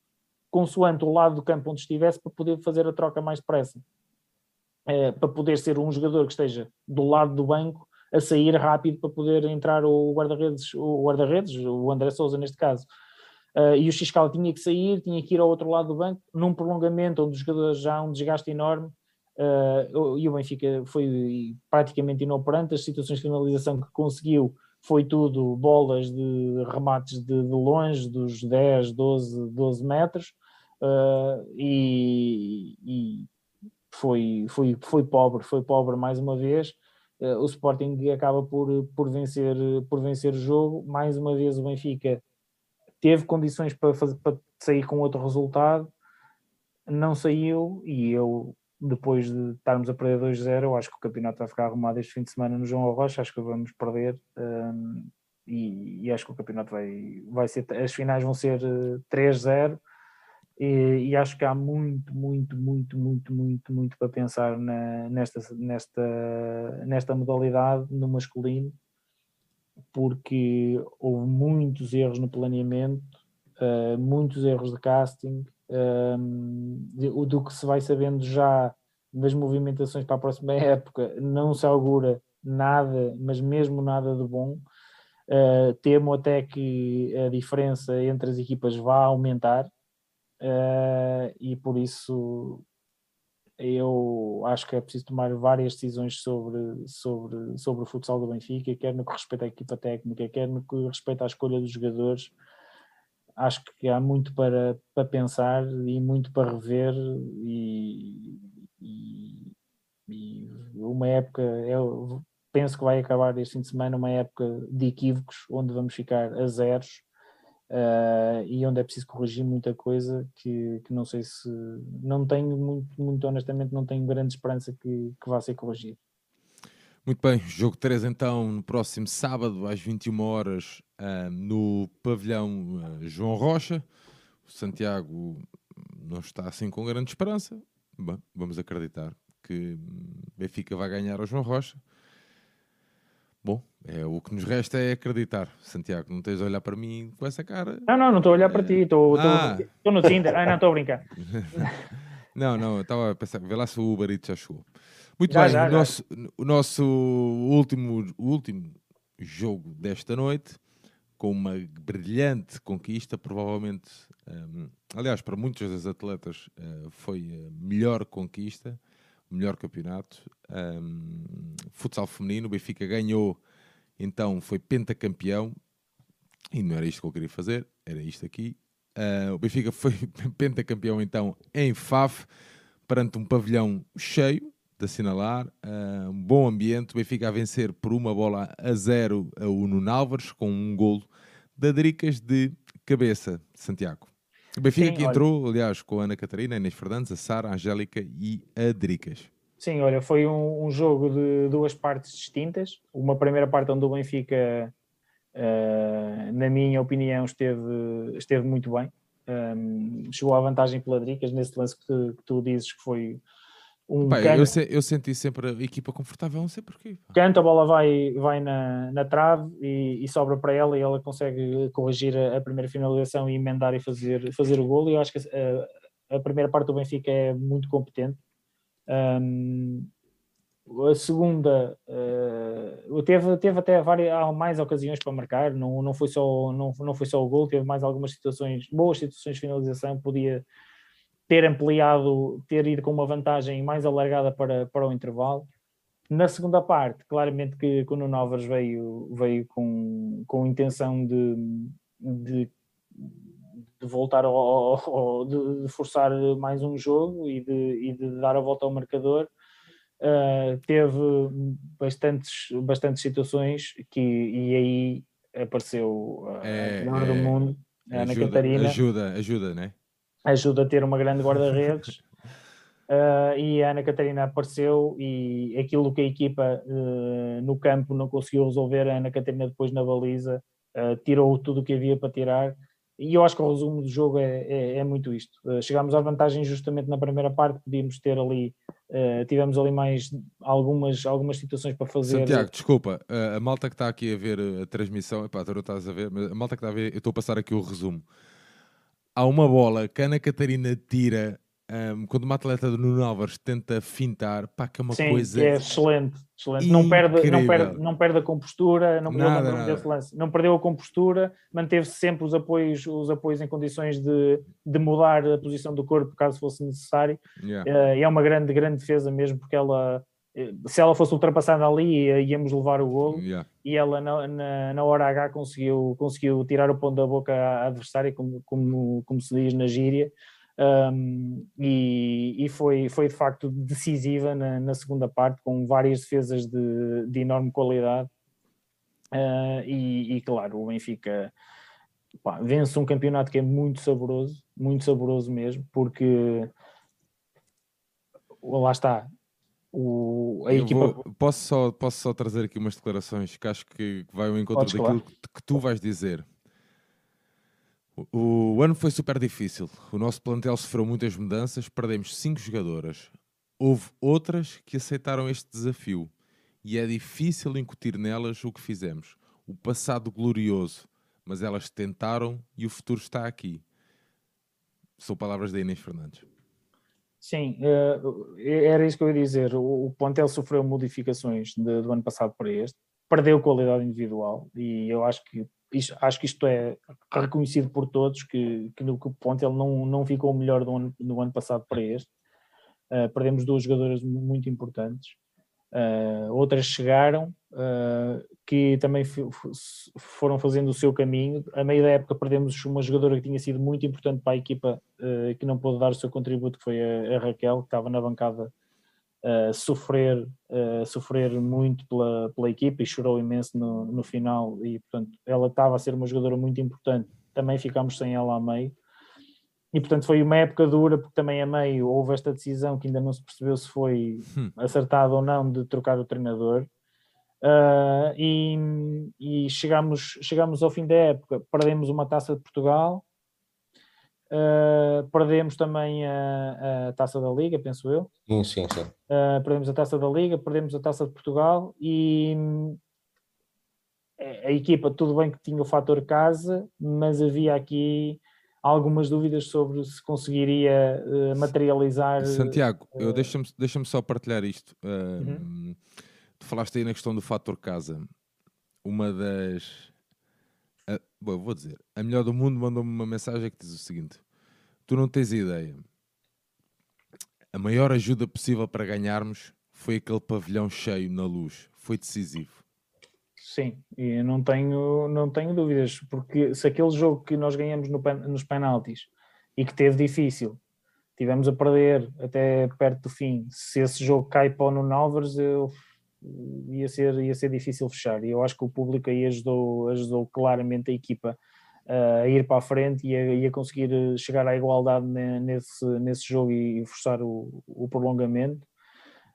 S3: consoante o lado do campo onde estivesse, para poder fazer a troca mais depressa. É, para poder ser um jogador que esteja do lado do banco a sair rápido para poder entrar o guarda-redes, o guarda-redes, o André Souza neste caso, Uh, e o Xcal tinha que sair, tinha que ir ao outro lado do banco, num prolongamento onde os jogadores já há um desgaste enorme, uh, e o Benfica foi praticamente inoperante, as situações de finalização que conseguiu foi tudo bolas de remates de, de longe, dos 10, 12, 12 metros, uh, e, e, foi, foi, foi pobre, foi pobre mais uma vez, o Sporting acaba por, por, vencer, por vencer o jogo, mais uma vez o Benfica teve condições para, fazer, para sair com outro resultado, não saiu e eu, depois de estarmos a perder 2-0, acho que o campeonato vai ficar arrumado este fim de semana no João Rocha, acho que vamos perder um, e, e, acho que o campeonato vai, vai ser, as finais vão ser 3-0 uh, e, e, acho que há muito, muito, muito, muito, muito, muito para pensar na, nesta, nesta, nesta modalidade no masculino, porque houve muitos erros no planeamento, uh, muitos erros de casting, um, ehm, do que se vai sabendo já das movimentações para a próxima época, não se augura nada, mas mesmo nada de bom. Uh, temo até que a diferença entre as equipas vá aumentar uh, e por isso eu acho que é preciso tomar várias decisões sobre, sobre, sobre o futsal do Benfica, quer no que respeita à equipa técnica, quer no que respeita à escolha dos jogadores. Acho que há muito para, para pensar e muito para rever e, e, e uma época, eu penso que vai acabar este fim de semana uma época de equívocos, onde vamos ficar a zeros uh, e onde é preciso corrigir muita coisa que, que não sei se não tenho muito, muito honestamente não tenho grande esperança que, que vá ser corrigido.
S1: Muito bem, jogo 3 então no próximo sábado às 21 horas uh, no pavilhão uh, João Rocha. O Santiago não está assim com grande esperança. Bom, vamos acreditar que Benfica vai ganhar ao João Rocha. É, o que nos resta é acreditar. Santiago, não tens de olhar para mim com essa cara.
S3: Não, não, não estou a olhar para ti, estou ah. no Tinder. Ah, não, estou a brincar.
S1: não, não, estava a pensar, vê lá se o Uber Eats já chegou. Muito já, bem, já, o, já. Nosso, o nosso último, último jogo desta noite, com uma brilhante conquista, provavelmente, um, aliás, para muitos dos atletas, uh, foi a melhor conquista melhor campeonato. Um, futsal feminino, o Benfica ganhou, então foi pentacampeão. E não era isto que eu queria fazer, era isto aqui. Uh, o Benfica foi pentacampeão, então, em FAF, perante um pavilhão cheio, de assinalar. Uh, um bom ambiente. O Benfica a vencer por uma bola a zero a Uno Álvares, com um golo da Dricas de cabeça, Santiago. O Benfica Sim, que olha... entrou, aliás, com a Ana Catarina, a Inês Fernandes, a Sara, a Angélica e a Dricas.
S3: Sim, olha, foi um, um, jogo de duas partes distintas. Uma primeira parte onde o Benfica, uh, na minha opinião, esteve, esteve muito bem. Um, chegou à vantagem pela Dricas nesse lance que tu, que tu dizes que foi
S1: um Pai, eu, se, eu, senti sempre a equipa confortável, não sei porquê.
S3: Canto, a bola vai, vai na, na trave e, e, sobra para ela e ela consegue corrigir a, a, primeira finalização e emendar e fazer, fazer o golo. E eu acho que a, a primeira parte do Benfica é muito competente. Um, a segunda uh, teve, teve até várias, há mais ocasiões para marcar, não, não, foi só, não, não foi só o gol, teve mais algumas situações, boas situações de finalização, podia ter ampliado, ter ido com uma vantagem mais alargada para, para o intervalo. Na segunda parte, claramente que, que o Nuno veio, veio com, com intenção de, de, de voltar ao, ao, de forçar mais um jogo e de, e de dar a volta ao marcador. Uh, teve bastantes, bastantes situações que, e aí apareceu é, a melhor é, do mundo, a Ana Catarina.
S1: Ajuda, ajuda, né?
S3: ajuda a ter uma grande guarda-redes. Uh, e a Ana Catarina apareceu e aquilo que a equipa uh, no campo não conseguiu resolver, a Ana Catarina depois na baliza tirou tudo o que havia para tirar e eu acho que o resumo do jogo é, é, é muito isto. chegámos à vantagem justamente na primeira parte, podíamos ter ali, tivemos ali mais algumas, algumas situações para fazer.
S1: Santiago, desculpa, a malta que está aqui a ver a transmissão, epá, tu estás a ver, mas a malta que está a ver, eu estou a passar aqui o resumo há uma bola que a Ana Catarina tira um, quando uma atleta do Nuno Álvares tenta fintar, pá, que é uma
S3: Sim,
S1: coisa.
S3: é excelente, excelente. Não perde, não, perde, não perde a compostura, não, nada, nada. não perdeu a compostura, manteve sempre os apoios, os apoios em condições de, de mudar a posição do corpo caso fosse necessário. Yeah. Uh, é uma grande, grande defesa mesmo, porque ela se ela fosse ultrapassada ali, íamos levar o golo. Yeah. E ela, na, na, na, hora H, conseguiu, conseguiu tirar o ponto da boca à adversária, como, como, como se diz na gíria. Um, e, e foi, foi de facto decisiva na, na segunda parte, com várias defesas de, de enorme qualidade. Uh, e, e, claro, o Benfica pá, vence um campeonato que é muito saboroso, muito saboroso mesmo, porque lá está, o, a equipa. Vou,
S1: posso, só, posso só trazer aqui umas declarações que acho que vai ao encontro Podes daquilo que, que tu vais dizer. O, o ano foi super difícil. O nosso plantel sofreu muitas mudanças, perdemos cinco jogadoras. Houve outras que aceitaram este desafio e é difícil incutir nelas o que fizemos. O passado glorioso, mas elas tentaram e o futuro está aqui. São palavras da Inês Fernandes.
S3: Sim, uh, era isso que eu ia dizer. O, o plantel sofreu modificações do ano passado para este, perdeu qualidade individual e eu acho que acho que isto é reconhecido por todos que, que no ponto ele não, não ficou melhor do ano, no ano passado para este. Uh, perdemos duas jogadoras muito importantes. Uh, outras chegaram uh, que também foram fazendo o seu caminho. A meio da época perdemos uma jogadora que tinha sido muito importante para a equipa, que não pôde dar o seu contributo, que foi a, a Raquel, que estava na bancada uh, sofrer, uh, sofrer muito pela, pela equipa e chorou imenso no, no final. E portanto ela estava a ser uma jogadora muito importante, também ficámos sem ela a meio. E portanto foi uma época dura porque também a meio houve esta decisão que ainda não se percebeu se foi hum. acertada ou não de trocar o treinador. Uh, e, e chegámos, chegámos ao fim da época, perdemos uma taça de Portugal Uh, perdemos também a, a, taça da Liga, penso eu.
S2: Sim, sim, sim.
S3: Uh, perdemos a taça da Liga, perdemos a taça de Portugal e a, a equipa, tudo bem que tinha o fator casa, mas havia aqui algumas dúvidas sobre se conseguiria uh, materializar.
S1: Santiago, eu deixa-me deixa só partilhar isto. Uhum. Tu falaste aí na questão do fator casa. Uma das a, bom, vou dizer, a melhor do mundo mandou-me uma mensagem que diz o seguinte: Tu não tens ideia. A maior ajuda possível para ganharmos foi aquele pavilhão cheio na luz. Foi decisivo.
S3: Sim, e não tenho, não tenho dúvidas, porque se aquele jogo que nós ganhamos no, nos penaltis e que teve difícil, tivemos a perder até perto do fim, se esse jogo cai para o Nuno eu ia ser, ia ser difícil fechar. E eu acho que o público aí ajudou, ajudou claramente a equipa uh, a ir para a frente e a, e a, conseguir chegar à igualdade nesse, nesse jogo e forçar o, o prolongamento.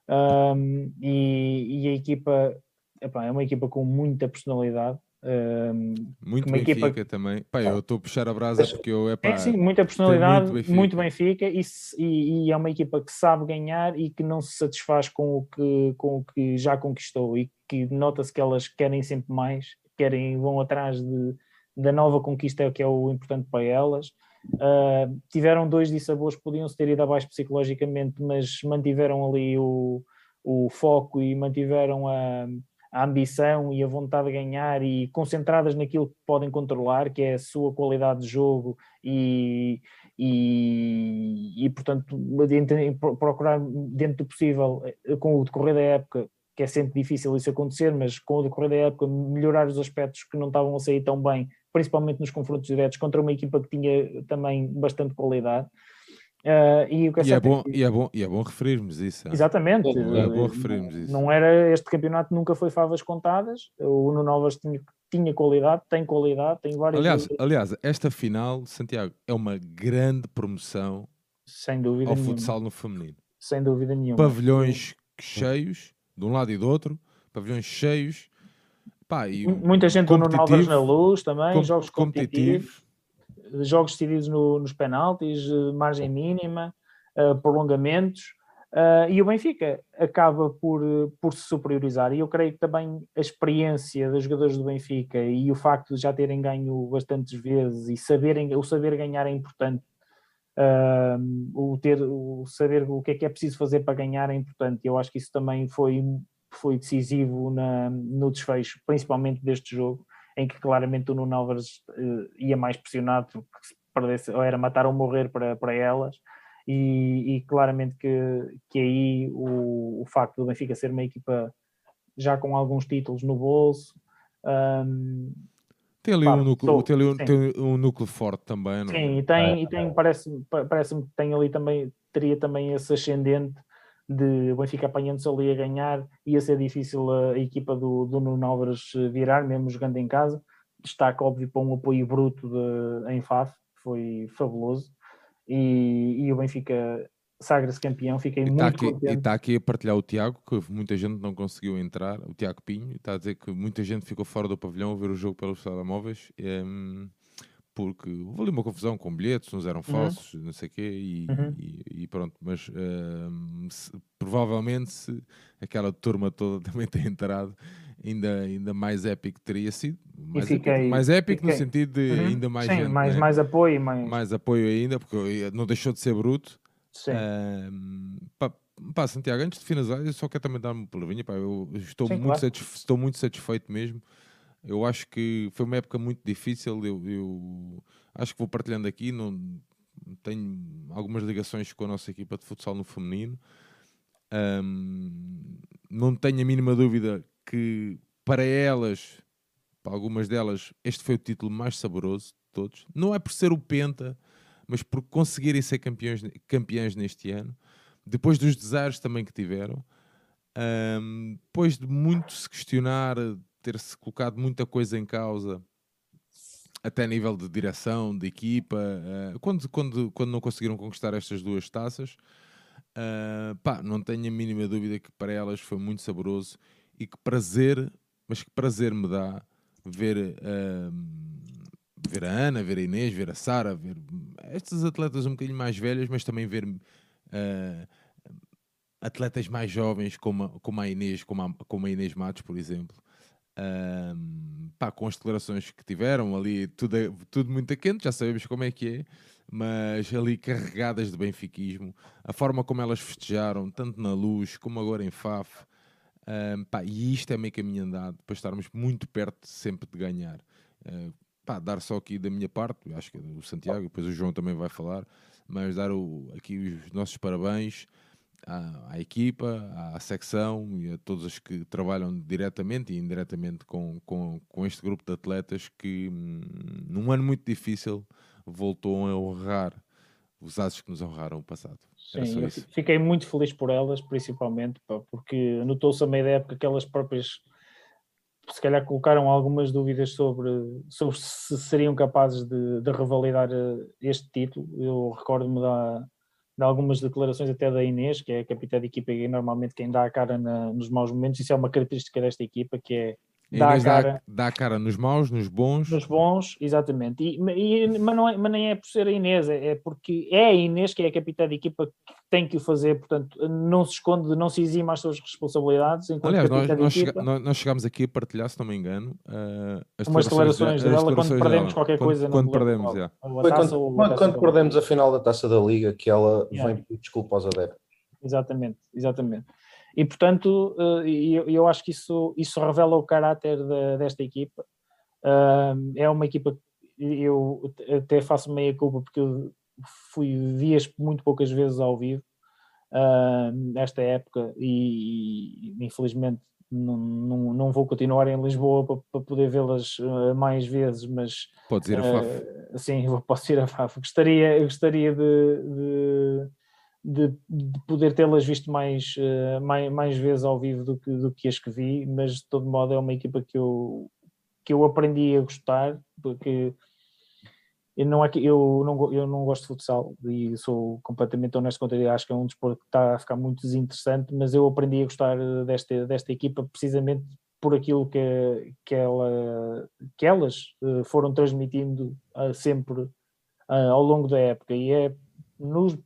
S3: Um, e, e, a equipa epá, é uma equipa com muita personalidade. Um,
S1: muito Benfica equipa... também. Pá, eu estou a puxar a brasa porque eu epá,
S3: é sim, muita personalidade, muito Benfica, muito Benfica e, e, e, é uma equipa que sabe ganhar e que não se satisfaz com o que, com o que já conquistou e que nota-se que elas querem sempre mais, querem, vão atrás de, da nova conquista que é o importante para elas. Uh, tiveram dois dissabores que podiam se ter ido abaixo psicologicamente, mas mantiveram ali o, o foco e mantiveram a a ambição e a vontade de ganhar e concentradas naquilo que podem controlar, que é a sua qualidade de jogo e, e, e portanto, procurar dentro do possível, eh, com o decorrer da época, que é sempre difícil isso acontecer, mas com o decorrer da época, melhorar os aspectos que não estavam a sair tão bem, principalmente nos confrontos diretos, contra uma equipa que tinha também bastante qualidade.
S1: Uh, e, o que é, e, é bom, e, é bom, e é bom referirmos isso.
S3: Exatamente.
S1: É bom referirmos isso.
S3: Não era, este campeonato nunca foi favas contadas. O Uno Novas tinha, tinha qualidade, tem qualidade, tem várias.
S1: Aliás, aliás, esta final, Santiago, é uma grande promoção
S3: Sem dúvida
S1: ao
S3: nenhuma.
S1: futsal no feminino.
S3: Sem dúvida nenhuma.
S1: Pavilhões cheios, de um lado e do outro, pavilhões cheios. Pá,
S3: Muita gente do Nuno Alves na luz também, com, jogos competitivos. competitivos jogos decididos no, nos penaltis, eh, margem mínima, uh, prolongamentos, uh, e o Benfica acaba por, por se superiorizar. E eu creio que também a experiência dos jogadores do Benfica e o facto de já terem ganho bastantes vezes e saberem, o saber ganhar é importante. O, ter, o saber o que é que é preciso fazer para ganhar é importante. Eu acho que isso também foi, foi decisivo na, no desfecho, principalmente deste jogo em que claramente o Nuno Alves uh, ia mais pressionado porque se perdesse, ou era matar ou morrer para, para elas. E, e claramente que, que aí o, o facto do Benfica ser uma equipa já com alguns títulos no bolso um,
S1: tem ali, um, núcleo, tem ali um, tem um núcleo forte também, não
S3: é? Sim, e tem, e tem parece-me parece que tem ali também, teria também esse ascendente de o Benfica apanhando-se ali a ganhar, ia ser difícil a, equipa do, do Nuno Álvares virar, mesmo jogando em casa. Destaque, óbvio, para um apoio bruto de, em FAF, foi fabuloso. E, e o Benfica sagra-se campeão, fiquei tá muito
S1: aqui, E está aqui a partilhar o Tiago, que muita gente não conseguiu entrar, o Tiago Pinho, está a dizer que muita gente ficou fora do pavilhão a ver o jogo pelos telemóveis. Um, porque houve ali uma confusão com bilhetes, uns eram
S3: Uhum.
S1: falsos, não sei o quê, e,
S3: Uhum.
S1: e- e pronto. Mas ehm, se- provavelmente se aquela turma toda também tem entrado, ainda, ainda mais épico teria sido. Mais
S3: fiquei-
S1: épico, mais épico no sentido de
S3: Uhum.
S1: ainda mais
S3: Sim,
S1: gente,
S3: mais,
S1: né?
S3: mais apoio, mais,
S1: mais apoio ainda, porque não deixou de ser bruto.
S3: sim.
S1: Ahm, pá, pá, Santiago, antes de finalizar, eu só quero também dar uma palavrinha. Pá, eu estou,
S3: Sim,
S1: muito
S3: claro.
S1: estou muito satisfeito mesmo. Eu acho que foi uma época muito difícil. Eu, eu acho que vou partilhando aqui. Não, tenho algumas ligações com a nossa equipa de futsal no feminino. Ahm, não tenho a mínima dúvida que para elas, para algumas delas, este foi o título mais saboroso de todos. Não é por ser o Penta, mas por conseguirem ser campeões, campeões neste ano, depois dos desaires também que tiveram, ahm, depois de muito se questionar, ter-se colocado muita coisa em causa, até a nível de direção, de equipa, ah, quando, quando, quando não conseguiram conquistar estas duas taças, ah, pá, não tenho a mínima dúvida que para elas foi muito saboroso e que prazer, mas que prazer me dá ver, ahm, ver a Ana, ver a Inês, ver a Sara, ver estas atletas um bocadinho mais velhas, mas também ver atletas mais jovens como a, como a Inês, como a, como a Inês Matos, por exemplo. Ahm, pá, com as declarações que tiveram ali, tudo, é- tudo muito a quente, já sabemos como é que é, mas ali carregadas de benfiquismo, a forma como elas festejaram, tanto na luz como agora em Faf, ahm, pá, e isto é meio caminho andado para estarmos muito perto sempre de ganhar. Ah, pá, dar só aqui da minha parte, acho que é do Santiago, depois o João também vai falar, mas dar o- aqui os nossos parabéns à, à equipa, à secção e a todos os que trabalham diretamente e indiretamente com, com, com este grupo de atletas que, hum, num ano muito difícil, voltou a honrar os asos que nos honraram o passado.
S3: Sim, fiquei muito feliz por elas, principalmente, pá, porque notou-se a meio da época que elas próprias se calhar colocaram algumas dúvidas sobre, sobre se seriam capazes de, de revalidar eh, este título. Eu recordo-me da, de algumas declarações até da Inês, que é a capitã da equipa e normalmente quem dá a cara na- nos maus momentos. Isso é uma característica desta equipa, que é Dar a
S1: Inês dá,
S3: cara
S1: dá a cara nos maus, nos bons.
S3: nos bons, exatamente. E, e- mas, não é, mas nem é por ser a Inês, é é porque é a Inês que é a capitã da equipa que tem que o fazer, portanto, não se esconde, não se exima as suas responsabilidades enquanto
S1: Aliás, nós, nós,
S3: equipa.
S1: chega- nós- nós chegámos aqui a partilhar, se não me engano, ah, as
S3: umas declarações
S1: dela-
S3: quando perdemos
S1: dela.
S3: qualquer
S1: Quando-
S3: coisa.
S1: Quando perdemos,
S2: Foi quando, perdemos a final da Taça da Liga que ela
S3: Yeah.
S2: vem pedir desculpa aos adeptos.
S3: Exatamente, exatamente. E portanto, eh, eu, acho que isso, isso revela o caráter da- desta equipa. Ah, é uma equipa que eu até faço meia culpa porque eu fui vi-as muito poucas vezes ao vivo ah, nesta época e, infelizmente não, não, não vou continuar em Lisboa para, para poder vê-las mais vezes, mas
S1: Podes ir a Faf.
S3: eh, sim, posso ir a Faf. Gostaria, eu gostaria de, de, de- de poder tê-las visto mais, eh, mais, mais vezes ao vivo do que, do que as que vi, mas de todo modo é uma equipa que eu, que eu aprendi a gostar, porque eu não, é que, eu, não, eu não gosto de futsal e sou completamente honesto contra ele, acho que é um desporto que está a ficar muito desinteressante, mas eu aprendi a gostar eh, desta, desta equipa precisamente por aquilo que, que, ela, que elas eh, foram transmitindo ah, sempre ao longo da época. E é nos,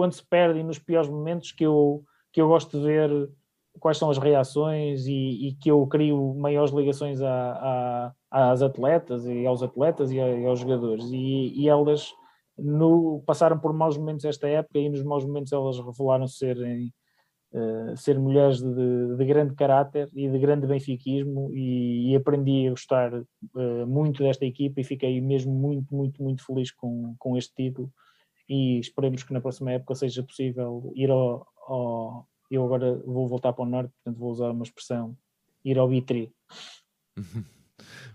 S3: quando se perde e nos piores momentos que eu, que eu gosto de ver quais são as reações e, e que eu crio maiores ligações a- a- às atletas e aos atletas e, a- e aos jogadores. E, e elas no, passaram por maus momentos esta época e nos maus momentos elas revelaram serem eh, ser mulheres de, de grande caráter e de grande benfiquismo e, e aprendi a gostar eh, muito desta equipa e fiquei mesmo muito, muito, muito feliz com, com este título e esperemos que na próxima época seja possível ir ao, ao- eu agora vou voltar para o norte, portanto vou usar uma expressão ir ao Bitri.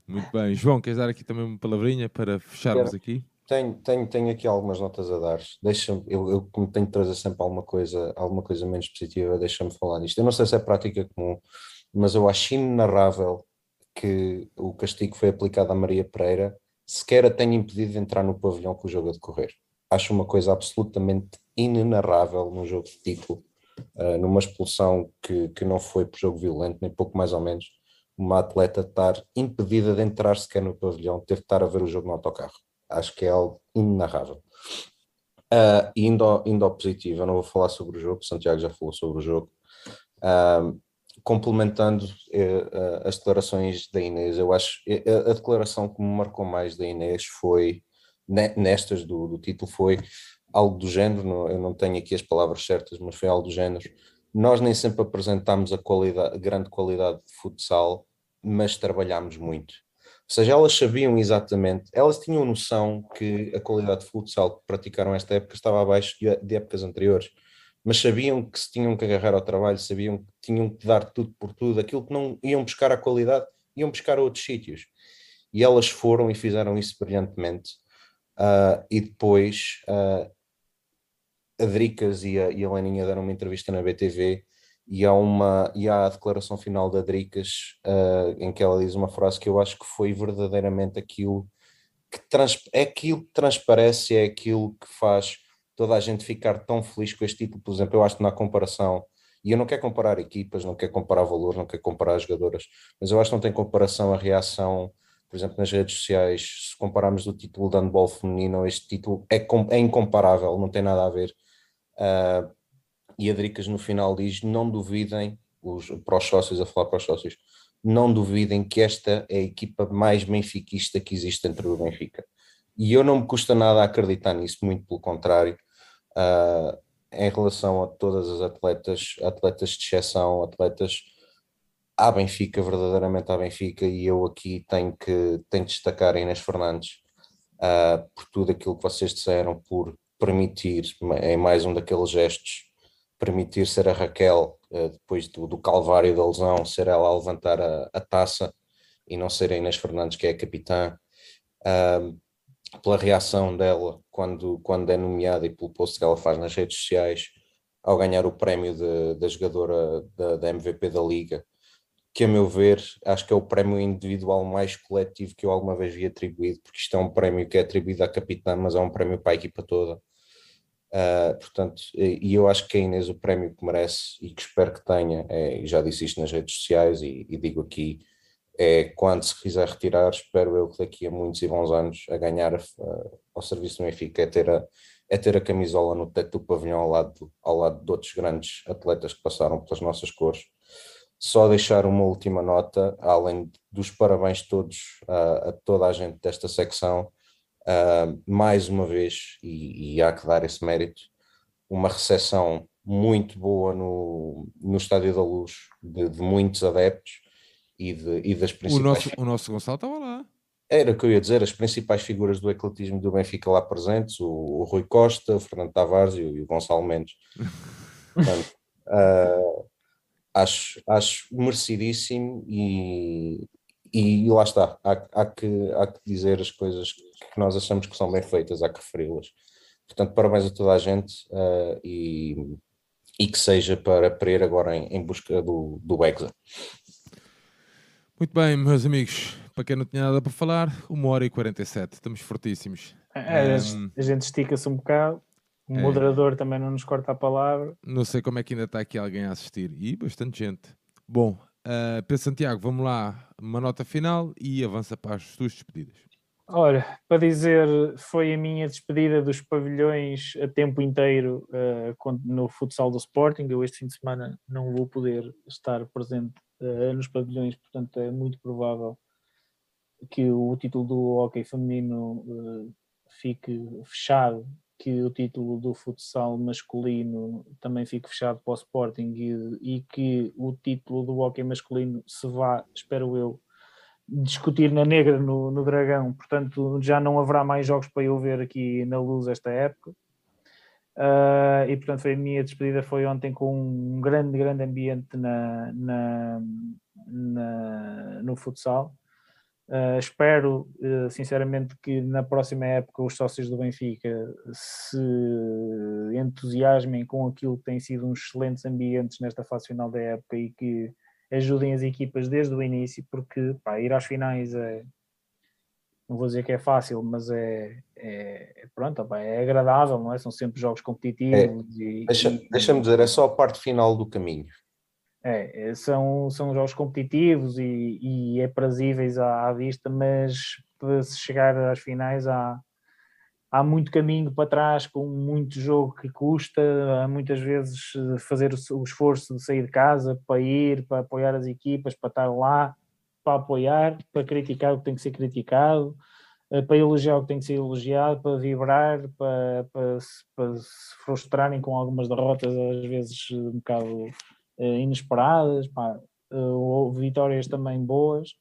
S1: Muito bem. João, queres dar aqui também uma palavrinha para fecharmos
S2: Quero.
S1: aqui?
S2: Tenho, tenho, tenho aqui algumas notas a dar. Deixa eu, eu como tenho de trazer sempre alguma coisa, alguma coisa menos positiva, deixa-me falar nisto. Eu não sei se é prática comum, mas eu acho inenarrável que o castigo que foi aplicado a Maria Pereira sequer a tenha impedido de entrar no pavilhão com o jogo a decorrer. Acho uma coisa absolutamente inenarrável num jogo de título, uh, numa expulsão que, que não foi por jogo violento, nem pouco mais ou menos. uma atleta estar impedida de entrar sequer no pavilhão, teve de estar a ver o jogo no autocarro. Acho que é algo inenarrável. Uh, indo, indo ao positivo, eu não vou falar sobre o jogo, Santiago já falou sobre o jogo. Uh, complementando uh, as declarações da Inês, eu acho a, a declaração que me marcou mais da Inês foi, nestas do, do título, foi algo do género, eu não tenho aqui as palavras certas, mas foi algo do género. Nós nem sempre apresentámos a, qualidade, a grande qualidade de futsal, mas trabalhámos muito. Ou seja, elas sabiam exatamente, elas tinham noção que a qualidade de futsal que praticaram esta época estava abaixo de, épocas anteriores, mas sabiam que se tinham que agarrar ao trabalho, sabiam que tinham que dar tudo por tudo, aquilo que não iam buscar a qualidade, iam buscar a outros sítios. E elas foram e fizeram isso brilhantemente. Uh, e depois uh, a Dricas e a, e a Leninha deram uma entrevista na BTV e há, uma, e há a declaração final da Dricas uh, em que ela diz uma frase que eu acho que foi verdadeiramente aquilo que trans, é aquilo que transparece, é aquilo que faz toda a gente ficar tão feliz com este título. Por exemplo, eu acho que na comparação, e eu não quero comparar equipas, não quero comparar valores, não quero comparar jogadoras, mas eu acho que não tem comparação a reação por exemplo, nas redes sociais, se compararmos o título de handball feminino, este título é, é incomparável, não tem nada a ver. Uh, e a Dricas no final diz: não duvidem, os, para os sócios, a falar para os sócios, não duvidem que esta é a equipa mais benfiquista que existe dentro do Benfica. E eu não me custa nada acreditar nisso, muito pelo contrário, uh, em relação a todas as atletas, atletas de exceção, atletas à Benfica, verdadeiramente à Benfica, e eu aqui tenho que, tenho que destacar a Inês Fernandes uh, por tudo aquilo que vocês disseram, por permitir, em mais um daqueles gestos, permitir ser a Raquel, eh, depois do, do calvário da lesão, ser ela a levantar a, a taça e não ser a Inês Fernandes, que é a capitã, uh, pela reação dela quando, quando é nomeada e pelo post que ela faz nas redes sociais ao ganhar o prémio da jogadora da MVP da Liga, que a meu ver acho que é o prémio individual mais coletivo que eu alguma vez vi atribuído, porque isto é um prémio que é atribuído à capitã, mas é um prémio para a equipa toda. Uh, portanto, e eu acho que a Inês o prémio que merece e que espero que tenha, é, já disse isto nas redes sociais e, e, digo aqui, é quando se quiser retirar, espero eu que daqui a muitos e bons anos a ganhar uh, ao serviço do Benfica é ter, a, é ter a camisola no teto do pavilhão ao lado, ao lado de outros grandes atletas que passaram pelas nossas cores só deixar uma última nota, além dos parabéns todos uh, a toda a gente desta secção, uh, mais uma vez, e, e, há que dar esse mérito, uma recepção muito boa no, no Estádio da Luz, de, de muitos adeptos e, de, e das principais.
S1: O nosso, o nosso Gonçalo estava lá.
S2: Era o que eu ia dizer, as principais figuras do ecletismo do Benfica lá presentes, o, o Rui Costa, o Fernando Tavares e o, e o Gonçalo Mendes. Portanto, uh, acho, acho merecidíssimo e, e lá está, há, há, que, há que dizer as coisas que nós achamos que são bem feitas, há que referi-las. Portanto, parabéns a toda a gente uh, e, e que seja para, para ir agora em, em busca do, do Exa.
S1: Muito bem, meus amigos, para quem não tinha nada para falar, uma hora e 47, estamos fortíssimos.
S3: É, um, a gente estica-se um bocado. O é. moderador também não nos corta a palavra.
S1: Não sei como é que ainda está aqui alguém a assistir. E bastante gente. Bom, uh, Pedro Santiago, vamos lá. Uma nota final e avança para as suas despedidas.
S3: Olha, para dizer, foi a minha despedida dos pavilhões a tempo inteiro uh, no futsal do Sporting. Eu este fim de semana não vou poder estar presente uh, nos pavilhões, portanto é muito provável que o título do hockey feminino fique fechado que o título do futsal masculino também fique fechado para o Sporting e, e que o título do hockey masculino se vá, espero eu, discutir na negra no, no Dragão, portanto já não haverá mais jogos para eu ver aqui na luz esta época. Uh, e portanto foi a minha despedida foi ontem com um grande, grande ambiente na, na, na no futsal. Uh, espero, uh, sinceramente, que na próxima época os sócios do Benfica se entusiasmem com aquilo que tem sido uns excelentes ambientes nesta fase final da época e que ajudem as equipas desde o início, porque pá, ir às finais é. Não vou dizer que é fácil, mas é, é, é pronto, é agradável, não é? São sempre jogos competitivos. É,
S2: e, deixa, e... Deixa-me dizer, é só a parte final do caminho.
S3: É, é, são, são jogos competitivos e, e aprazíveis à, à, vista, mas para se chegar às finais há, há muito caminho para trás, com muito jogo que custa, há muitas vezes fazer o, esforço de sair de casa para ir, para apoiar as equipas, para estar lá, para apoiar, para criticar o que tem que ser criticado, eh, para elogiar o que tem que ser elogiado, para vibrar, para, para, para se frustrarem com algumas derrotas, às vezes um bocado eh, inesperadas, pá, uh, vitórias também boas,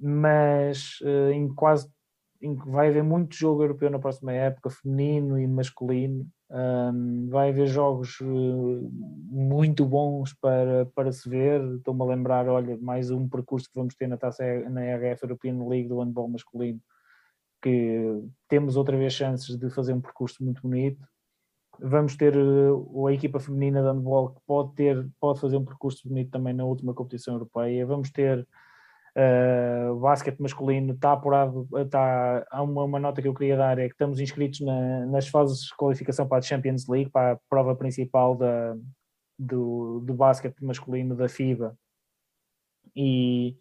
S3: mas uh, em quase em, vai haver muito jogo europeu na próxima época, feminino e masculino. Um, vai haver jogos uh, muito bons para, para se ver. Estou-me a lembrar, olha, mais um percurso que vamos ter na taça na RF European League do handball masculino, que temos outra vez chances de fazer um percurso muito bonito. Vamos ter uh, a equipa feminina de handball que pode ter, pode fazer um percurso bonito também na última competição europeia. Vamos ter uh, basquete masculino, está apurado, está, há uma, uma, nota que eu queria dar, é que estamos inscritos na, nas fases de qualificação para a Champions League, para a prova principal da, do, do basquete masculino da FIBA. E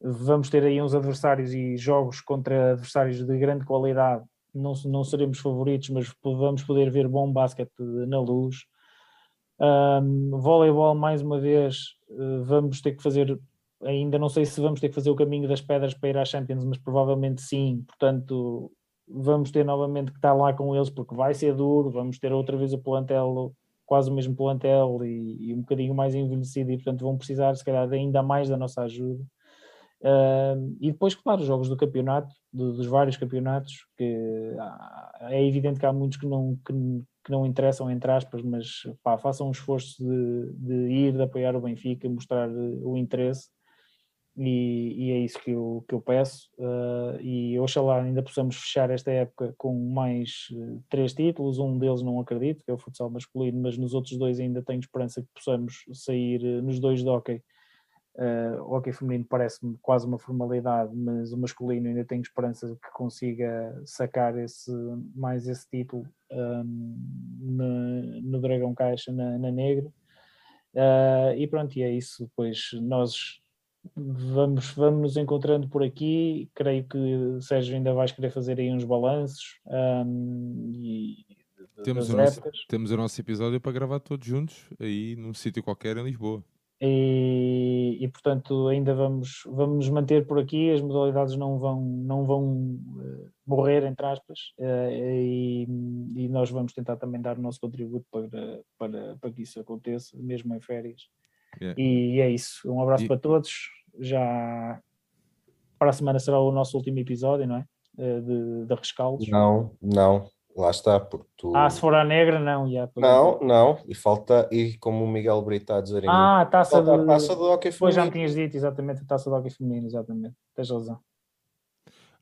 S3: vamos ter aí uns adversários e jogos contra adversários de grande qualidade não, não seremos favoritos, mas vamos poder ver bom basquete na luz. Um, voleibol, mais uma vez, uh, vamos ter que fazer, ainda não sei se vamos ter que fazer o caminho das pedras para ir à Champions, mas provavelmente sim, portanto vamos ter novamente que estar lá com eles porque vai ser duro, vamos ter outra vez o plantel, quase o mesmo plantel e, e um bocadinho mais envelhecido e portanto vão precisar se calhar ainda mais da nossa ajuda. Uh, e depois, claro, os jogos do campeonato, do, dos vários campeonatos, que é evidente que há muitos que não, que, que não interessam, entre aspas, mas pá, façam um esforço de, de, ir, de apoiar o Benfica, mostrar o interesse, e, e é isso que eu, que eu peço. Uh, e oxalá ainda possamos fechar esta época com mais uh, três títulos, um deles não acredito, que é o futsal masculino, mas nos outros dois ainda tenho esperança que possamos sair uh, nos dois de hockey Uh, o hockey feminino parece-me quase uma formalidade, mas o masculino ainda tenho esperança de que consiga sacar esse, mais esse título um, no, no, Dragão Caixa, na, na Negra. Uh, e pronto, e é isso. Depois nós vamos, vamos nos encontrando por aqui. Creio que Sérgio ainda vais querer fazer aí uns balanços. Um, e,
S1: temos, o nosso, temos o nosso episódio para gravar todos juntos aí num sítio qualquer em Lisboa.
S3: E, e, portanto ainda vamos, vamos nos manter por aqui, as modalidades não vão, não vão uh, morrer, entre aspas, uh, e, e, nós vamos tentar também dar o nosso contributo para, para, para que isso aconteça, mesmo em férias. Yeah. E, e, é isso, um abraço e... para todos, já para a semana será o nosso último episódio, não é? Uh, de, de rescaldos.
S2: Não, não, Lá está, porque tu...
S3: Ah, se for a negra, não. Yeah,
S2: não, não, e falta, e como o Miguel Brito está a dizer...
S3: Ah, a taça,
S2: do... a taça do hockey feminino.
S3: Pois já me tinhas dito, exatamente, a taça do hockey feminino, exatamente, tens razão.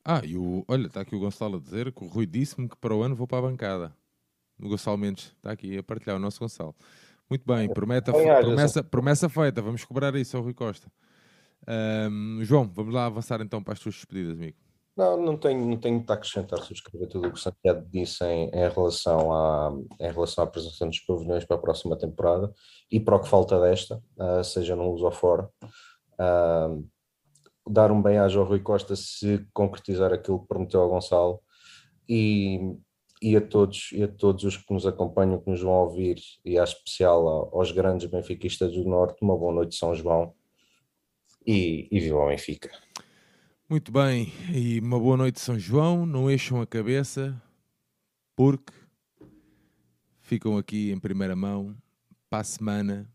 S1: Ah, e o, olha, está aqui o Gonçalo a dizer que o Rui disse-me que para o ano vou para a bancada. O Gonçalo Mendes está aqui a partilhar, o nosso Gonçalo. Muito bem, prometa, promessa, promessa feita, vamos cobrar isso ao Rui Costa. Um, João, vamos lá avançar então para as tuas despedidas, amigo.
S2: Não, não tenho, não tenho muito a acrescentar, subscrever tudo o que o Santiago disse em, em, relação à, em relação à apresentação dos pavilhões para a próxima temporada e para o que falta desta, uh, seja no uso ou fora. Uh, dar um bem-aja ao Rui Costa se concretizar aquilo que prometeu ao Gonçalo e, e, a todos, e a todos os que nos acompanham, que nos vão ouvir, e a especial aos grandes benfiquistas do Norte, uma boa noite São João e, e viva o Benfica.
S1: Muito bem, e uma boa noite, São João. Não eixam a cabeça, porque ficam aqui em primeira mão para a semana.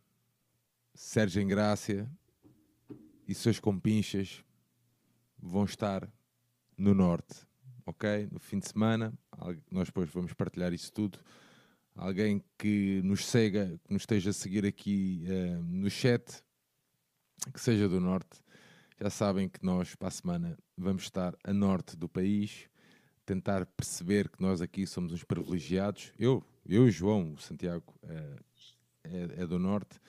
S1: Sérgio Engrácia e seus compinchas vão estar no norte, ok? No fim de semana, nós depois vamos partilhar isso tudo. Alguém que nos siga, que nos esteja a seguir aqui uh, no chat, que seja do norte, já sabem que nós, para a semana, vamos estar a norte do país, tentar perceber que nós aqui somos uns privilegiados. Eu, eu e o João, o Santiago é, é, é do norte,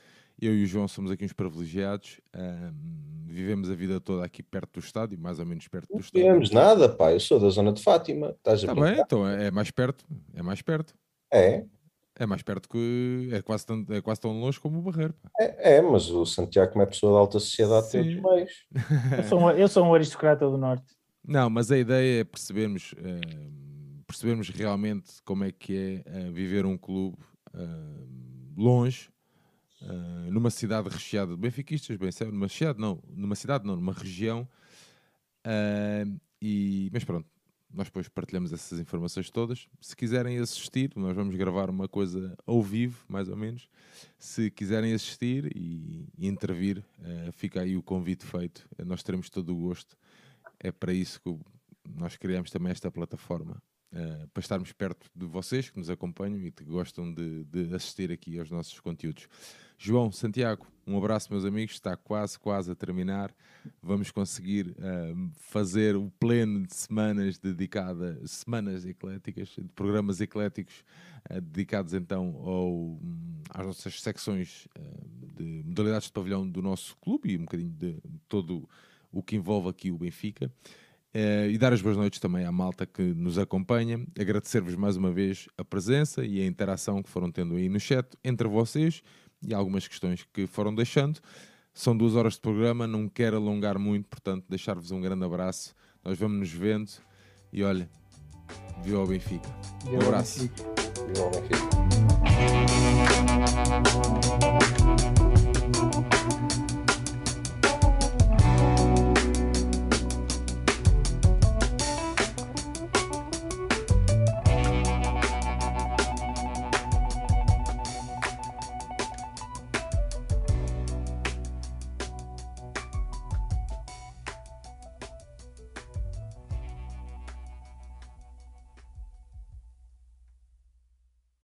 S1: eu e o João somos aqui uns privilegiados, um, vivemos a vida toda aqui perto do estádio, mais ou menos perto do estádio.
S2: Não vivemos nada, pá, eu sou da zona de Fátima.
S1: Está bem, então é, é mais perto, é mais perto.
S2: É,
S1: É mais perto que. É quase tão, é quase tão longe como o Barreiro.
S2: É, é, mas o Santiago, como é pessoa da alta sociedade, tem outros meios.
S3: Eu sou, um, eu sou um aristocrata do Norte.
S1: Não, mas a ideia é percebermos, uh, percebermos realmente como é que é uh, viver um clube uh, longe, numa cidade recheada de benfiquistas, bem sério, numa cidade não, numa cidade não, numa região. e, mas pronto, nós depois partilhamos essas informações todas. Se quiserem assistir, nós vamos gravar uma coisa ao vivo, mais ou menos. Se quiserem assistir e, e intervir, uh, fica aí o convite feito. Nós teremos todo o gosto. É para isso que nós criamos também esta plataforma. Uh, para estarmos perto de vocês que nos acompanham e que gostam de, de assistir aqui aos nossos conteúdos. João, Santiago, um abraço, meus amigos. Está quase, quase a terminar. Vamos conseguir uh, fazer o pleno de semanas dedicadas, semanas ecléticas, de programas ecléticos, uh, dedicados então ao, às nossas secções de modalidades de pavilhão do nosso clube e um bocadinho de todo o que envolve aqui o Benfica. Uh, e dar as boas noites também à malta que nos acompanha. Agradecer-vos mais uma vez a presença e a interação que foram tendo aí no chat entre vocês e algumas questões que foram deixando. São duas horas de programa, não quero alongar muito, portanto, deixar-vos um grande abraço. Nós vamos nos vendo e olha, viu ao Benfica. Um abraço.
S2: Benfica.